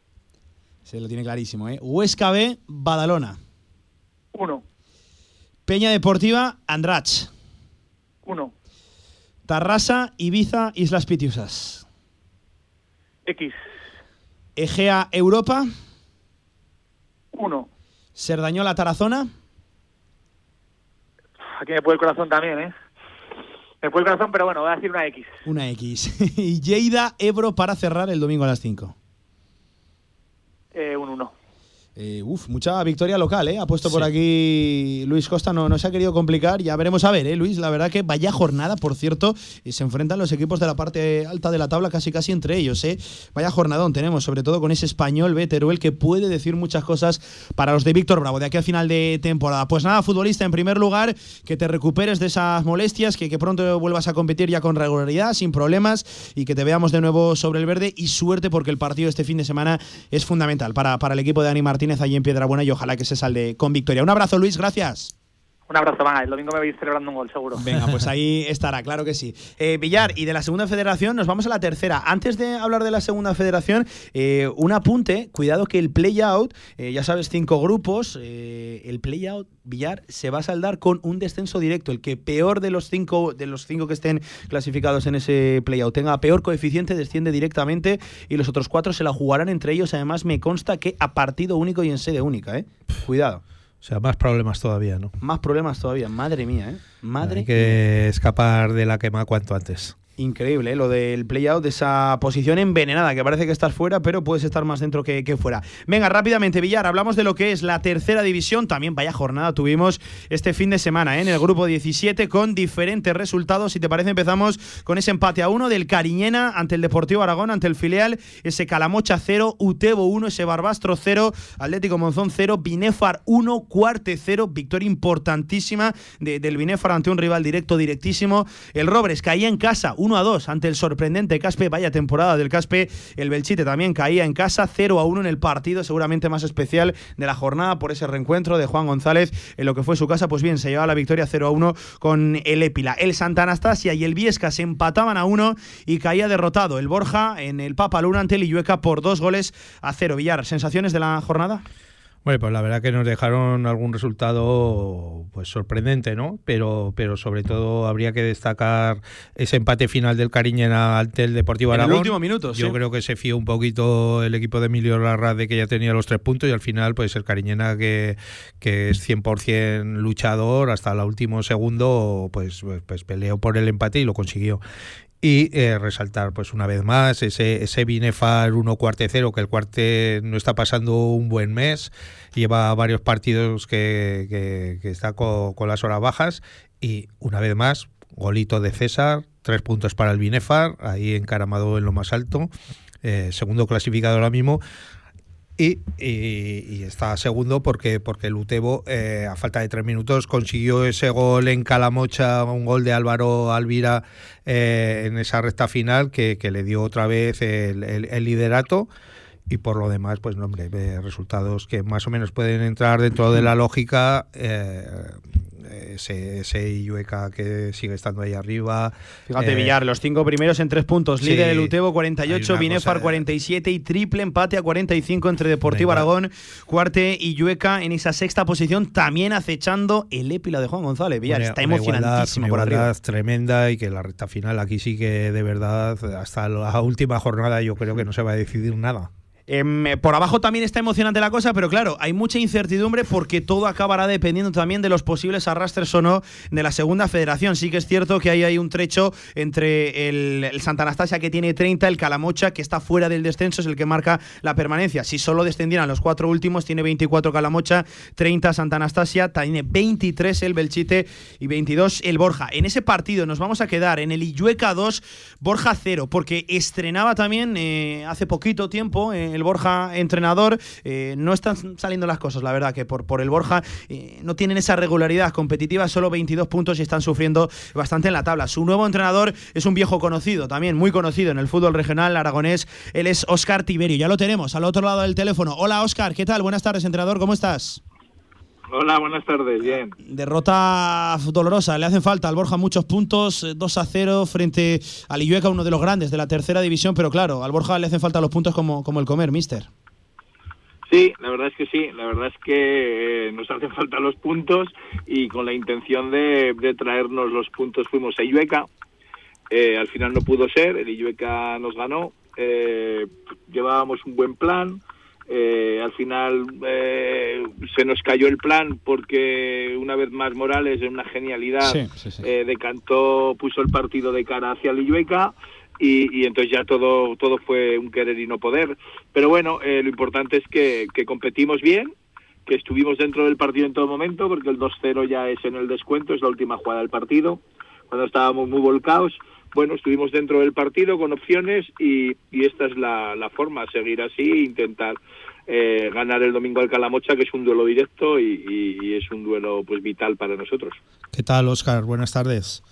Speaker 1: Se lo tiene clarísimo, ¿eh? Huesca B Badalona.
Speaker 9: Uno.
Speaker 1: Peña Deportiva Andrach.
Speaker 9: Uno.
Speaker 1: Tarrasa, Ibiza, Islas Pitiusas.
Speaker 9: X.
Speaker 1: Egea, Europa.
Speaker 9: Uno.
Speaker 1: Serdañola, Tarazona.
Speaker 9: Aquí me puede el corazón también, ¿eh? Me puede el corazón, pero bueno, voy a decir una X.
Speaker 1: Una X. *laughs* y Lleida, Ebro para cerrar el domingo a las 5.
Speaker 9: Eh, un 1.
Speaker 1: Eh, uf, mucha victoria local, ¿eh? Ha puesto por aquí Luis Costa, no, no se ha querido complicar. Ya veremos a ver, ¿eh, Luis? La verdad que vaya jornada, por cierto. Y se enfrentan los equipos de la parte alta de la tabla casi casi entre ellos, ¿eh? Vaya jornadón tenemos, sobre todo con ese español B, Teruel, que puede decir muchas cosas para los de Víctor Bravo de aquí a final de temporada. Pues nada, futbolista, en primer lugar, que te recuperes de esas molestias, que, que pronto vuelvas a competir ya con regularidad, sin problemas, y que te veamos de nuevo sobre el verde. Y suerte, porque el partido este fin de semana es fundamental para, para el equipo de Dani Martínez allí en Piedrabuena y ojalá que se salde con victoria. Un abrazo, Luis, gracias.
Speaker 9: Un abrazo, van. El domingo me veis celebrando un gol, seguro.
Speaker 1: Venga, pues ahí *laughs* estará, claro que sí. Eh, Villar, y de la segunda federación nos vamos a la tercera. Antes de hablar de la segunda federación, eh, un apunte, cuidado que el play-out, eh, ya sabes, cinco grupos, eh, el play-out, Villar, se va a saldar con un descenso directo. El que peor de los cinco, de los cinco que estén clasificados en ese play-out tenga peor coeficiente, desciende directamente y los otros cuatro se la jugarán entre ellos. Además, me consta que a partido único y en sede única, ¿eh? Cuidado.
Speaker 4: O sea, más problemas todavía, ¿no?
Speaker 1: Más problemas todavía, madre mía, ¿eh? Madre
Speaker 4: Hay que escapar de la quema cuanto antes.
Speaker 1: Increíble, ¿eh? lo del play-out, de esa posición envenenada, que parece que estás fuera, pero puedes estar más dentro que, fuera. Venga, rápidamente, Villar, hablamos de lo que es la tercera división. También vaya jornada tuvimos este fin de semana ¿eh? en el grupo 17 con diferentes resultados. Si te parece, empezamos con ese empate a uno del Cariñena ante el Deportivo Aragón, ante el filial, ese Calamocha 0, Utebo 1, ese Barbastro 0, Atlético Monzón 0, Binefar 1, Cuarte 0, victoria importantísima de- del Binefar ante un rival directo, directísimo. El Robres caía en casa 1 a 2 ante el sorprendente Caspe, vaya temporada del Caspe. El Belchite también caía en casa 0 a 1 en el partido, seguramente más especial de la jornada por ese reencuentro de Juan González en lo que fue su casa. Pues bien, se llevaba la victoria 0 a 1 con el Épila. El Santa Anastasia y el Viesca se empataban a 1 y caía derrotado el Borja en el Papaluna ante el Illueca por dos goles a 0. Villar, ¿sensaciones de la jornada?
Speaker 4: Bueno, pues la verdad que nos dejaron algún resultado pues sorprendente, ¿no? Pero, pero sobre todo habría que destacar ese empate final del Cariñena ante el Deportivo
Speaker 1: En el
Speaker 4: Aragón.
Speaker 1: último minuto,
Speaker 4: Yo
Speaker 1: sí.
Speaker 4: creo que se fió un poquito el equipo de Emilio Larraz de que ya tenía los tres puntos y al final pues el Cariñena que, que es 100% luchador hasta el último segundo pues, pues, pues peleó por el empate y lo consiguió. Y eh, resaltar, pues una vez más, ese, ese Binefar 1 cuarte 0, que el cuarte no está pasando un buen mes, lleva varios partidos que, que- está co- con, las horas bajas. Y una vez más, golito de César, tres puntos para el Binefar, ahí encaramado en lo más alto, eh, segundo clasificado ahora mismo. Y, está segundo porque, porque el eh, a falta de tres minutos, consiguió ese gol en Calamocha, un gol de Álvaro Alvira eh, en esa recta final que, le dio otra vez el liderato. Y por lo demás, pues no, hombre, eh, resultados que más o menos pueden entrar dentro de la lógica. eh, ese, ese Illueca que sigue estando ahí arriba.
Speaker 1: Fíjate,
Speaker 4: eh,
Speaker 1: Villar, los cinco primeros en tres puntos.
Speaker 4: sí,
Speaker 1: Líder el Utebo
Speaker 4: hay
Speaker 1: 48,
Speaker 4: una
Speaker 1: Binefar
Speaker 4: cosa-
Speaker 1: 47 y triple empate a 45 entre Deportivo. Aragón, Cuarte y Llueca en esa sexta posición, también acechando el épila de Juan González. Villar,
Speaker 4: Una-
Speaker 1: está
Speaker 4: una
Speaker 1: emocionantísimo por arriba.
Speaker 4: tremenda y que la recta final aquí sí que de verdad hasta la última jornada yo creo que no se va a decidir nada.
Speaker 1: Em, por abajo también está emocionante la cosa, pero claro, hay mucha incertidumbre porque todo acabará dependiendo también de los posibles arrastres o no de la segunda federación. Sí que es cierto que ahí hay un trecho entre el, Santa Anastasia que tiene 30, el Calamocha que está fuera del descenso, es el que marca la permanencia. Si solo descendieran los cuatro últimos, tiene 24 Calamocha, 30 Santa Anastasia, tiene 23 el Belchite y 22 el Borja. En ese partido nos vamos a quedar en el Illueca 2, Borja 0, porque estrenaba también eh, hace poquito tiempo eh, el Borja entrenador. Eh, no están saliendo las cosas, la verdad, que por, por el Borja eh, no tienen esa regularidad competitiva, solo 22 puntos y están sufriendo bastante en la tabla. Su nuevo entrenador es un viejo conocido, también muy conocido en el fútbol regional aragonés. Él es Óscar Tiberio. Ya lo tenemos al otro lado del teléfono. Hola, Óscar, ¿qué tal? Buenas tardes, entrenador, ¿cómo estás?
Speaker 10: Hola, buenas tardes, bien.
Speaker 1: Derrota dolorosa, le hacen falta al Borja muchos puntos, eh, 2 a 0 frente al Illueca, uno de los grandes de la tercera división, pero claro, al Borja le hacen falta los puntos como, como el comer, mister.
Speaker 10: Sí, la verdad es que sí, la verdad es que eh, nos hacen falta los puntos y con la intención de, de traernos los puntos fuimos a Illueca. Eh, al final no pudo ser, el Illueca nos ganó, eh, llevábamos un buen plan, eh, al final eh, se nos cayó el plan porque una vez más Morales en una genialidad
Speaker 1: Sí, sí, sí.
Speaker 10: eh, decantó, puso el partido de cara hacia el Illueca y, y entonces ya todo, todo fue un querer y no poder. Pero bueno, eh, lo importante es que, que competimos bien, que estuvimos dentro del partido en todo momento, porque el 2-0 ya es en el descuento, es la última jugada del partido, cuando estábamos muy volcados. Bueno, estuvimos dentro del partido con opciones y, y esta es la, la forma, seguir así e intentar eh, ganar el domingo al Calamocha, que es un duelo directo y, y- y es un duelo pues vital para nosotros.
Speaker 4: ¿Qué tal, Óscar? Buenas tardes.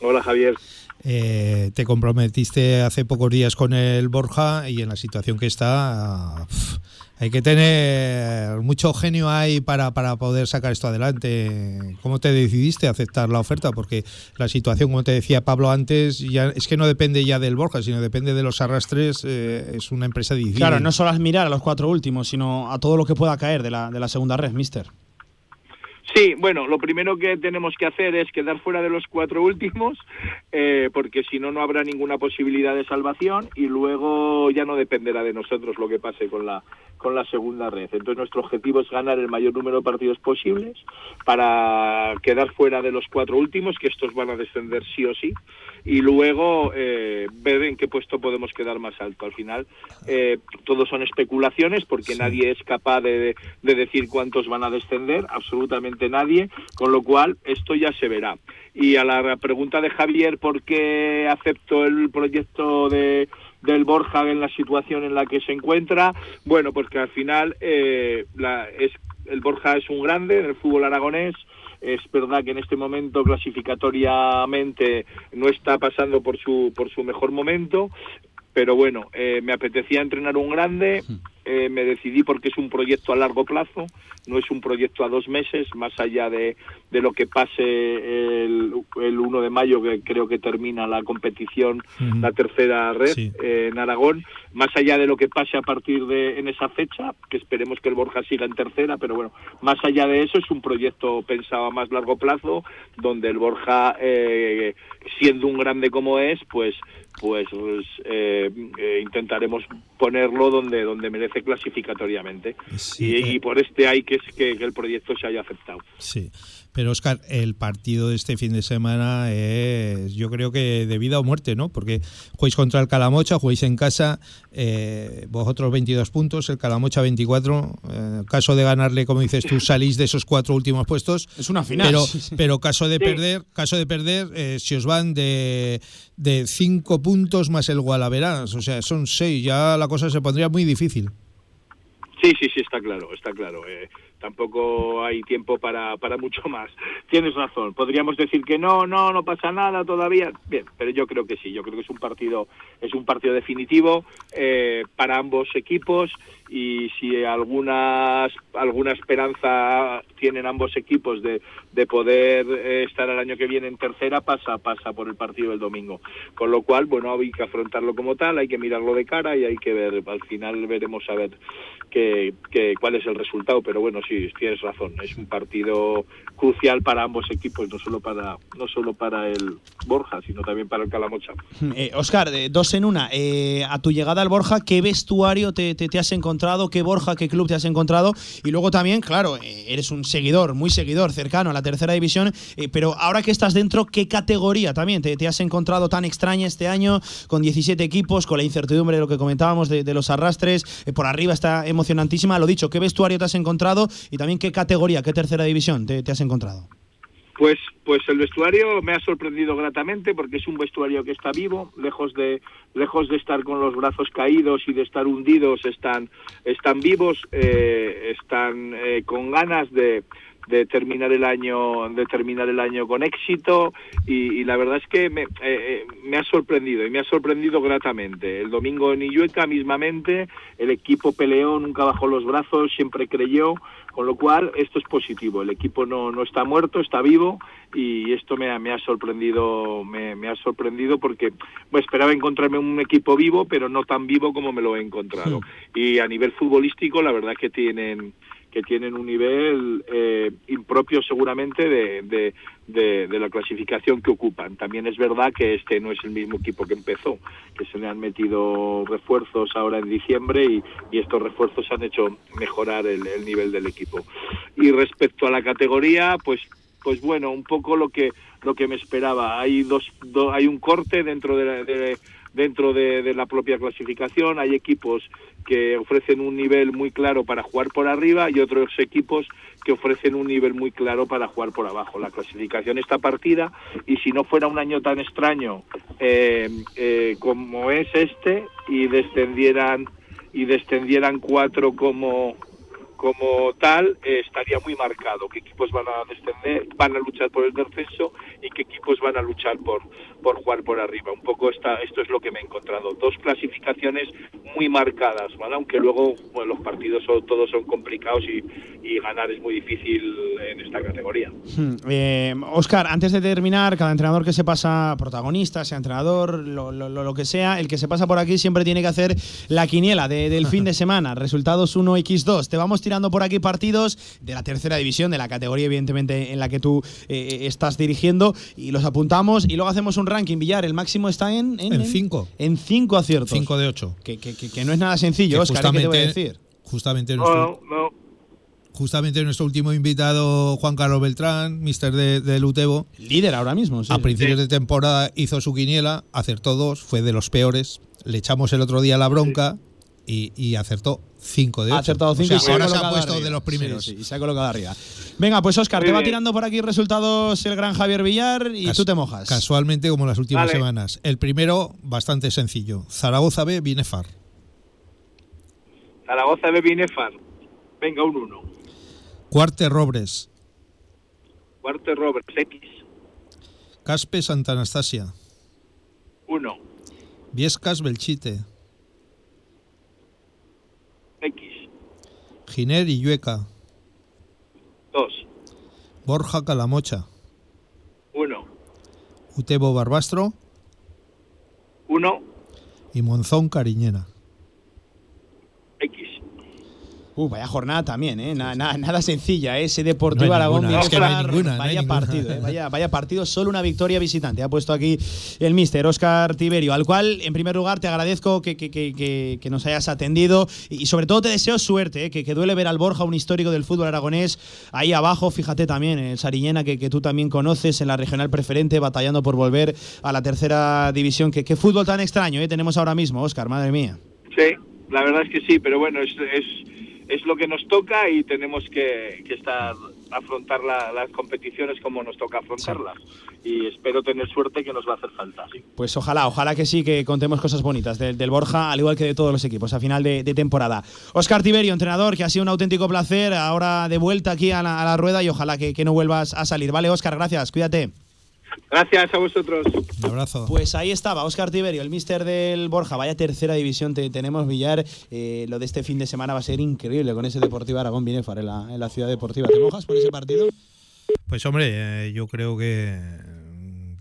Speaker 10: Hola Javier.
Speaker 4: Eh, te comprometiste hace pocos días con el Borja y en la situación que está, pf, hay que tener mucho genio ahí para, para poder sacar esto adelante. ¿Cómo te decidiste a aceptar la oferta? Porque la situación, como te decía Pablo antes, ya es que no depende ya del Borja, sino depende de los arrastres. eh, es una empresa difícil.
Speaker 1: Claro, no solo es mirar a los cuatro últimos, sino a todo lo que pueda caer de la, de la segunda red, mister.
Speaker 10: Sí, bueno, lo primero que tenemos que hacer es quedar fuera de los cuatro últimos, eh, porque si no, no habrá ninguna posibilidad de salvación y luego ya no dependerá de nosotros lo que pase con la, con la segunda red. Entonces, nuestro objetivo es ganar el mayor número de partidos posibles para quedar fuera de los cuatro últimos, que estos van a descender sí o sí, y luego eh, ver en qué puesto podemos quedar más alto. Al final, eh, todo son especulaciones porque nadie es capaz de, de decir cuántos van a descender, absolutamente nadie, con lo cual esto ya se verá. Y a la pregunta de Javier, ¿por qué acepto el proyecto de del Borja en la situación en la que se encuentra? Bueno, porque al final eh, la, es, el Borja es un grande en el fútbol aragonés, es verdad que en este momento clasificatoriamente no está pasando por su por su mejor momento, pero bueno, eh, me apetecía entrenar un grande eh, me decidí porque es un proyecto a largo plazo, no es un proyecto a dos meses, más allá de, de lo que pase el, el 1 de mayo, que creo que termina la competición, la tercera red
Speaker 4: Sí.
Speaker 10: eh, en Aragón, más allá de lo que pase a partir de en esa fecha, que esperemos que el Borja siga en tercera, pero bueno, más allá de eso es un proyecto pensado a más largo plazo, donde el Borja, eh, siendo un grande como es, pues pues eh, eh, intentaremos ponerlo donde donde merece clasificatoriamente
Speaker 4: Sí,
Speaker 10: y,
Speaker 4: eh.
Speaker 10: y por este hay que, que que el proyecto se haya aceptado.
Speaker 4: Sí, pero Oscar, el partido de este fin de semana es, yo creo que de vida o muerte, ¿no? Porque jugáis contra el Calamocha, jugáis en casa, eh, vosotros 22 puntos, el Calamocha 24. eh, caso de ganarle, como dices tú, salís de esos cuatro últimos puestos.
Speaker 1: Es una final.
Speaker 4: Pero, pero caso de
Speaker 10: Sí.
Speaker 4: perder, caso de perder, eh, si os van de, de cinco puntos más el Gualaverás, o sea, son seis, ya la cosa se pondría muy difícil.
Speaker 10: Sí, sí, sí, está claro, está claro. Eh, tampoco hay tiempo para, para mucho más. *laughs* Tienes razón. Podríamos decir que no, no, no pasa nada todavía. Bien, pero yo creo que sí. Yo creo que es un partido, es un partido definitivo eh, para ambos equipos y si alguna alguna esperanza tienen ambos equipos de, de poder eh, estar el año que viene en tercera pasa pasa por el partido del domingo con lo cual bueno hay que afrontarlo como tal hay que mirarlo de cara y hay que ver al final veremos a ver qué, qué- cuál es el resultado pero bueno sí tienes razón es un partido crucial para ambos equipos no solo para no solo para el Borja sino también para el Calamocha
Speaker 1: Eh, Oscar, eh, dos en una. Eh, a tu llegada al Borja, ¿qué vestuario te, te- te has encontrado? ¿Qué Borja, qué club te has encontrado? Y luego también, claro, eh, eres un seguidor, muy seguidor, cercano a la tercera división, eh, pero ahora que estás dentro, ¿qué categoría también te, te has encontrado tan extraña este año, con 17 equipos, con la incertidumbre de lo que comentábamos de, de los arrastres? eh, por arriba está emocionantísima. Lo dicho, ¿qué vestuario te has encontrado? Y también, ¿qué categoría, qué tercera división te, has encontrado?
Speaker 10: Pues, pues el vestuario me ha sorprendido gratamente porque es un vestuario que está vivo, lejos de, lejos de estar con los brazos caídos y de estar hundidos, están, están vivos, eh, están eh, con ganas de, de terminar el año, de terminar el año con éxito y, y la verdad es que me, eh, eh, me ha sorprendido y me ha sorprendido gratamente. El domingo en Illueca mismamente el equipo peleó, nunca bajó los brazos, siempre creyó, con lo cual esto es positivo. El equipo no, no está muerto, está vivo y esto me ha, me ha sorprendido, me, me ha sorprendido porque bueno, esperaba encontrarme un equipo vivo, pero no tan vivo como me lo he encontrado. Y a nivel futbolístico, la verdad que tienen que tienen un nivel eh, impropio seguramente de, de, de- la clasificación que ocupan. También es verdad que este no es el mismo equipo que empezó, que se le han metido refuerzos ahora en diciembre y, y estos refuerzos han hecho mejorar el, el nivel del equipo. Y respecto a la categoría, pues pues bueno, un poco lo que lo que me esperaba. Hay dos, do- hay un corte dentro de, la- de- dentro de, de la propia clasificación. Hay equipos que ofrecen un nivel muy claro para jugar por arriba y otros equipos que ofrecen un nivel muy claro para jugar por abajo. La clasificación está partida y si no fuera un año tan extraño eh, eh, como es este y descendieran y descendieran cuatro como como tal eh, estaría muy marcado qué equipos van a descender, van a luchar por el descenso y qué equipos van a luchar por por jugar por arriba. Un poco esta, esto es lo que me he encontrado. Dos clasificaciones muy marcadas, ¿vale? Aunque luego bueno, los partidos son, todos son complicados y, y ganar es muy difícil en esta categoría.
Speaker 1: Hmm, eh, Oscar, antes de terminar, cada entrenador que se pasa, protagonista, sea entrenador, lo, lo- lo- lo que sea, el que se pasa por aquí siempre tiene que hacer la quiniela de- del fin de *laughs* semana. Resultados 1x2. Te vamos tirando por aquí partidos de la tercera división, de la categoría, evidentemente, en la que tú eh, estás dirigiendo, y los apuntamos y luego hacemos un ranking. Villar, el máximo está en.
Speaker 4: En cinco.
Speaker 1: En cinco aciertos.
Speaker 4: 5 de 8.
Speaker 1: Que, que- que- que no es nada sencillo,
Speaker 4: Que
Speaker 1: Oscar, ¿eh? ¿qué te voy a
Speaker 4: justamente-
Speaker 1: decir?
Speaker 4: Justamente nuestro,
Speaker 10: No, no,
Speaker 4: justamente nuestro último invitado, Juan Carlos Beltrán, mister de, del Utebo,
Speaker 1: Líder ahora mismo. sí.
Speaker 4: a principios de temporada hizo su quiniela, acertó dos, fue de los peores. Le echamos el otro día la bronca y, y acertó 5 de 8.
Speaker 1: Ha acertado 5 y se ha
Speaker 4: ahora se ha puesto
Speaker 1: arriba.
Speaker 4: de los primeros.
Speaker 1: Sí, sí, y se ha colocado arriba. Venga, pues Oscar,
Speaker 10: Muy
Speaker 1: te va
Speaker 10: bien.
Speaker 1: tirando por aquí resultados el gran Javier Villar y
Speaker 4: Cas-
Speaker 1: tú te mojas.
Speaker 4: Casualmente, como las últimas
Speaker 10: Vale.
Speaker 4: semanas. El primero, bastante sencillo. Zaragoza B, Binefar.
Speaker 10: Zaragoza de Binefar. Venga, un 1.
Speaker 4: Cuarte Robres.
Speaker 10: Cuarto Roberts X.
Speaker 4: Caspe Santa Anastasia.
Speaker 10: 1.
Speaker 4: Viescas Belchite.
Speaker 10: X.
Speaker 4: Giner y Llueca.
Speaker 10: 2.
Speaker 4: Borja Calamocha.
Speaker 10: 1.
Speaker 4: Utebo Barbastro
Speaker 10: 1.
Speaker 4: y Monzón Cariñena.
Speaker 10: X.
Speaker 1: Uh, vaya jornada también, ¿eh? Na- na- nada sencilla, ¿eh? ese Deportivo
Speaker 4: No
Speaker 1: Aragón.
Speaker 4: ninguna, es que no hay
Speaker 1: Oscar,
Speaker 4: ninguna, no hay
Speaker 1: vaya partido, ¿eh? *laughs* vaya, vaya partido, solo una victoria visitante. Ha puesto aquí el míster Oscar Tiberio, al cual, en primer lugar, te agradezco que, que- que- que- que nos hayas atendido y, sobre todo te deseo suerte, ¿eh? que, que duele ver al Borja, un histórico del fútbol aragonés, ahí abajo, fíjate también, el Sariñena, que, que tú también conoces en la regional preferente, batallando por volver a la tercera división. ¿Qué, qué fútbol tan extraño ¿eh? tenemos ahora mismo, Oscar? Madre mía.
Speaker 10: Sí, la verdad es que sí, pero bueno, es, es, es lo que nos toca y tenemos que, que estar afrontar la- las competiciones como nos toca afrontarlas. Y espero tener suerte que nos va a hacer falta. sí.
Speaker 1: Pues ojalá, ojalá que sí, que contemos cosas bonitas del, del Borja, al igual que de todos los equipos a final de, de temporada. Oscar Tiberio, entrenador, que ha sido un auténtico placer, ahora de vuelta aquí a la, a la rueda y ojalá que, que no vuelvas a salir. Vale, Oscar, gracias, cuídate.
Speaker 10: Gracias a vosotros.
Speaker 4: Un abrazo.
Speaker 1: Pues ahí estaba, Oscar Tiberio, el mister del Borja. Vaya tercera división te, tenemos, Villar. Eh, lo de este fin de semana va a ser increíble con ese Deportivo Aragón Binefar en la, en la ciudad deportiva. ¿Te mojas por ese partido?
Speaker 4: Pues hombre, eh, yo creo que,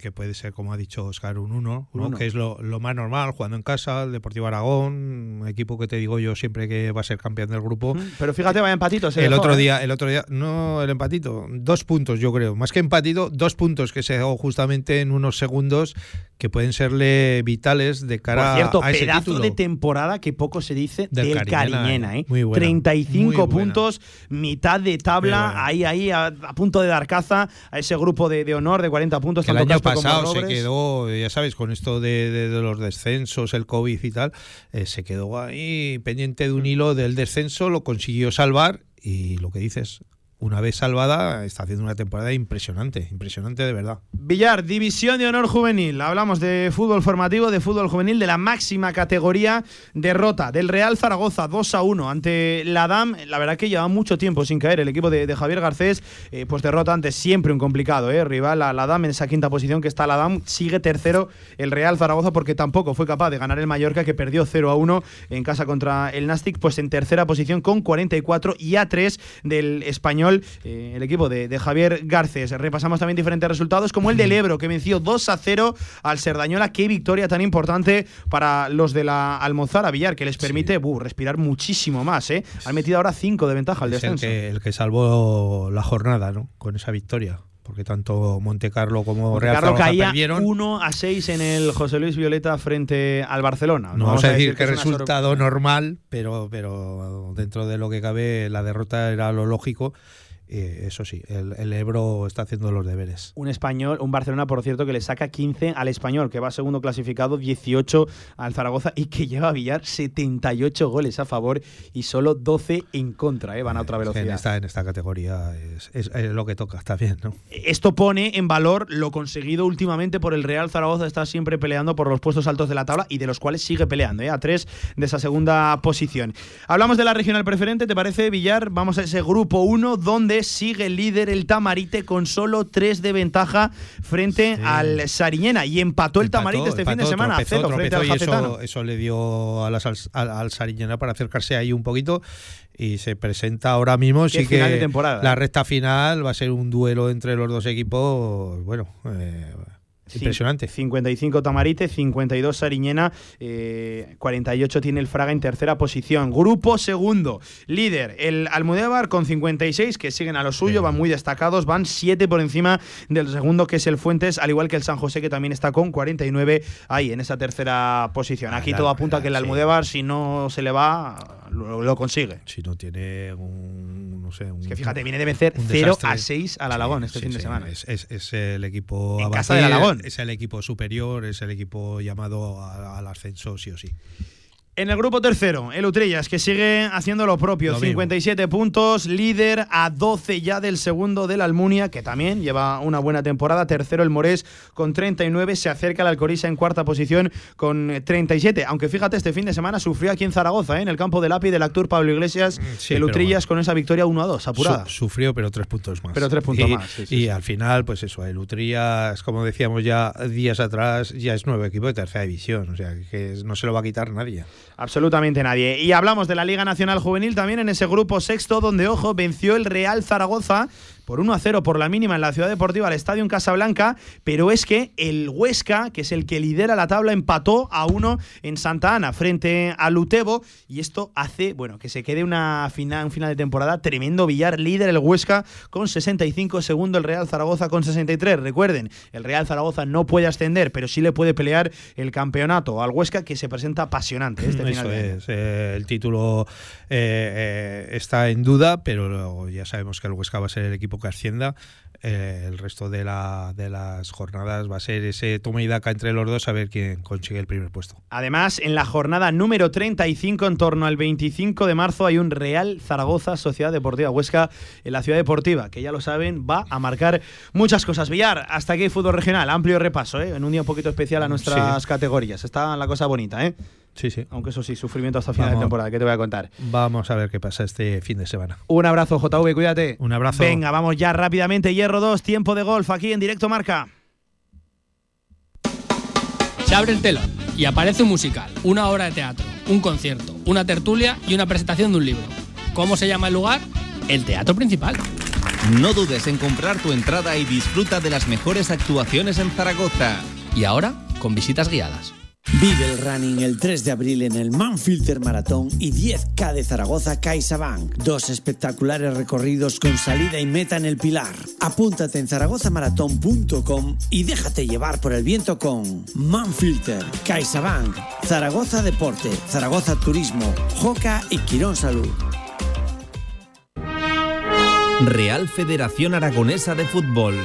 Speaker 4: que puede ser, como ha dicho Oscar, un 1,
Speaker 1: Un uno.
Speaker 4: que es lo, lo más normal, jugando en casa, el Deportivo Aragón, un equipo que te digo yo siempre que va a ser campeón del grupo.
Speaker 1: Pero fíjate, vaya empatito. se
Speaker 4: El
Speaker 1: dejó,
Speaker 4: otro
Speaker 1: ¿eh?
Speaker 4: día, el otro día, no el empatito, dos puntos yo creo, más que empatito, dos puntos que se dejó justamente en unos segundos que pueden serle vitales de cara
Speaker 1: Por cierto,
Speaker 4: a ese
Speaker 1: pedazo
Speaker 4: título.
Speaker 1: de temporada que poco se dice
Speaker 4: Del
Speaker 1: del,
Speaker 4: Cariñena,
Speaker 1: Cariñena,
Speaker 4: eh.
Speaker 1: ¿eh?
Speaker 4: Muy buena,
Speaker 1: 35
Speaker 4: muy
Speaker 1: puntos, mitad de tabla, ahí, ahí, a, a punto de dar caza a ese grupo de, de honor de 40 puntos.
Speaker 4: que
Speaker 1: tanto
Speaker 4: pasado se quedó, ya sabes, con esto de, de- de los descensos, el COVID y tal, eh, se quedó ahí pendiente de un hilo del descenso, lo consiguió salvar y lo que dices, una vez salvada, está haciendo una temporada impresionante, impresionante de verdad.
Speaker 1: Villar, División de Honor Juvenil. Hablamos de fútbol formativo, de fútbol juvenil, de la máxima categoría. Derrota del Real Zaragoza 2 a 1 ante la DAM. La verdad que lleva mucho tiempo sin caer el equipo de, Javier Garcés. eh, pues derrota ante siempre un complicado, ¿eh? Rival a la DAM en esa quinta posición que está la DAM. Sigue tercero el Real Zaragoza porque tampoco fue capaz de ganar el Mallorca que perdió 0 a 1 en casa contra el Nastic. Pues en tercera posición con 44 y a 3 del español, eh, el equipo de, de Javier Garcés. Repasamos también diferentes resultados, como el del Ebro, que venció 2 a 0 al Serdañola. Qué victoria tan importante para los de la Almozara Villar, que les permite buh, respirar muchísimo más. ¿eh? Han metido ahora 5 de ventaja al
Speaker 4: Es el
Speaker 1: descenso.
Speaker 4: que, el que salvó la jornada, ¿no? Con esa victoria. Porque tanto Monte Carlo como Real Zaragoza
Speaker 1: caía
Speaker 4: perdieron.
Speaker 1: 1 a 6 en el José Luis Violeta frente al Barcelona.
Speaker 4: No vamos a decir que
Speaker 1: una
Speaker 4: resultado normal, pero, pero dentro de lo que cabe, la derrota era lo lógico. Eh, eso sí, el, el Ebro está haciendo los deberes.
Speaker 1: Un español, un Barcelona, por cierto, que le saca 15 al español, que va segundo clasificado, 18 al Zaragoza y que lleva a Villar 78 goles a favor y solo 12 en contra, ¿eh? van a otra
Speaker 4: que
Speaker 1: velocidad.
Speaker 4: En esta, en esta categoría es, es- es lo que toca, está bien, ¿no?
Speaker 1: Esto pone en valor lo conseguido últimamente por el Real Zaragoza, está siempre peleando por los puestos altos de la tabla y de los cuales sigue peleando, ¿eh? a tres de esa segunda posición. Hablamos de la regional preferente, ¿te parece, Villar? Vamos a ese grupo 1 donde sigue el líder el Tamarite con solo 3 de ventaja frente al Sariñena y empató el Tamarite este fin de semana a cero frente al
Speaker 4: eso, eso le dio a las, al, al, Sariñena para acercarse ahí un poquito y se presenta ahora mismo. Sí
Speaker 1: final
Speaker 4: que
Speaker 1: de temporada,
Speaker 4: la
Speaker 1: ¿eh?
Speaker 4: recta final va a ser un duelo entre los dos equipos, bueno, eh, impresionante.
Speaker 1: 55 Tamarite, 52 Sariñena, eh, 48 tiene el Fraga en tercera posición. Grupo segundo, líder el Almudévar con 56, que siguen a lo suyo, van muy destacados, van 7 por encima del segundo, que es el Fuentes, al igual que el San José, que también está con 49 ahí en esa tercera posición. Aquí
Speaker 4: Ah,
Speaker 1: todo apunta a que el
Speaker 4: sí.
Speaker 1: Almudévar, si no se le va, lo, lo consigue.
Speaker 4: Si no tiene un, no sé, un,
Speaker 1: Es que fíjate, viene de vencer
Speaker 4: un
Speaker 1: 0
Speaker 4: desastre.
Speaker 1: a 6 al Alagón este
Speaker 4: Sí,
Speaker 1: fin de
Speaker 4: sí,
Speaker 1: semana.
Speaker 4: Es, es- es el equipo
Speaker 1: En
Speaker 4: a
Speaker 1: casa del Alagón.
Speaker 4: Es el equipo superior, es el equipo llamado al ascenso, sí o sí.
Speaker 1: En el grupo tercero, el Utrillas, que sigue haciendo lo propio,
Speaker 4: Lo mismo.
Speaker 1: 57 puntos, líder a 12 ya del segundo del Almunia, que también lleva una buena temporada. Tercero el Morés con 39, se acerca el Alcorisa en cuarta posición con eh, 37. Aunque fíjate, este fin de semana sufrió aquí en Zaragoza, ¿eh? en el campo de lápiz del actor Pablo Iglesias,
Speaker 4: Mm, sí,
Speaker 1: el Utrillas con esa victoria 1 a 2, apurada.
Speaker 4: Su- sufrió, pero tres puntos más.
Speaker 1: Pero tres puntos
Speaker 4: y,
Speaker 1: más, sí, sí,
Speaker 4: y al final, pues eso, el Utrillas, como decíamos ya días atrás, ya es nuevo equipo de tercera división. O sea, que no se lo va a quitar nadie.
Speaker 1: Absolutamente nadie. Y hablamos de la Liga Nacional Juvenil también en ese grupo sexto, donde, ojo, venció el Real Zaragoza por 1 a 0 por la mínima en la Ciudad Deportiva al Estadio en Casablanca, pero es que el Huesca, que es el que lidera la tabla, empató a 1 en Santa Ana frente al Utebo y esto hace, bueno, que se quede una final, un final de temporada tremendo Villar, líder el Huesca con 65, segundo el Real Zaragoza con 63. Recuerden, el Real Zaragoza no puede ascender, pero sí le puede pelear el campeonato al Huesca que se presenta apasionante este final
Speaker 4: Eso
Speaker 1: de
Speaker 4: es, eh, el título eh, eh, está en duda, pero ya sabemos que el Huesca va a ser el equipo que ascienda. Eh, el resto de, la, de las jornadas va a ser ese toma y daca entre los dos a ver quién consigue el primer puesto.
Speaker 1: Además, en la jornada número 35, en torno al 25 de marzo, hay un Real Zaragoza Sociedad Deportiva Huesca en la Ciudad Deportiva, que ya lo saben, va a marcar muchas cosas. Villar, hasta aquí fútbol regional, amplio repaso, ¿eh? en un día un poquito especial a nuestras
Speaker 4: Sí.
Speaker 1: categorías. Está la cosa bonita, ¿eh?
Speaker 4: Sí, sí.
Speaker 1: Aunque eso sí, sufrimiento hasta final de temporada, que te voy a contar.
Speaker 4: Vamos a ver qué pasa este fin de semana.
Speaker 1: Un abrazo, JV, cuídate.
Speaker 4: Un abrazo.
Speaker 1: Venga, vamos ya rápidamente. Hierro 2, tiempo de golf aquí en directo marca.
Speaker 3: Se abre el telón y aparece un musical, una obra de teatro, un concierto, una tertulia y una presentación de un libro. ¿Cómo se llama el lugar? El Teatro Principal.
Speaker 5: No dudes en comprar tu entrada y disfruta de las mejores actuaciones en Zaragoza.
Speaker 3: Y ahora, con visitas guiadas.
Speaker 6: Vive el running el 3 de abril en el Manfilter Maratón y 10K de Zaragoza CaixaBank. Dos espectaculares recorridos con salida y meta en el Pilar. Apúntate en zaragozamaratón.com y déjate llevar por el viento con Manfilter, CaixaBank, Zaragoza Deporte, Zaragoza Turismo, Joca y Quirón Salud.
Speaker 5: Real Federación Aragonesa de Fútbol.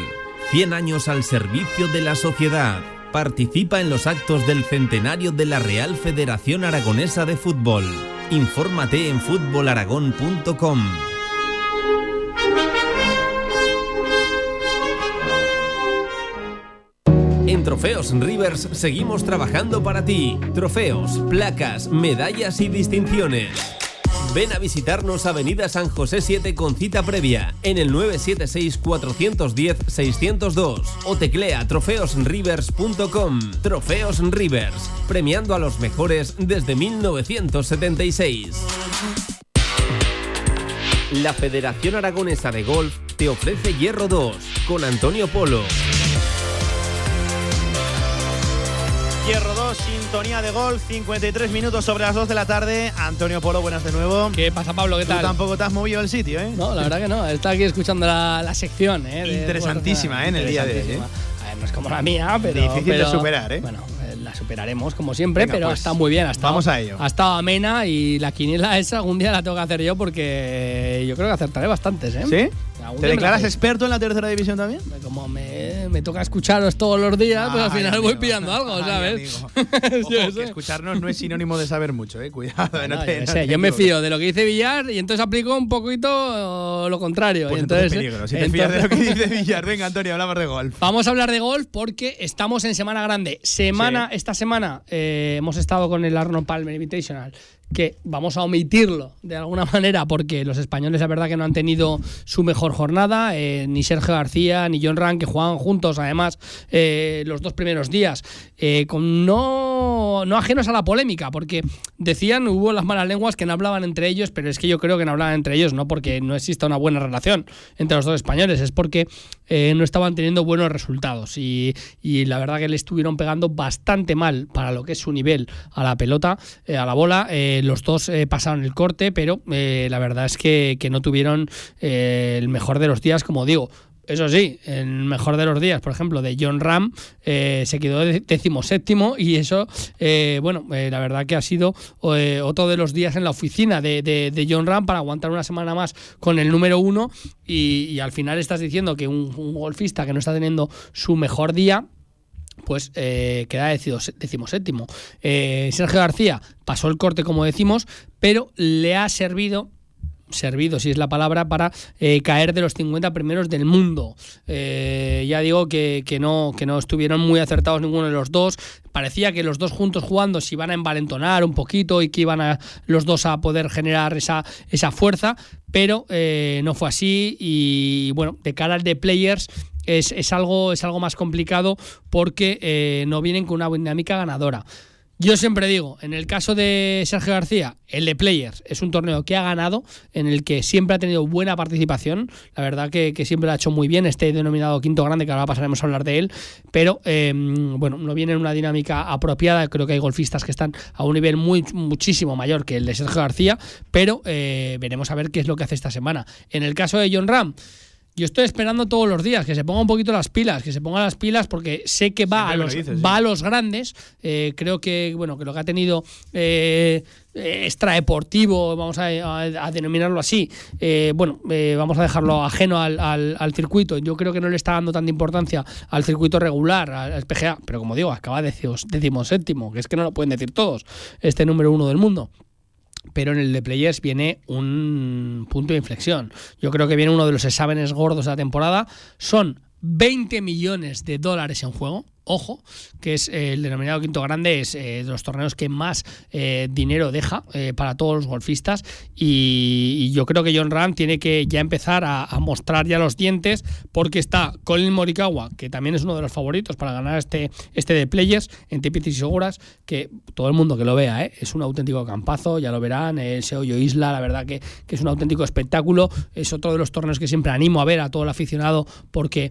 Speaker 5: 100 años al servicio de la sociedad. Participa en los actos del centenario de la Real Federación Aragonesa de Fútbol. Infórmate en fútbolaragón.com. En Trofeos Rivers seguimos trabajando para ti. Trofeos, placas, medallas y distinciones. Ven a visitarnos Avenida San José 7 con cita previa en el 976-410-602 o teclea trofeosrivers.com. Trofeos Rivers, premiando a los mejores desde 1976. La Federación Aragonesa de Golf te ofrece Hierro 2 con Antonio Polo.
Speaker 1: Hierro 2, sintonía de golf, 53 minutos sobre las 2 de la tarde. Antonio Polo, buenas de nuevo.
Speaker 3: ¿Qué pasa, Pablo? ¿Qué
Speaker 1: Tú
Speaker 3: tal?
Speaker 1: tampoco te has movido el sitio, ¿eh?
Speaker 3: No, la verdad que no. Está aquí escuchando la, la sección. ¿eh? de-
Speaker 1: Interesantísima, ¿eh? en el día de hoy,
Speaker 3: Interesantísima. A ver, no es como la mía, pero.
Speaker 1: Difícil de
Speaker 3: pero-
Speaker 1: superar, ¿eh?
Speaker 3: Bueno, eh, la superaremos como siempre,
Speaker 1: Venga,
Speaker 3: pero
Speaker 1: pues,
Speaker 3: está muy bien. Ha estado,
Speaker 1: vamos a ello.
Speaker 3: Ha estado amena y la quiniela esa algún día la tengo que hacer yo porque yo creo que acertaré bastantes, ¿eh?
Speaker 1: ¿Sí? ¿Te declaras experto en la tercera división también?
Speaker 3: Como me, me toca escucharos todos los días, pues al
Speaker 1: Ay,
Speaker 3: final voy pillando algo,
Speaker 1: Ay,
Speaker 3: ¿sabes?
Speaker 1: amigo. *laughs* Ojo, que escucharnos no es sinónimo de saber mucho, ¿eh? Cuidado.
Speaker 3: No,
Speaker 1: no te-
Speaker 3: yo,
Speaker 1: no
Speaker 3: sé,
Speaker 1: te
Speaker 3: yo me fío de lo que dice Villar y entonces aplico un poquito lo contrario.
Speaker 1: Pues
Speaker 3: y
Speaker 1: entonces,
Speaker 3: entonces,
Speaker 1: peligro. Si te fías de lo que
Speaker 3: entonces-
Speaker 1: dice *laughs* Villar. Venga, Antonio, hablamos de golf.
Speaker 3: Vamos a hablar de golf porque estamos en semana grande. Semana, esta semana eh, hemos estado con el Arnold Palmer Invitational, que vamos a omitirlo de alguna *laughs* manera porque los españoles, la verdad, que no han tenido su mejor jornada. eh, ni Sergio García ni John Ran, que jugaban juntos, además, eh, los dos primeros días, eh, con no, no ajenos a la polémica, porque decían, hubo las malas lenguas que no hablaban entre ellos, pero es que yo creo que no hablaban entre ellos, no porque no exista una buena relación entre los dos españoles, es porque eh, no estaban teniendo buenos resultados y, y la verdad que le estuvieron pegando bastante mal para lo que es su nivel a la pelota, eh, a la bola. Eh, los dos pasaron el corte, pero la verdad es que, que no tuvieron el mejor de los días, como digo. Eso sí, el mejor de los días, por ejemplo, de John Ram, eh, se quedó de- decimoséptimo y eso, eh, bueno, eh, la verdad que ha sido otro de los días en la oficina de, de- John Ram para aguantar una semana más con el número uno y, al final estás diciendo que un, golfista que no está teniendo su mejor día, pues queda decimoséptimo. Eh, Sergio García pasó el corte, como decimos, pero le ha servido servido, si es la palabra, para eh, caer de los 50 primeros del mundo. Eh, ya digo que, que no, que no estuvieron muy acertados ninguno de los dos. Parecía que los dos juntos jugando se iban a envalentonar un poquito y que iban a, los dos a poder generar esa, esa fuerza, pero eh, no fue así. Y bueno, de cara al de players. Es, es algo, es algo más complicado porque no vienen con una dinámica ganadora. Yo siempre digo, en el caso de Sergio García, el de Players es un torneo que ha ganado, en el que siempre ha tenido buena participación. La verdad que, siempre lo ha hecho muy bien, este denominado quinto grande, que ahora pasaremos a hablar de él. Pero eh, bueno, no viene en una dinámica apropiada. Creo que hay golfistas que están a un nivel muy muchísimo mayor que el de Sergio García. Pero eh, veremos a ver qué es lo que hace esta semana. En el caso de John Ram. Yo estoy esperando todos los días que se ponga un poquito las pilas, que se ponga las pilas porque sé que va,
Speaker 1: Siempre
Speaker 3: a
Speaker 1: lo
Speaker 3: los,
Speaker 1: sí.
Speaker 3: va a los grandes. Eh, creo que bueno que lo que ha tenido eh, eh, extradeportivo, vamos a, a- a denominarlo así, eh, bueno, eh, vamos a dejarlo ajeno al, al- al circuito. Yo creo que no le está dando tanta importancia al circuito regular, al, PGA, pero como digo, acaba décimo séptimo, que es que no lo pueden decir todos, este número uno del mundo pero en el de Players viene un punto de inflexión. Yo creo que viene uno de los exámenes gordos de la temporada. Son 20 millones de dólares en juego. Ojo, que es eh, el denominado quinto grande, es eh, de los torneos que más eh, dinero deja para todos los golfistas. Y, yo creo que John Ram tiene que ya empezar a, mostrar ya los dientes, porque está Colin Morikawa, que también es uno de los favoritos para ganar este, este de Players en Tipitis y Seguras, que todo el mundo que lo vea, es un auténtico campazo, ya lo verán, ese hoyo isla, la verdad que, que es un auténtico espectáculo, es otro de los torneos que siempre animo a ver a todo el aficionado, porque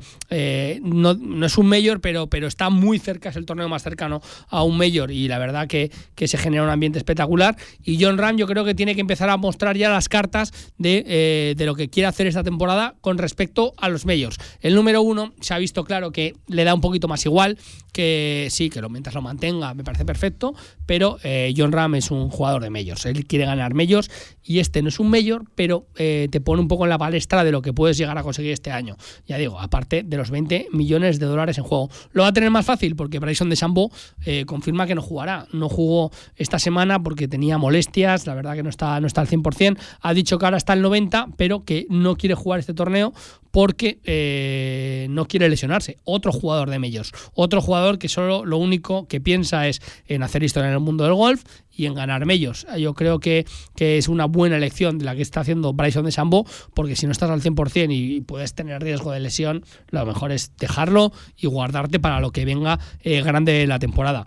Speaker 3: no, no es un mayor, pero, pero está muy cerca, es el torneo más cercano a un mayor, y la verdad que, que se genera un ambiente espectacular, y John Ram yo creo que tiene que empezar a mostrar ya las cartas de, eh, de lo que quiere hacer esta temporada con respecto a los majors. El número uno se ha visto claro que le da un poquito más igual, que sí, que lo mientras lo mantenga me parece perfecto, pero eh, John Ram es un jugador de majors, él quiere ganar majors y este no es un major, pero eh, te pone un poco en la palestra de lo que puedes llegar a conseguir este año. Ya digo, aparte de los 20 millones de dólares en juego. Lo va a tener más fácil porque Bryson de Sambo eh, confirma que no jugará. No jugó esta semana porque tenía molestias, la verdad que no está, no está al 100%. Ha dicho que ahora está al 90%, pero que no quiere jugar este torneo porque eh, no quiere lesionarse. Otro jugador de Mellos, otro jugador que solo lo único que piensa es en hacer historia en el mundo del golf y en ganar Mellos. Yo creo que, que es una buena elección de la que está haciendo Bryson de Sambo, porque si no estás al 100% y puedes tener riesgo de lesión, lo mejor es dejarlo y guardarte para lo que venga eh, grande la temporada.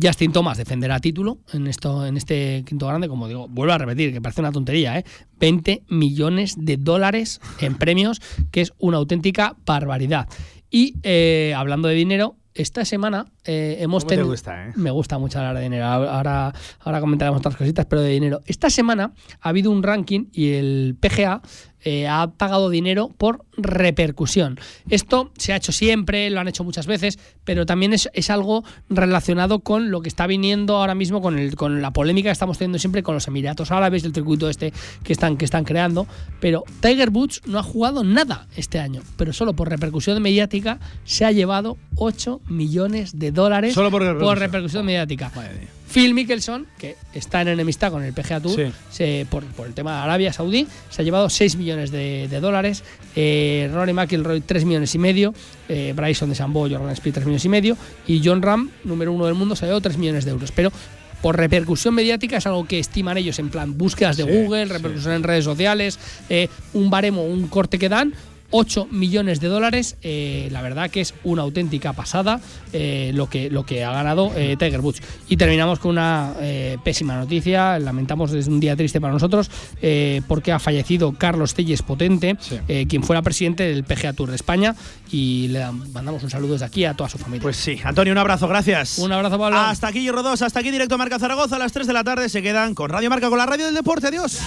Speaker 3: Justin Thomas defenderá título en esto en este quinto grande, como digo, vuelvo a repetir, que parece una tontería, ¿eh? 20 millones de dólares en premios, que es una auténtica barbaridad. Y eh, hablando de dinero, esta semana eh, hemos
Speaker 1: ¿Cómo te
Speaker 3: tenido.
Speaker 1: gusta, eh?
Speaker 3: Me gusta mucho hablar de dinero. Ahora, ahora comentaremos otras cositas, pero de dinero. Esta semana ha habido un ranking y el PGA eh, ha pagado dinero por repercusión. Esto se ha hecho siempre, lo han hecho muchas veces, pero también es, es algo relacionado con lo que está viniendo ahora mismo, con, el, con la polémica que estamos teniendo siempre con los Emiratos Árabes, el circuito este que están, que están creando. Pero Tiger Woods no ha jugado nada este año, pero solo por repercusión mediática se ha llevado 8 millones de dólares
Speaker 1: Solo por repercusión.
Speaker 3: repercusión mediática.
Speaker 1: Madre mía.
Speaker 3: Phil Mickelson, que está en enemistad con el PGA Tour,
Speaker 1: Sí.
Speaker 3: se- por, por el tema de Arabia Saudí, se ha llevado 6 millones de, de dólares. Eh, Rory McIlroy 3 millones y medio. Eh, Bryson de Sambo, Jordan Speed 3 millones y medio. Y John Ram, número uno del mundo, se ha llevado 3 millones de euros. Pero por repercusión mediática es algo que estiman ellos en plan búsquedas de Google, repercusión en redes sociales, eh, un baremo, un corte que dan. 8 millones de dólares, eh, la verdad que es una auténtica pasada eh, lo, que, lo que ha ganado eh, Tiger Woods. Y terminamos con una pésima noticia, lamentamos, es un día triste para nosotros, porque ha fallecido Carlos Telles Potente, eh, quien fuera presidente del PGA Tour de España, y le mandamos un saludo desde aquí a toda su familia.
Speaker 1: Pues sí, Antonio, un abrazo, gracias.
Speaker 3: Un abrazo, Pablo.
Speaker 1: Hasta aquí, 2, hasta aquí, directo a Marca Zaragoza. A las 3 de la tarde se quedan con Radio Marca, con la radio del deporte. Adiós.